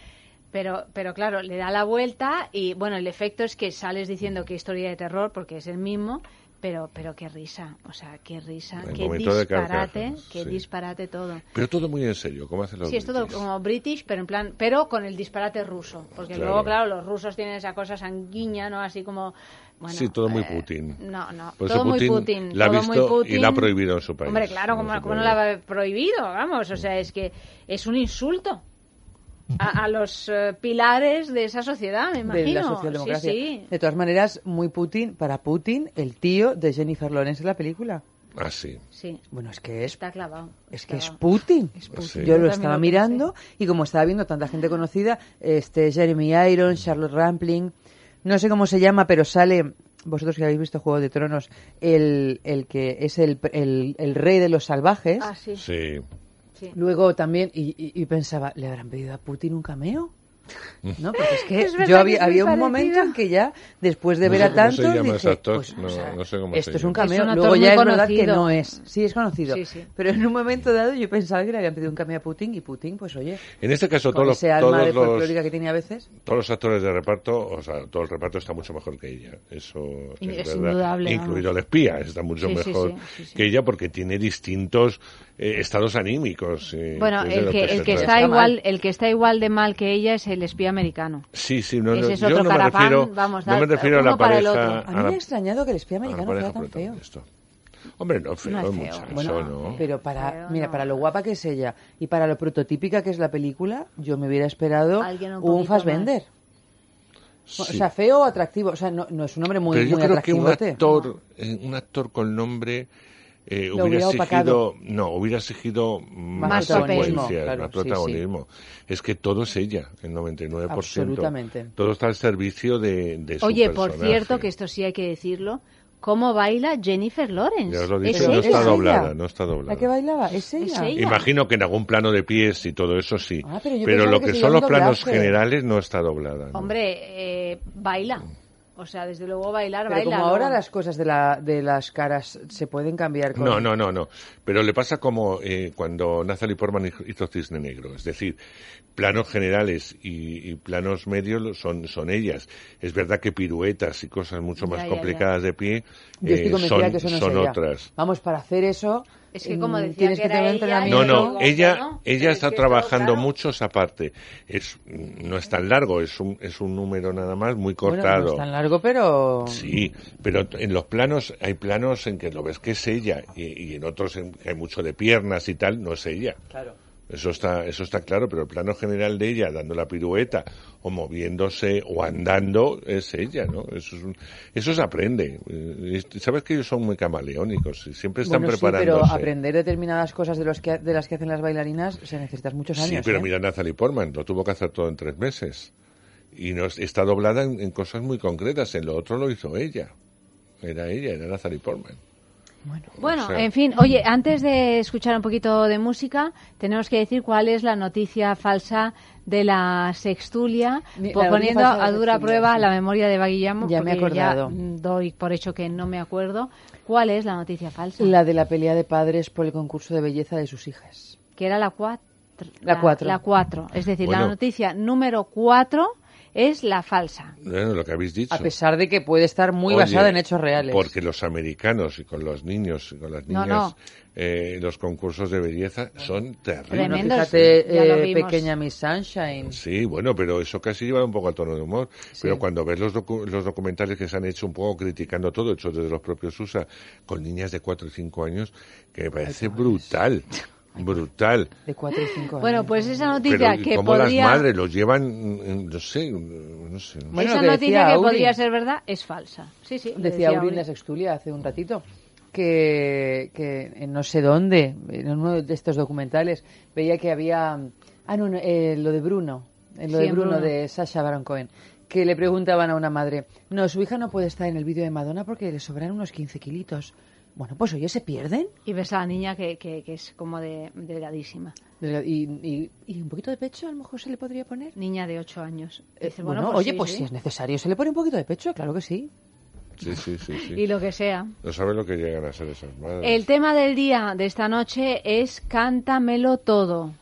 pero, pero claro, le da la vuelta y bueno, el efecto es que sales diciendo que historia de terror porque es el mismo, pero, pero qué risa, o sea, qué risa, El qué disparate, qué sí. disparate todo. Pero todo muy en serio, ¿cómo hacen los Sí, es todo como British, pero en plan, pero con el disparate ruso, porque Claro. luego, claro, los rusos tienen esa cosa sanguínea, ¿no? Así como, bueno, sí, todo muy eh, Putin. No, no, Por todo eso muy Putin Putin, la ha todo visto muy Putin. y la ha prohibido en su país. Hombre, claro, como, como no la ha prohibido, vamos, o sea, es que es un insulto a, a los eh, pilares de esa sociedad, me imagino. de la socialdemocracia. Sí, sí. De todas maneras, muy Putin, para Putin, el tío de Jennifer Lawrence en la película. Ah, sí. Sí. Bueno, es que es, Está clavado. es que es. Putin. Putin. Sí. Yo Yo lo también estaba lo mirando y como estaba viendo tanta gente conocida, este Jeremy Irons, Charlotte Rampling, no sé cómo se llama, pero sale, vosotros que habéis visto Juego de Tronos, el, el que es el, el, el rey de los salvajes. Ah, sí. Sí. sí. Luego también, y, y- y pensaba, ¿le habrán pedido a Putin un cameo? No, porque es que Es yo había, había un momento en que ya, después de No ver a se tantos, dije, actor, pues, no- o sea, no sé cómo se esto es un cameo. Es Luego ya es verdad que conocido. no es. Sí, es conocido. Sí, sí. Pero en un momento dado yo pensaba que le habían pedido un cameo a Putin y Putin, pues oye, En este caso, todos los, ese alma todos de los, que tiene a veces. todos los actores de reparto, o sea, todo el reparto está mucho mejor que ella. Eso es, es verdad. indudable, Incluido el espía, está mucho Sí, mejor sí, sí, sí. que ella porque tiene distintos eh, estados anímicos. eh, Bueno, el que, se el que está Está igual, mal. el que está igual de mal que ella es el espía americano. Sí, sí, no, no, Ese es yo otro no me carapán, refiero, vamos, no me refiero a la uno para el pareja. otro. A mí me ha extrañado que el espía americano fuera tan feo. protagonista. Hombre, no, feo, No es feo. muchacho, Bueno, no. pero para, Feo, mira, no. para lo guapa que es ella y para lo prototípica que es la película, yo me hubiera esperado un un, Fassbender. O sea, feo o atractivo. O sea, no, no es un hombre muy, Pero yo muy creo que un atractivote. actor, eh, un actor con nombre eh, hubiera hubiera exigido, no, hubiera exigido más, Más protagonismo. secuencias, Claro, más sí, sí. protagonismo. Es que todo es ella, el 99%. Absolutamente. Todo está al servicio de, de su Oye, por personaje. cierto, que esto sí hay que decirlo, ¿cómo baila Jennifer Lawrence? Ya os lo he Es dicho, no ella. está doblada, no está doblada. La que bailaba, es ella. Es ella. Imagino que en algún plano de pies y todo eso sí. Ah, pero yo pero lo que que son los planos doblaje. generales no está doblada. ¿no? Hombre, eh, baila. O sea, desde luego bailar, Pero baila. como ahora ¿no? las cosas de, la, de las caras se pueden cambiar con... No, no, no, no. Pero le pasa como eh, cuando Natalie Portman hizo Cisne Negro. Es decir, planos generales y, y planos medios son, son ellas. Es verdad que piruetas y cosas mucho más Ya, ya, complicadas de pie Yo estoy eh, son, que eso no son otras. Vamos, para hacer eso... Es que como mm, decía que que, era tener ella, entrenamiento. No, no, ella, ¿no? ella está trabajando claro. mucho esa parte. Es, no es tan largo, es un, es un número nada más muy Bueno, cortado. no es tan largo, pero... Sí, pero en los planos, hay planos en que lo ves que es ella y, y en otros en que hay mucho de piernas y tal, no es ella. Claro. Eso está, eso está claro, pero el plano general de ella dando la pirueta o moviéndose o andando es ella, ¿no? Eso, es un- eso se aprende. Eh, y Sabes que ellos son muy camaleónicos y siempre están Bueno, sí, preparándose. pero aprender determinadas cosas de, los que, de las que hacen las bailarinas se necesitas muchos años. Sí, pero ¿eh? mira Natalie Portman, lo tuvo que hacer todo en tres meses. Y no, está doblada en, en cosas muy concretas. En lo otro lo hizo ella. Era ella, era Natalie Portman. Bueno, O sea- en fin, oye, antes de escuchar un poquito de música, tenemos que decir cuál es la noticia falsa de la sextulia, Mi- la poniendo la a dura sextulia, prueba sí. la memoria de Baguillamo, Ya me he acordado. mm, doy por hecho que no me acuerdo. ¿Cuál es la noticia falsa? La de la pelea de padres por el concurso de belleza de sus hijas. Que era la 4. La cuatro. La 4. Es decir, la Bueno. noticia número 4 es la falsa. Bueno, lo que habéis dicho. A pesar de que puede estar muy Oye, basada en hechos reales. Porque los americanos y con los niños y con las niñas, no. eh, los concursos de belleza son terribles. Bueno, Tremendos, fíjate, eh, pequeña Miss Sunshine. Sí, bueno, pero eso casi lleva un poco al tono de humor. Pero cuando ves los, docu- los documentales que se han hecho un poco criticando todo, hechos desde los propios USA, con niñas de 4 y 5 años, que me parece brutal. [laughs] Brutal. De 4 y 5 años. Bueno, pues esa noticia Pero que como podría... las madres los llevan, mm, no sé, no sé. Bueno, esa que noticia decía que podría ser verdad es falsa. Sí, sí. Decía la sextulia hace un ratito que, que en no sé dónde, en uno de estos documentales, veía que había... Ah, no, no, eh, lo de Bruno, eh, lo Sí, de Bruno. de Sasha Baron Cohen, que le preguntaban a una madre, no, su hija no puede estar en el vídeo de Madonna porque le sobran unos 15 kilitos. Bueno, pues oye, ¿se pierden? Y ves a la niña que, que, que es como de delgadísima. Y, y- y un poquito de pecho a lo mejor se le podría poner. Niña de 8 años. Eh, Dice, bueno, bueno, pues oye, sí, pues sí. si es necesario, se le pone un poquito de pecho, claro que sí. Sí, sí, sí, sí. Y lo que sea. No sabes lo que llegan a ser esas madres. El tema del día de esta noche es Cántamelo todo.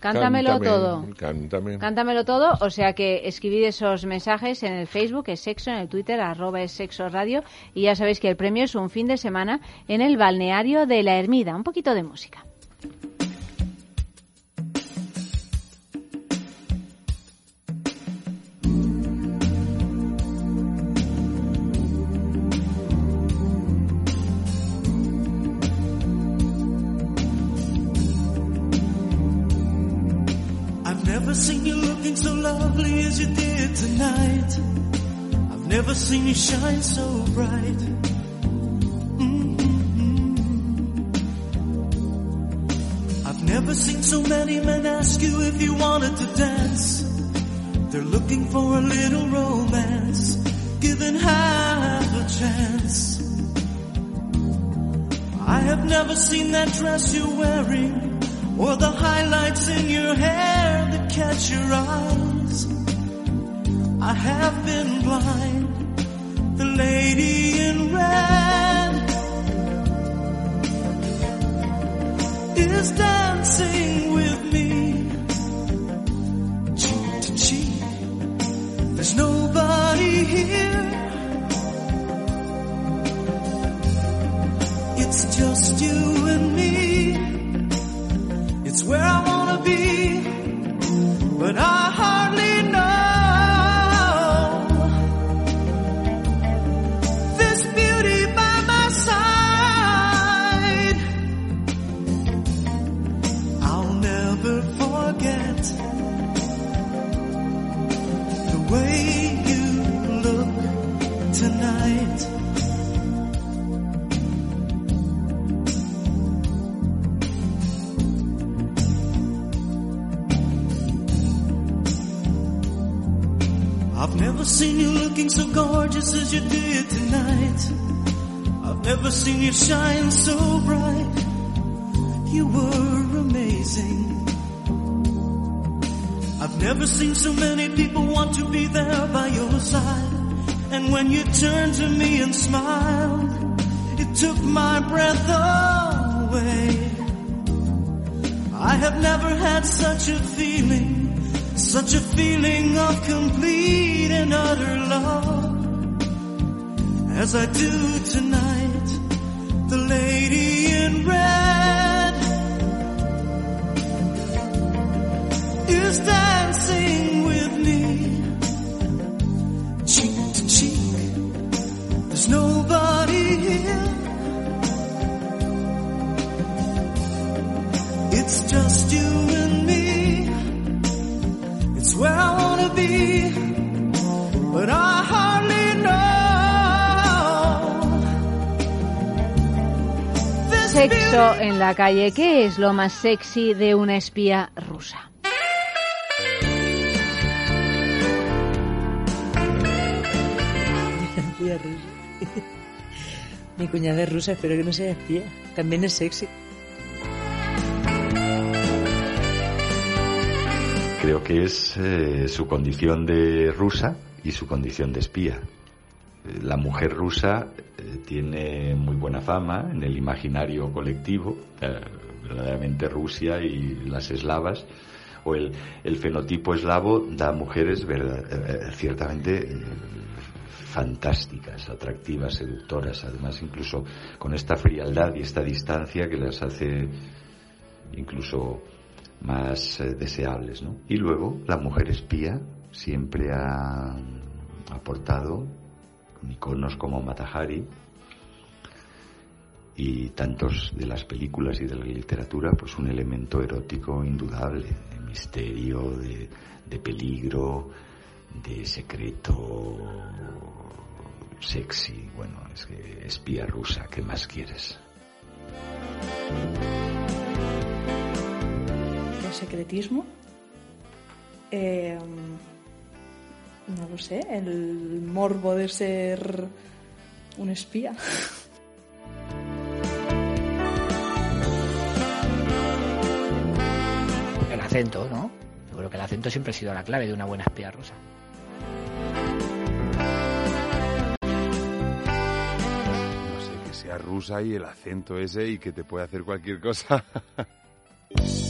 Cántamelo Cántame, todo. Cántame. Cántamelo todo, o sea que escribid esos mensajes en el Facebook, es sexo, en el Twitter, arroba es sexo radio, y ya sabéis que el premio es un fin de semana en el balneario de la Ermida. Un poquito de música. Never seen you looking so lovely as you did tonight. I've never seen you shine so bright. Mm-hmm. I've never seen so many men ask you if you wanted to dance. They're looking for a little romance, given half a chance. I have never seen that dress you're wearing or the highlights in your hair that catch your eyes. I have been blind, the lady in red is dancing with me, cheek to cheek. There's nobody here. It's just you and me. Where I wanna be, but I never seen you looking so gorgeous as you did tonight. I've never seen you shine so bright. You were amazing. I've never seen so many people want to be there by your side. And when you turned to me and smiled, it took my breath away. I have never had such a feeling, such a feeling of complete and utter love as I do tonight. The lady in red is dancing with me, cheek to cheek. There's nobody here. It's just you be, but I hardly know. Sexo en la calle. ¿Qué es lo más sexy de una espía rusa? Espía [laughs] rusa. Mi cuñada es rusa, espero que no sea espía. También es sexy. Creo que es eh, su condición de rusa y su condición de espía. Eh, La mujer rusa eh, tiene muy buena fama en el imaginario colectivo, verdaderamente Rusia y las eslavas, o el, el fenotipo eslavo da mujeres ciertamente fantásticas, atractivas, seductoras, además incluso con esta frialdad y esta distancia que las hace incluso más eh, deseables. ¿no? Y luego la mujer espía siempre ha aportado con iconos como Matahari y tantos de las películas y de la literatura, pues un elemento erótico indudable, de misterio, de, de peligro, de secreto sexy. Bueno, es que espía rusa, ¿qué más quieres? El secretismo. Eh, no lo sé, el morbo de ser un espía. El acento, ¿no? Yo creo que el acento siempre ha sido la clave de una buena espía rusa. No sé, que sea rusa y el acento ese y que te puede hacer cualquier cosa. [laughs]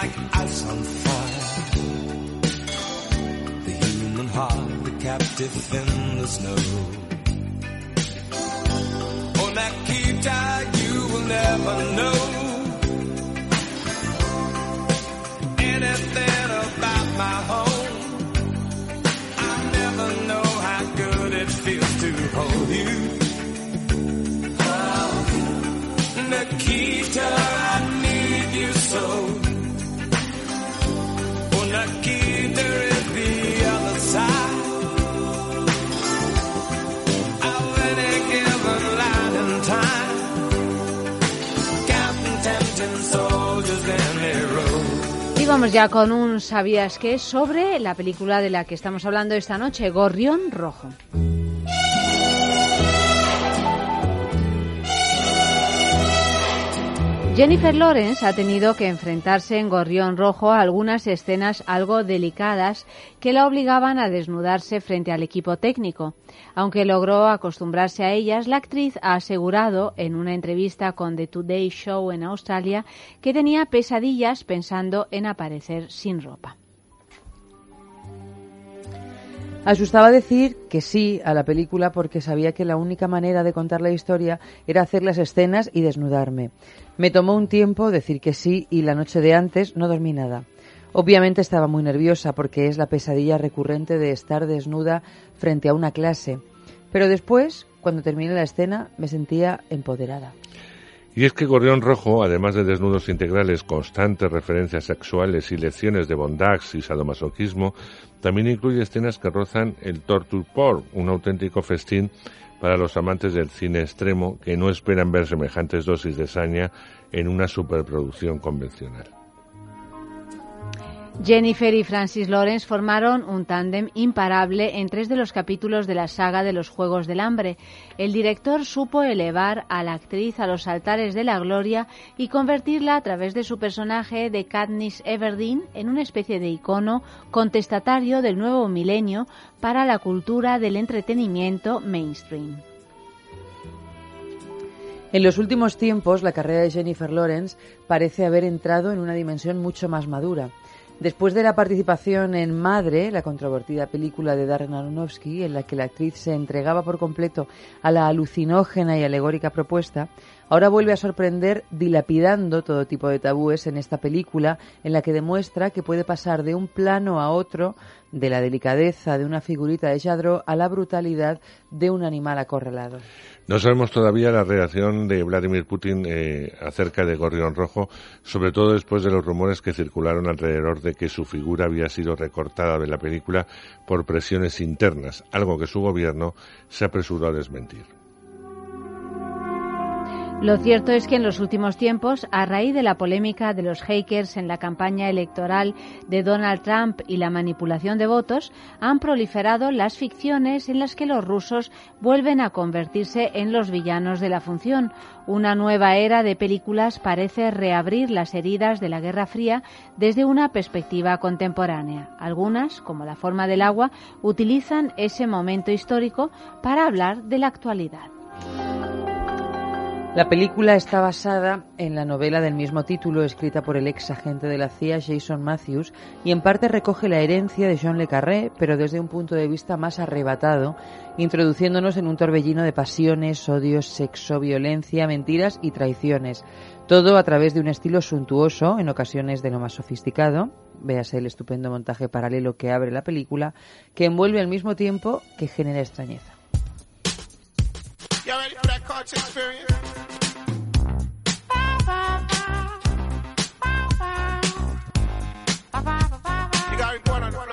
Like ice on fire. The human heart, the captive in the snow. Oh, Nikita, you will never know anything about my home. I never know how good it feels to hold you. Oh, Nikita, I need you so. Vamos ya con un ¿Sabías qué? sobre la película de la que estamos hablando esta noche, Gorrión Rojo. Jennifer Lawrence ha tenido que enfrentarse en Gorrión Rojo a algunas escenas algo delicadas que la obligaban a desnudarse frente al equipo técnico. Aunque logró acostumbrarse a ellas, la actriz ha asegurado en una entrevista con The Today Show en Australia que tenía pesadillas pensando en aparecer sin ropa. Asustaba decir que sí a la película porque sabía que la única manera de contar la historia era hacer las escenas y desnudarme. Me tomó un tiempo decir que sí y la noche de antes no dormí nada. Obviamente estaba muy nerviosa porque es la pesadilla recurrente de estar desnuda frente a una clase. Pero después, cuando terminé la escena, me sentía empoderada. Y es que Gorrión Rojo, además de desnudos integrales, constantes referencias sexuales y lecciones de bondad y sadomasoquismo, también incluye escenas que rozan el torture porn, un auténtico festín para los amantes del cine extremo que no esperan ver semejantes dosis de saña en una superproducción convencional. Jennifer y Francis Lawrence formaron un tándem imparable en tres de los capítulos de la saga de los Juegos del Hambre. El director supo elevar a la actriz a los altares de la gloria y convertirla a través de su personaje de Katniss Everdeen en una especie de icono contestatario del nuevo milenio para la cultura del entretenimiento mainstream. En los últimos tiempos, la carrera de Jennifer Lawrence parece haber entrado en una dimensión mucho más madura. Después de la participación en Madre, la controvertida película de Darren Aronofsky, en la que la actriz se entregaba por completo a la alucinógena y alegórica propuesta, ahora vuelve a sorprender dilapidando todo tipo de tabúes en esta película, en la que demuestra que puede pasar de un plano a otro, de la delicadeza de una figurita de Jadro a la brutalidad de un animal acorralado. No sabemos todavía la reacción de Vladimir Putin eh, acerca de Gorrión Rojo, sobre todo después de los rumores que circularon alrededor de que su figura había sido recortada de la película por presiones internas, algo que su gobierno se apresuró a desmentir. Lo cierto es que en los últimos tiempos, a raíz de la polémica de los hackers en la campaña electoral de Donald Trump y la manipulación de votos, han proliferado las ficciones en las que los rusos vuelven a convertirse en los villanos de la función. Una nueva era de películas parece reabrir las heridas de la Guerra Fría desde una perspectiva contemporánea. Algunas, como La forma del agua, utilizan ese momento histórico para hablar de la actualidad. La película está basada en la novela del mismo título escrita por el ex agente de la CIA Jason Matthews y en parte recoge la herencia de John le Carré, pero desde un punto de vista más arrebatado, introduciéndonos en un torbellino de pasiones, odios, sexo, violencia, mentiras y traiciones. Todo a través de un estilo suntuoso, en ocasiones de lo más sofisticado, véase el estupendo montaje paralelo que abre la película, que envuelve al mismo tiempo que genera extrañeza. You ready for that culture experience? You got to report on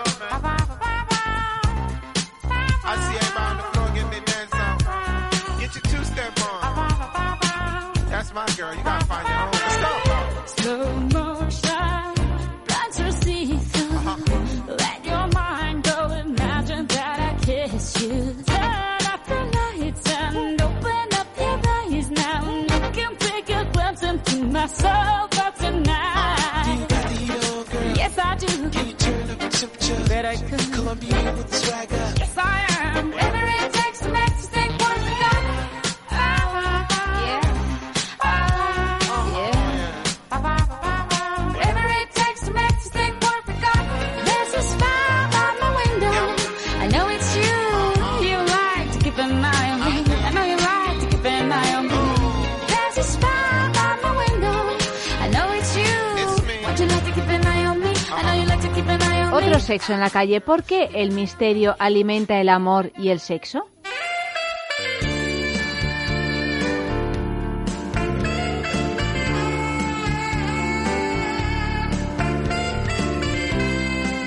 my soul for tonight. Yes, I do. Can you turn up the temperature? Bet I could. Columbia with swagger. Otro sexo en la calle. ¿Por qué el misterio alimenta el amor y el sexo?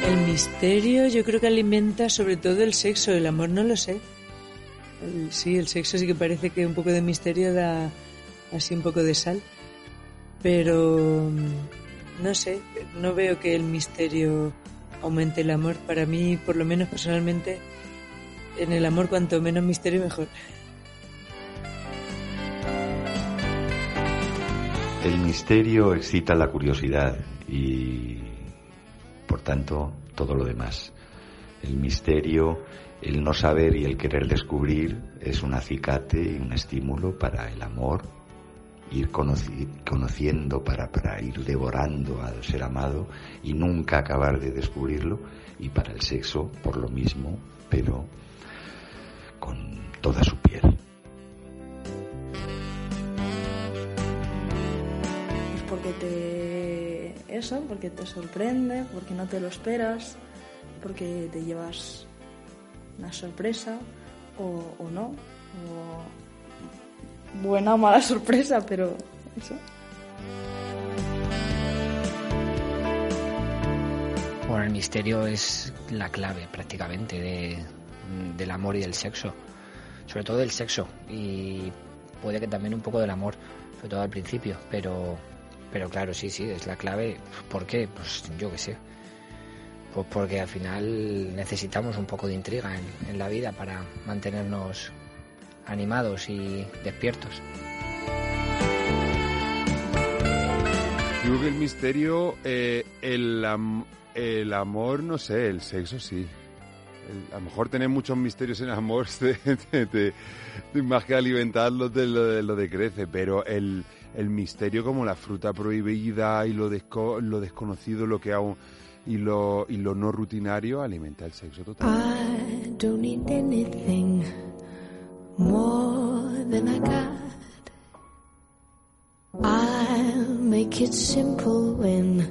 El misterio yo creo que alimenta sobre todo el sexo, el amor no lo sé. El- sí, el sexo sí que parece que un poco de misterio da así un poco de sal. Pero mm, no sé, no veo que el misterio aumente el amor. Para mí, por lo menos personalmente, en el amor cuanto menos misterio mejor. El misterio excita la curiosidad y, por tanto, todo lo demás. El misterio, el no saber y el querer descubrir es un acicate y un estímulo para el amor ir conoci- conociendo para, para ir devorando al ser amado y nunca acabar de descubrirlo y para el sexo por lo mismo pero con toda su piel porque te. Eso, porque te sorprende, porque no te lo esperas, porque te llevas una sorpresa o, o no. O buena o mala [laughs] sorpresa, pero eso. Bueno, el misterio es la clave prácticamente de, del amor y del sexo. Sobre todo del sexo y puede que también un poco del amor, sobre todo al principio, pero, pero claro, sí, sí, es la clave. ¿Por qué? Pues yo qué sé. Pues porque al final necesitamos un poco de intriga en, en la vida para mantenernos animados y despiertos. Yo creo que el misterio, eh, el, am- el amor, no sé, el sexo sí. El- a lo mejor tener muchos misterios en amor te, te- te- te- más que alimentarlo de lo, lo de crece, pero el, el misterio como la fruta prohibida y lo, desco- lo desconocido, lo que aún y lo, y lo no rutinario alimenta el sexo total. I don't need anything more than I got. I'll make it simple when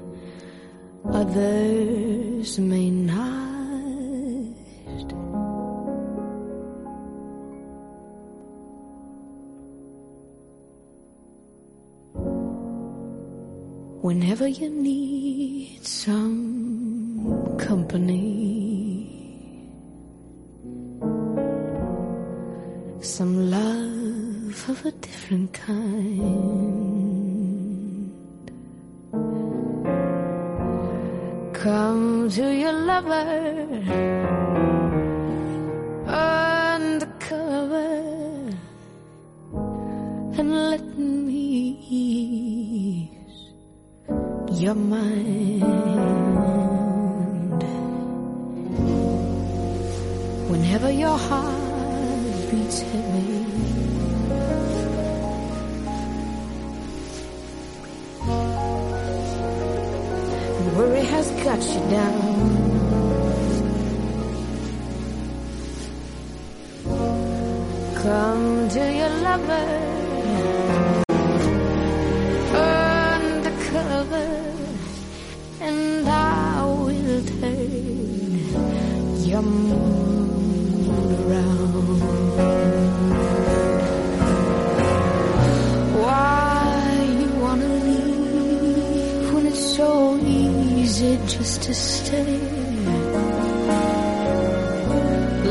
others may not. Whenever you need some company, some love of a different kind. Come to your lover undercover and let me ease your mind. Whenever your heart beats heavy. and Worry has got you down. Come to your lover and I will turn your easy just to stay?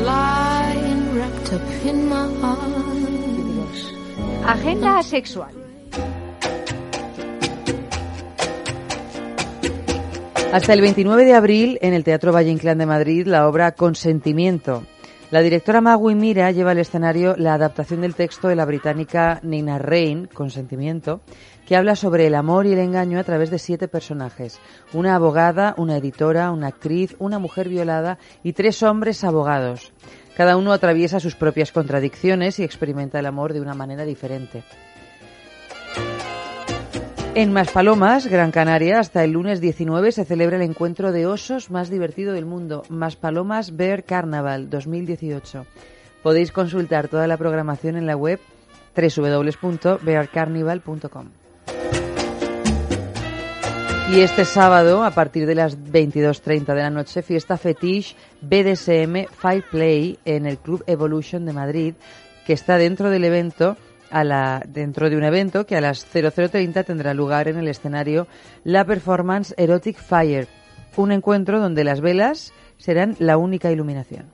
Lying wrapped up in my arms. Agenda sexual. Hasta el 29 de abril, en el Teatro Valle Inclán de Madrid, la obra Consentimiento. La directora Magui Mira lleva al escenario la adaptación del texto de la británica Nina Rain, Consentimiento, que habla sobre el amor y el engaño a través de siete personajes. Una abogada, una editora, una actriz, una mujer violada y tres hombres abogados. Cada uno atraviesa sus propias contradicciones y experimenta el amor de una manera diferente. En Maspalomas, Gran Canaria, hasta el lunes 19 se celebra el encuentro de osos más divertido del mundo, Maspalomas Bear Carnaval 2018. Podéis consultar toda la programación en la web www.bearcarnival.com. Y este sábado, a partir de las 22.30 de la noche, fiesta fetiche BDSM Fireplay en el Club Evolution de Madrid, que está dentro del evento dentro de un evento que a las 0030 tendrá lugar en el escenario la performance Erotic Fire, un encuentro donde las velas serán la única iluminación.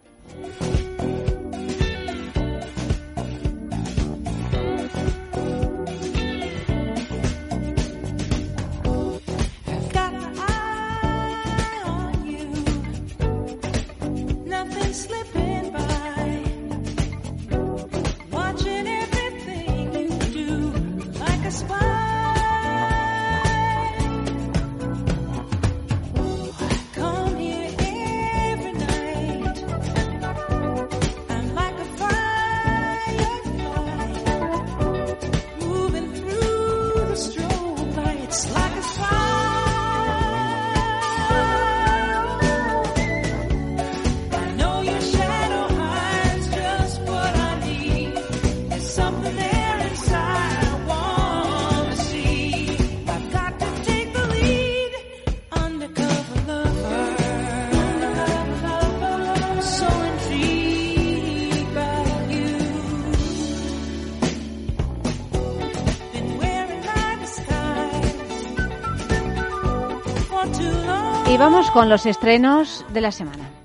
Vamos con los estrenos de la semana.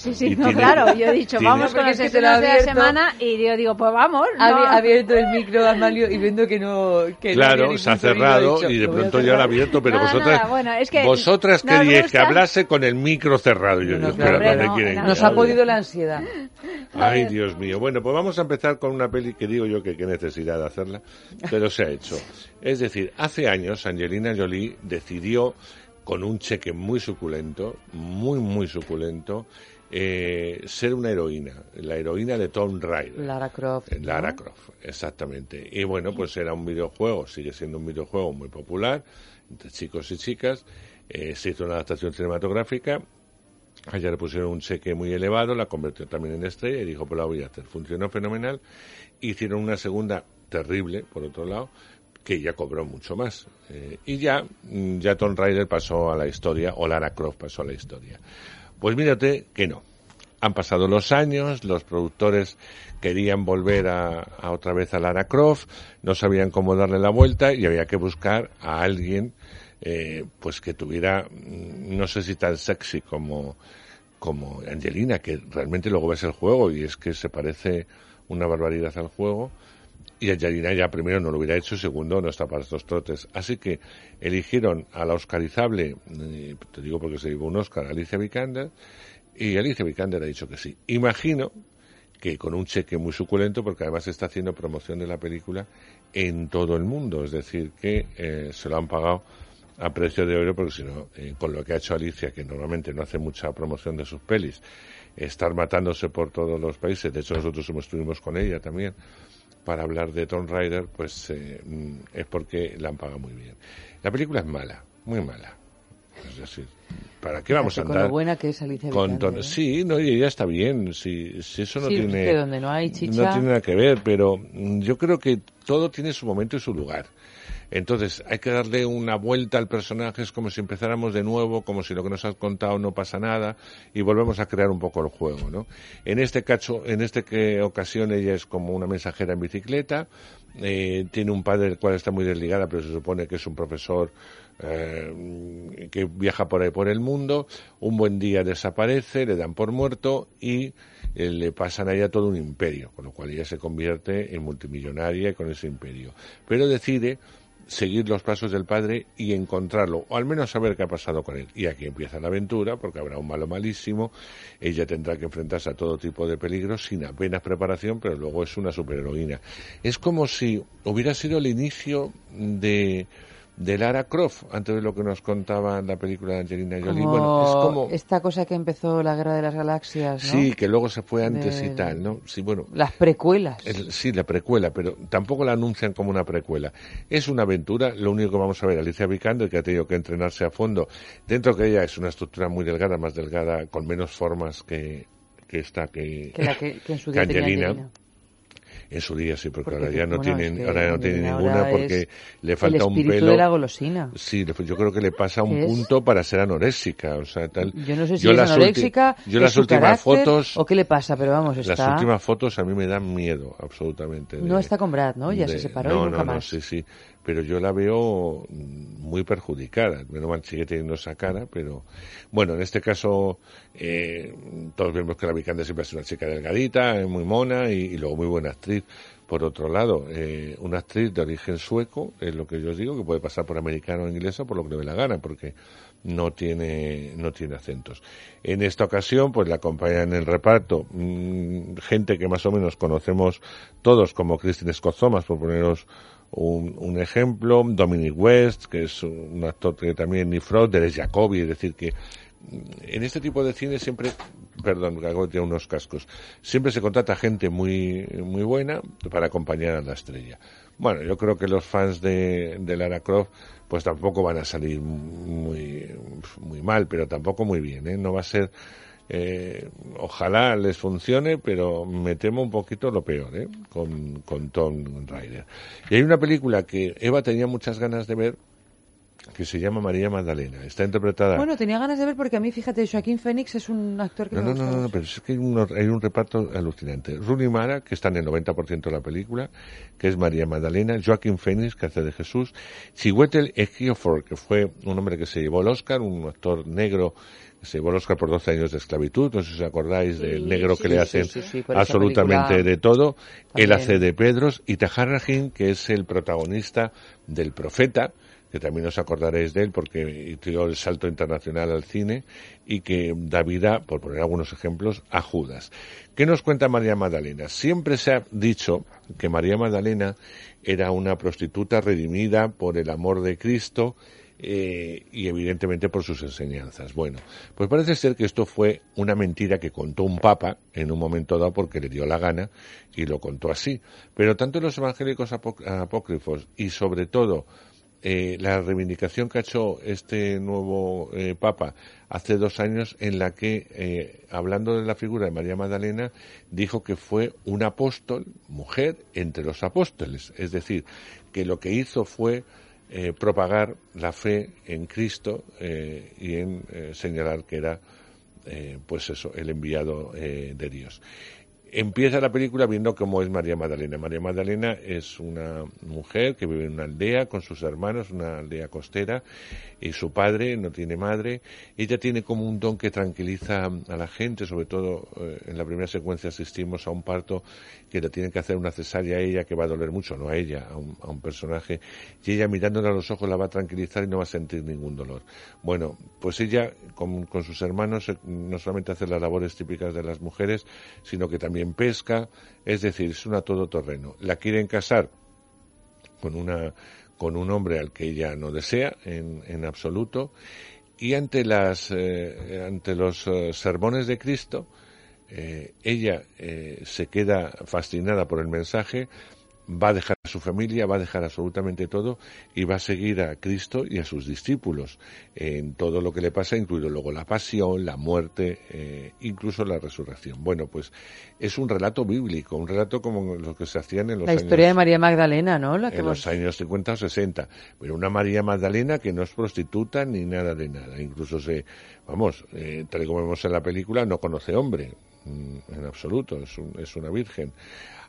Sí, sí, no, tiene- claro, yo he [laughs] dicho, tiene- vamos con ha estrenos de la semana y yo digo, pues vamos. Ha no. ha abierto el micro Amalio y viendo que no. Que Claro, se ha cerrado dicho, y de "Lo voy a pronto ya lo ha cerrar". abierto, pero Nada, vosotras, nada, bueno, es que vosotras queríais gusta- que hablase con el micro cerrado. Yo No, digo, claro, espera, hombre, ¿dónde no, quieren no. que Nos ha podido la ansiedad. Ay, Dios mío. Bueno, pues vamos a empezar con una peli que digo yo que qué necesidad de hacerla, pero se ha hecho. Es decir, hace años Angelina Jolie decidió, con un cheque muy suculento, muy, muy suculento, eh, ser una heroína, la heroína de Tomb Raider. Lara Croft. ¿no? Lara Croft, exactamente. Y bueno, pues era un videojuego, sigue siendo un videojuego muy popular entre chicos y chicas. Eh, se hizo una adaptación cinematográfica. A ella le pusieron un cheque muy elevado, la convirtió también en estrella y dijo, pues la voy a hacer. Funcionó fenomenal. Hicieron una segunda terrible, por otro lado, que ya cobró mucho más. Eh, y ya, ya Tomb Raider pasó a la historia, o Lara Croft pasó a la historia. Pues mírate que no. Han pasado los años, los productores querían volver a, a otra vez a Lara Croft, no sabían cómo darle la vuelta y había que buscar a alguien eh, pues que tuviera, mm, no sé si tan sexy como, como Angelina, que realmente luego ves el juego y es que se parece una barbaridad al juego. Y Angelina ya primero no lo hubiera hecho, segundo no está para estos trotes. Así que eligieron a la oscarizable, eh, te digo porque se llevó un Oscar, Alicia Vikander, y Alicia Vikander ha dicho que sí. Imagino que con un cheque muy suculento, porque además está haciendo promoción de la película en todo el mundo, es decir, que eh, se lo han pagado a precio de oro, porque si no, eh, con lo que ha hecho Alicia, que normalmente no hace mucha promoción de sus pelis, estar matándose por todos los países, de hecho nosotros estuvimos con ella también, para hablar de Tomb Raider, pues eh, mm, es porque la han pagado muy bien. La película es mala, muy mala. Es decir, ¿para qué vamos a Fíjate con andar? lo buena que es Alicia con ¿eh? Sí, no, y ella está bien. Si, si eso no Sí, tiene. es que donde no hay chicha- No tiene nada que ver, pero mm, yo creo que todo tiene su momento y su lugar. Entonces, hay que darle una vuelta al personaje, es como si empezáramos de nuevo, como si lo que nos has contado no pasa nada, y volvemos a crear un poco el juego, ¿no? En este cacho, en este que ocasión ella es como una mensajera en bicicleta, eh, tiene un padre del cual está muy desligada, pero se supone que es un profesor eh, que viaja por ahí por el mundo, un buen día desaparece, le dan por muerto y eh, le pasan a ella todo un imperio, con lo cual ella se convierte en multimillonaria con ese imperio. Pero decide seguir los pasos del padre y encontrarlo, o al menos saber qué ha pasado con él. Y aquí empieza la aventura, porque habrá un malo malísimo, ella tendrá que enfrentarse a todo tipo de peligros sin apenas preparación, pero luego es una superheroína. Es como si hubiera sido el inicio de, de Lara Croft, antes de lo que nos contaba la película de Angelina Jolie. Como Bueno, es como... esta cosa que empezó la Guerra de las Galaxias, ¿no? Sí, que luego se fue antes y tal, ¿no? Sí, bueno. Las precuelas. El- sí, la precuela, pero tampoco la anuncian como una precuela. Es una aventura, lo único que vamos a ver, Alicia Vikander, que ha tenido que entrenarse a fondo, dentro que ella es una estructura muy delgada, más delgada, con menos formas que, que esta, que, Que la que- que en su. Angelina. En su día sí, porque, Porque, ahora ya no bueno, tienen, es que ahora ya no tienen ninguna porque le falta un espíritu pelo. de la golosina. Sí, yo creo que le pasa un Es- punto para ser anoréxica, o sea, tal. Yo no sé si Yo es las ulti- anoréxica, yo las últimas carácter, fotos, o qué le pasa, pero vamos, las está... últimas fotos a mí me dan miedo, absolutamente. de- No está con Brad, ¿no? Ya se separó no, y nunca no, no, sí, sí. Pero yo la veo mm, muy perjudicada. Menos mal sigue teniendo esa cara, pero bueno, en este caso eh, todos vemos que la Vikander siempre es una chica delgadita, es muy mona y, luego muy buena actriz. Por otro lado, eh, una actriz de origen sueco, es lo que yo os digo, que puede pasar por americano o inglesa por lo que le dé la gana, porque no tiene, no tiene acentos. En esta ocasión, pues la acompañan en el reparto mm, gente que más o menos conocemos todos, como Christine Scott Thomas, por poneros un, un ejemplo, Dominic West, que es un actor que también ni Frog, Derek Jacobi, es decir, que mm, en este tipo de cine siempre, perdón, hago ya unos cascos, siempre se contrata gente muy, muy buena para acompañar a la estrella. Bueno, yo creo que los fans de, de Lara Croft pues tampoco van a salir muy, muy mal, pero tampoco muy bien, ¿eh? No va a ser, eh, ojalá les funcione, pero me temo un poquito lo peor, ¿eh? Con, con Tom Raider. Y hay una película que Eva tenía muchas ganas de ver, que se llama María Magdalena. Está interpretada... Bueno, tenía ganas de ver porque a mí, fíjate, Joaquín Fénix es un actor que No, me no, gusta no, no, pero es que hay, unos- hay un reparto alucinante. Rooney Mara, que está en el 90% de la película, que es María Magdalena, Joaquín Phoenix, que hace de Jesús, Chiwetel Ejiofor, que fue un hombre que se llevó el Oscar, un actor negro se llevó el Oscar por 12 años de esclavitud, no sé si os acordáis del negro sí, que le hacen sí, absolutamente de todo. Él también. hace de Pedros y Tahar Rahim, que es el protagonista del Profeta, que también os acordaréis de él porque dio el salto internacional al cine y que da vida, por poner algunos ejemplos, a Judas. ¿Qué nos cuenta María Magdalena? Siempre se ha dicho que María Magdalena era una prostituta redimida por el amor de Cristo eh, y evidentemente por sus enseñanzas. Bueno, pues parece ser que esto fue una mentira que contó un papa en un momento dado porque le dio la gana y lo contó así. Pero tanto los evangélicos apó- apócrifos y sobre todo eh, la reivindicación que ha hecho este nuevo eh, Papa hace dos años en la que, eh, hablando de la figura de María Magdalena, dijo que fue un apóstol, mujer, entre los apóstoles. Es decir, que lo que hizo fue eh, propagar la fe en Cristo eh, y en eh, señalar que era, eh, pues eso, el enviado de Dios. Empieza la película viendo cómo es María Magdalena. María Magdalena es una mujer que vive en una aldea con sus hermanos, una aldea costera, y su padre no tiene madre. Ella tiene como un don que tranquiliza a la gente, sobre todo eh, en la primera secuencia asistimos a un parto que le tienen que hacer una cesárea a ella que va a doler mucho, no a ella, a un, a un personaje, y ella mirándole a los ojos la va a tranquilizar y no va a sentir ningún dolor. Bueno, pues ella con, con sus hermanos eh, no solamente hace las labores típicas de las mujeres, sino que también pesca, es decir, es una todoterreno. La quieren casar con una con un hombre al que ella no desea en, en absoluto y ante las eh, ante los eh, sermones de Cristo eh, ella se queda fascinada por el mensaje va a dejar a su familia, va a dejar absolutamente todo y va a seguir a Cristo y a sus discípulos en todo lo que le pasa, incluido luego la pasión, la muerte, eh, incluso la resurrección. Bueno, pues es un relato bíblico, un relato como los que se hacían en los La años historia de María Magdalena, ¿no? La que en los años 50 o 60. Pero una María Magdalena que no es prostituta ni nada de nada. Incluso se, vamos, eh, tal y como vemos en la película, no conoce hombre, en absoluto, es, un- es una virgen.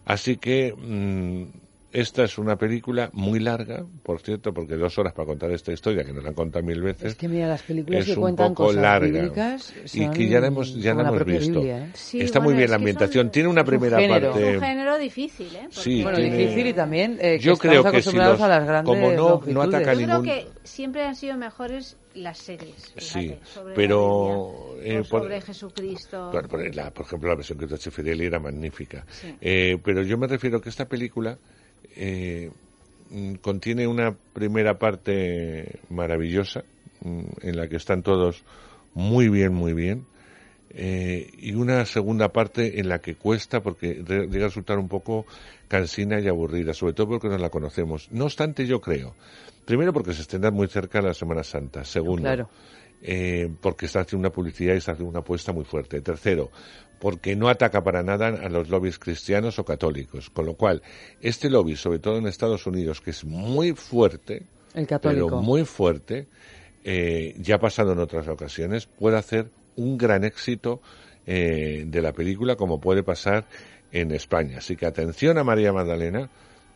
Así que mm, esta es una película muy larga, por cierto, porque dos horas para contar esta historia, que nos la han contado mil veces. Es que mira, las películas es que un cuentan poco cosas larga bíblicas y son que ya la hemos ya la hemos visto Biblia, ¿eh? Sí, está bueno, muy bien es la ambientación tiene una primera género. parte Es un género difícil, ¿eh? Porque Sí, Bueno, tiene- difícil y también eh, que Yo estamos creo que si acostumbrados los- a las grandes como no- no ataca Yo creo ningún- que siempre han sido mejores las series. Sí, fíjate, sobre pero la Biblia, eh, por- sobre Jesucristo. Claro, por, la- por ejemplo, la versión que hizo Chifirelli era magnífica. Sí. Eh, pero yo me refiero que esta película eh, contiene una primera parte maravillosa mm, en la que están todos muy bien, muy bien. eh, y una segunda parte en la que cuesta porque llega a resultar un poco cansina y aburrida, sobre todo porque no la conocemos. No obstante, yo creo, primero porque se estrena muy cerca la Semana Santa, segundo. Eh, porque está haciendo una publicidad y está haciendo una apuesta muy fuerte. Tercero, porque no ataca para nada a los lobbies cristianos o católicos. Con lo cual, este lobby, sobre todo en Estados Unidos, que es muy fuerte, El católico. pero muy fuerte, eh, ya ha pasado en otras ocasiones, puede hacer un gran éxito eh, de la película como puede pasar en España. Así que atención a María Magdalena,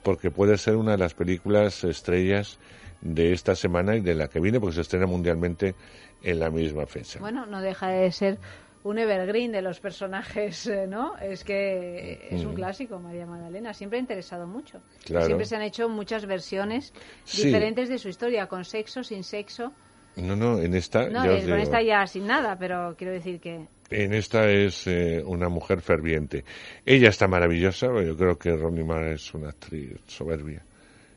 porque puede ser una de las películas estrellas de esta semana y de la que viene, porque se estrena mundialmente en la misma fecha. Bueno, no deja de ser un evergreen de los personajes, eh, ¿no? Es que es un Mm. clásico, María Magdalena. Siempre ha interesado mucho. Claro. Siempre se han hecho muchas versiones Sí. diferentes de su historia, con sexo, sin sexo. No, no, en esta, No, ya os con digo, esta ya sin nada, pero quiero decir que en esta es eh, una mujer ferviente. Ella está maravillosa, yo creo que Ronnie Mara es una actriz soberbia.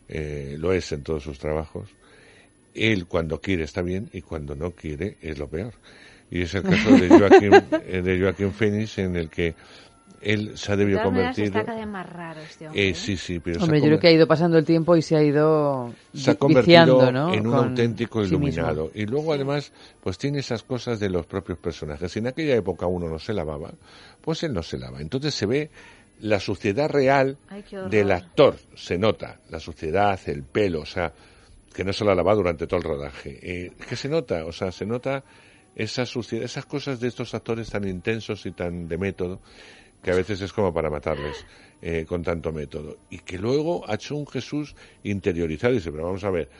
Eh, lo es en todos sus trabajos. Él cuando quiere está bien y cuando no quiere es lo peor. Y es el caso de Joaquín, [laughs] eh, de Joaquín Phoenix en el que él se ha de debido convertir... está cada vez más raro este hombre. Eh, sí, sí, pero Hombre, yo creo que ha ido pasando el tiempo y se ha ido se ha convertido viciando, ¿no? en un Con auténtico sí iluminado. y luego, además, pues tiene esas cosas de los propios personajes. Si en aquella época uno no se lavaba, pues él no se lava. Entonces se ve la suciedad real Ay, del actor, se nota, la suciedad, el pelo, o sea, que no se la lava durante todo el rodaje. Eh, ¿Qué se nota? O sea, se nota esa suciedad, esas cosas de estos actores tan intensos y tan de método, que a veces es como para matarles eh, con tanto método. Y que luego ha hecho un Jesús interiorizado. Y dice, pero vamos a ver,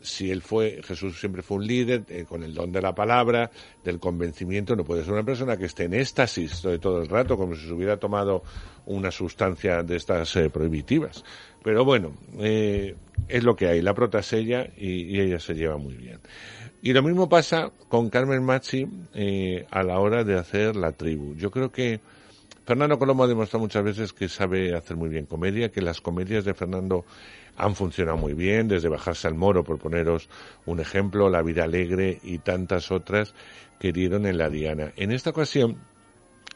si él fue, Jesús siempre fue un líder eh, con el don de la palabra, del convencimiento, no puede ser una persona que esté en éxtasis todo, el rato, como si se hubiera tomado una sustancia de estas eh, prohibitivas. Pero bueno, eh, es lo que hay. La prota es ella y, y ella se lleva muy bien. Y lo mismo pasa con Carmen Machi eh, a la hora de hacer la tribu. Yo creo que Fernando Colombo ha demostrado muchas veces que sabe hacer muy bien comedia, que las comedias de Fernando han funcionado muy bien, desde Bajarse al Moro, por poneros un ejemplo, La vida alegre y tantas otras que dieron en la Diana. En esta ocasión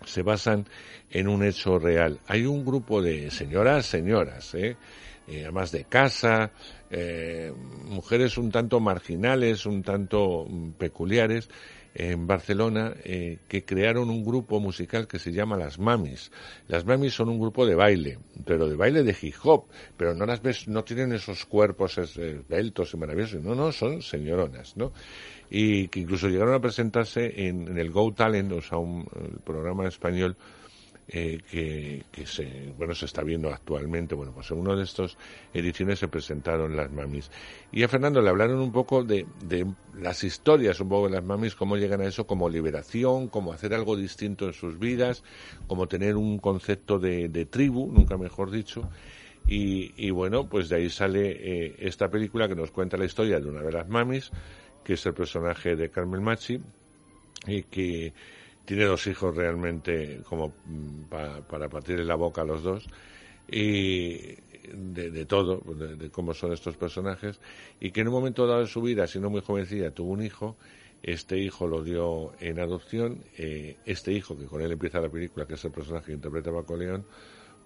se basan en un hecho real. Hay un grupo de señoras, señoras, ¿eh? Eh, además de casa, eh, mujeres un tanto marginales, un tanto mm, peculiares, en Barcelona eh, que crearon un grupo musical que se llama Las Mamis. Las Mamis son un grupo de baile, pero de baile de hip hop, pero no las ves, no tienen esos cuerpos es- esbeltos y maravillosos, no, no, son señoronas, ¿no? Y que incluso llegaron a presentarse en, en el Go Talent, o sea, un el programa español eh, que, se, bueno, se está viendo actualmente. Bueno, pues en una de estas ediciones se presentaron las mamis. Y a Fernando le hablaron un poco de, de las historias, un poco de las mamis, cómo llegan a eso como liberación, cómo hacer algo distinto en sus vidas, como tener un concepto de, de tribu, nunca mejor dicho. Y, y bueno, pues de ahí sale eh, esta película que nos cuenta la historia de una de las mamis, que es el personaje de Carmen Machi, y que tiene dos hijos realmente como mm, pa- para partirle la boca a los dos y de, de todo, de, de cómo son estos personajes y que en un momento dado de su vida, siendo muy jovencilla, tuvo un hijo, este hijo lo dio en adopción, eh, este hijo que con él empieza la película, que es el personaje que interpreta Paco León,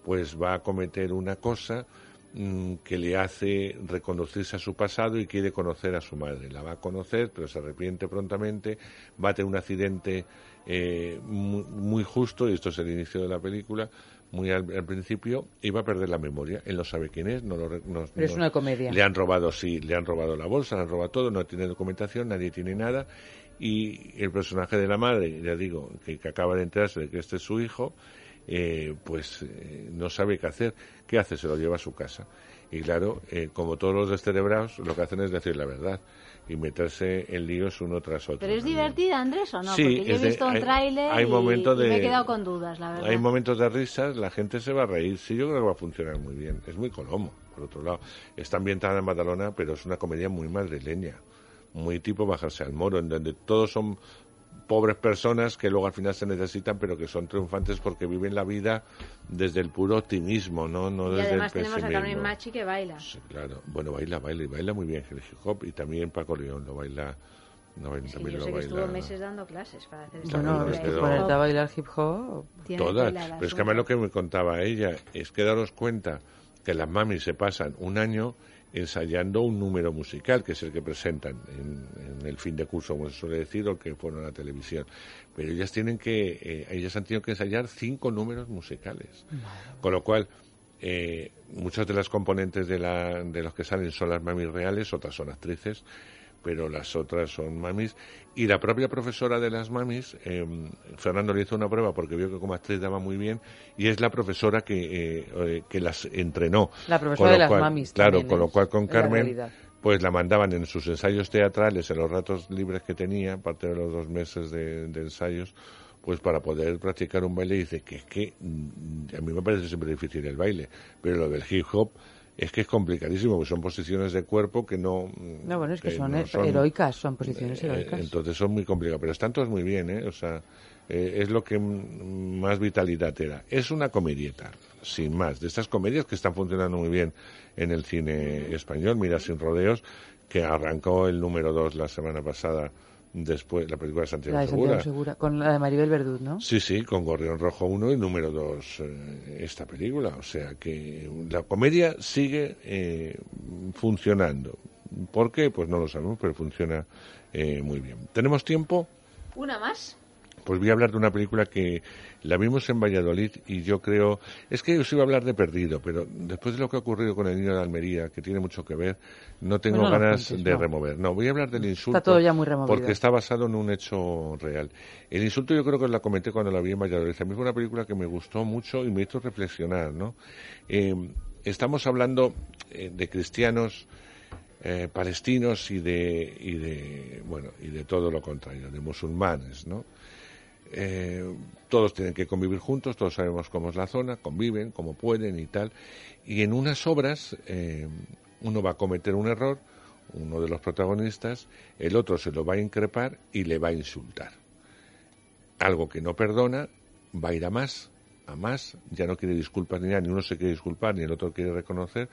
pues va a cometer una cosa mm, que le hace reconducirse a su pasado y quiere conocer a su madre. La va a conocer, pero se arrepiente prontamente, va a tener un accidente eh, muy, muy justo, y esto es el inicio de la película, muy al, al principio, va a perder la memoria. Él no sabe quién es, no lo no- Pero es no- una comedia. Le han robado, sí, le han robado la bolsa, le han robado todo, no tiene documentación, nadie tiene nada, y el personaje de la madre, ya digo, que, que acaba de enterarse de que este es su hijo, eh, pues eh, no sabe qué hacer. ¿Qué hace? Se lo lleva a su casa. Y claro, eh, como todos los descerebrados, lo que hacen es decir la verdad y meterse en líos uno tras otro. ¿Pero es divertida, Andrés, o no? Sí, Porque yo he es de- visto un tráiler hay y, momentos y me de- he quedado con dudas, la verdad. Hay momentos de risas, la gente se va a reír. Sí, yo creo que va a funcionar muy bien. Es muy colomo, por otro lado. Está ambientada en Badalona, pero es una comedia muy madrileña. Muy tipo bajarse al moro, en donde todos son pobres personas que luego al final se necesitan, pero que son triunfantes porque viven la vida desde el puro optimismo, no, no y desde además el tenemos a pesimismo. Carmen Machi que baila. Sí, claro. Bueno, baila, baila y baila muy bien el hip hop y también Paco León lo baila. No, Sí, también yo lo sé que baila. estuvo meses dando clases para hacer esta película es que quedó- hip hop. ponerte a bailar hip hop. Todas. Pero es que además lo que me contaba ella es que daros cuenta que las mamis se pasan un año ensayando un número musical, que es el que presentan en, en el fin de curso, como se suele decir, o el que fueron a la televisión. Pero ellas tienen que, eh, ellas han tenido que ensayar cinco números musicales. Con lo cual, eh, muchas de las componentes de, la, de los que salen son las mamis reales, otras son actrices, pero las otras son mamis. Y la propia profesora de las mamis, eh, Fernando le hizo una prueba porque vio que como actriz daba muy bien, y es la profesora que, eh, eh, que las entrenó. La profesora de las cual- mamis Claro, con lo cual con Carmen pues la mandaban en sus ensayos teatrales, en los ratos libres que tenía, aparte de los dos meses de, de ensayos, pues para poder practicar un baile. Y dice que es que mm, a mí me parece siempre difícil el baile, pero lo del hip hop es que es complicadísimo, porque son posiciones de cuerpo que no... No, bueno, es que, son, no her- heroicas, son posiciones eh, heroicas. entonces son muy complicados, pero están todos muy bien, ¿eh? O sea, eh, es lo que más vitalidad te da. Es una comedieta, sin más, de estas comedias que están funcionando muy bien en el cine español. Mira, Sin Rodeos, que arrancó el número 2 la semana pasada, después, la película de Santiago la de Segura. Santiago Segura, con la de Maribel Verdú, ¿no? Sí, sí, con Gorrión Rojo 1 y número 2 esta película. O sea que la comedia sigue eh, funcionando. ¿Por qué? Pues no lo sabemos, pero funciona eh, muy bien. ¿Tenemos tiempo? ¿Una más? Pues voy a hablar de una película que la vimos en Valladolid y yo creo, es que os iba a hablar de Perdido, pero después de lo que ha ocurrido con el niño de Almería, que tiene mucho que ver, no tengo Bueno, ganas de no. remover. No, voy a hablar del insulto. todo ya muy removido. Porque está basado en un hecho real. El insulto yo creo que la comenté cuando la vi en Valladolid. A mí fue una película que me gustó mucho y me hizo reflexionar, ¿no? Eh, estamos hablando eh, de cristianos eh, palestinos y de, y de, bueno, y de todo lo contrario, de musulmanes, ¿no? Eh, todos tienen que convivir juntos, todos sabemos cómo es la zona, conviven, cómo pueden y tal. Y en unas obras eh, uno va a cometer un error, uno de los protagonistas, el otro se lo va a increpar y le va a insultar. Algo que no perdona, va a ir a más, a más, ya no quiere disculpas ni nada, ni uno se quiere disculpar, ni el otro quiere reconocer,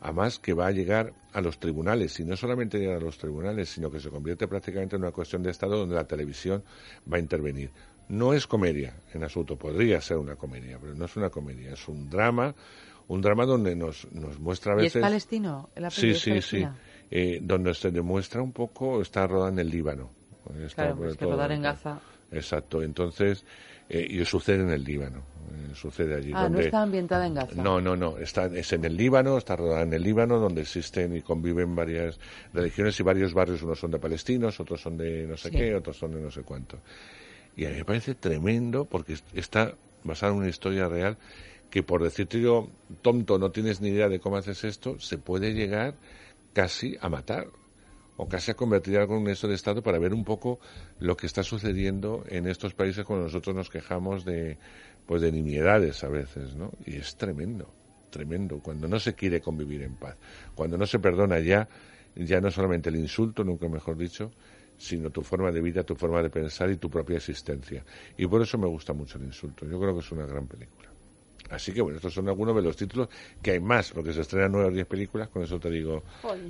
a más que va a llegar a los tribunales, y no solamente llegar a los tribunales, sino que se convierte prácticamente en una cuestión de Estado donde la televisión va a intervenir. No es comedia en absoluto, podría ser una comedia, pero no es una comedia, es un drama, un drama donde nos, nos muestra a ¿Y veces... es palestino? ¿El Sí, sí, sí. Eh, donde se demuestra un poco, está rodada en el Líbano. Está Claro, por es que rodar en Gaza. Exacto, entonces, eh, y sucede en el Líbano, eh, sucede allí. Ah, no está ambientada en Gaza. no, no, no, está, es en el Líbano, está rodada en el Líbano, donde existen y conviven varias religiones y varios barrios, unos son de palestinos, otros son de no sé Sí. qué, otros son de no sé cuánto. Y a mí me parece tremendo porque es- está basada en una historia real que por decirte yo, tonto, no tienes ni idea de cómo haces esto, se puede llegar casi a matar o casi a convertir algo en un estado de Estado para ver un poco lo que está sucediendo en estos países cuando nosotros nos quejamos de, pues de nimiedades a veces, ¿no? Y es tremendo, tremendo, cuando no se quiere convivir en paz, cuando no se perdona ya, ya no solamente el insulto, nunca mejor dicho, sino tu forma de vida, tu forma de pensar y tu propia existencia. Y por eso me gusta mucho el insulto. Yo creo que es una gran película. Así que bueno, estos son algunos de los títulos, que hay más, porque se estrenan nueve o diez películas, con eso te digo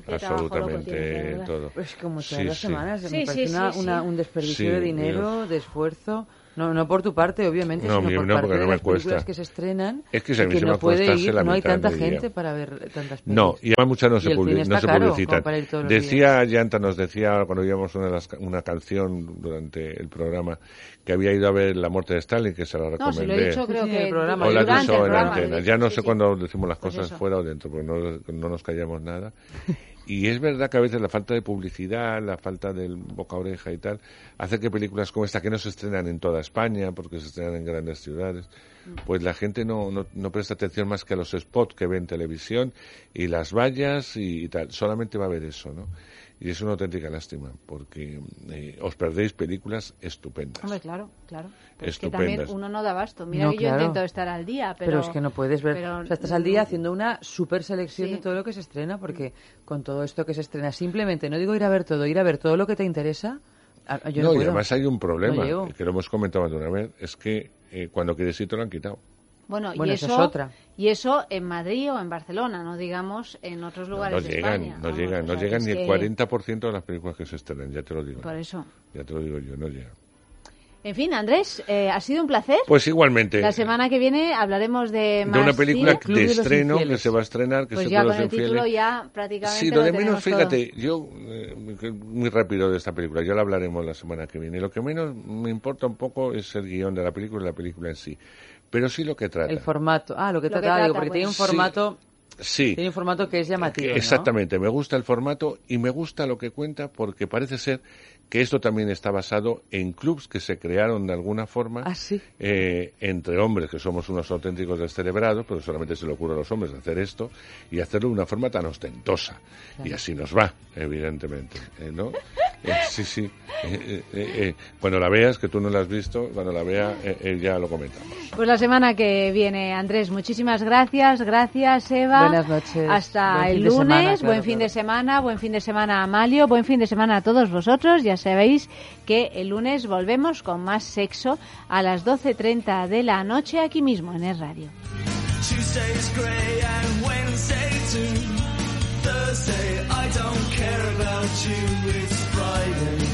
absolutamente todo. Pues como Sí, todas las sí. semanas, Sí, me parece sí, una- sí, una- sí. un desperdicio Sí, de dinero, de esfuerzo. No, no por tu parte, obviamente, No, sino por no, parte porque de no me las películas cuesta. que se estrenan. Es que si a y mí se no me puede ir, la no hay tanta me gente para ver tantas películas. No, y además muchas no se, el cine publi- está no se publicitan. Decía Llanta, nos decía cuando oíamos una, de las ca- una canción durante el programa que había ido a ver La muerte de Stalin, que se la No, recomendé. se lo he dicho creo Sí, que el programa, o la durante que el en programa. antena. Ya no dicho, sé sí, cuándo decimos las Pues cosas eso. fuera o dentro, porque no, no nos callamos nada. [laughs] Y es verdad que a veces la falta de publicidad, la falta del boca a oreja y tal, hace que películas como esta, que no se estrenan en toda España, porque se estrenan en grandes ciudades, pues la gente no, no, no presta atención más que a los spots que ve en televisión y las vallas y, tal. Solamente va a ver eso, ¿no? Y es una auténtica lástima, porque eh, os perdéis películas estupendas. Hombre, claro, claro. Pero es que también Estupendas. uno no da abasto. Mira No, que claro. yo intento estar al día, pero... Pero, es que no puedes ver. pero o sea, estás al día no- haciendo una super selección Sí. de todo lo que se estrena, porque con todo esto que se estrena, simplemente, no digo ir a ver todo, ir a ver todo lo que te interesa. a- yo no, no, y además hay un problema, No que lo hemos comentado más de una vez, es que eh, cuando quieres ir te lo han quitado. Bueno, Bueno, y eso, es otra. y eso en Madrid o en Barcelona, no digamos en otros lugares no de llegan, España. no vamos, llegan, no llegan ni el que- 40% de las películas que se estrenan, ya te lo digo. Por eso. Ya te lo digo yo, no llega. En fin, Andrés, eh, ha sido un placer. Pues igualmente, La semana que viene hablaremos de más de una película cine. De estreno que Infieles. se va a estrenar, que Pues se ya puede con el los título infieles. ya prácticamente Sí, lo de menos, todo. fíjate, yo, eh, muy rápido de esta película, ya lo hablaremos la semana que viene. Lo que menos me importa un poco es el guion de la película y la película en sí. Pero sí lo que trata. El formato. Ah, lo que Lo que trataba, digo, trata, porque tiene un bueno. formato. Sí. Tiene un formato que es llamativo. ¿no? Exactamente, me gusta el formato y me gusta lo que cuenta porque parece ser que esto también está basado en clubs que se crearon de alguna forma Ah, sí. eh, entre hombres que somos unos auténticos descerebrados, pero solamente se le ocurre a los hombres hacer esto y hacerlo de una forma tan ostentosa. Y así nos va, evidentemente. eh, ¿no? Eh, sí, sí. Eh, eh, eh, cuando la veas, que tú no la has visto, cuando la vea eh, eh, ya lo comentamos. Pues la semana que viene, Andrés, muchísimas gracias. Gracias, Eva. Buenas noches. Hasta Buen el lunes. semana, claro, buen fin claro. de semana. Buen fin de semana, Amalio. Buen fin de semana a todos vosotros. Ya sabéis que el lunes volvemos con más sexo a las 12.30 de la noche aquí mismo en el radio. Thursday, I don't care about you. It's Friday,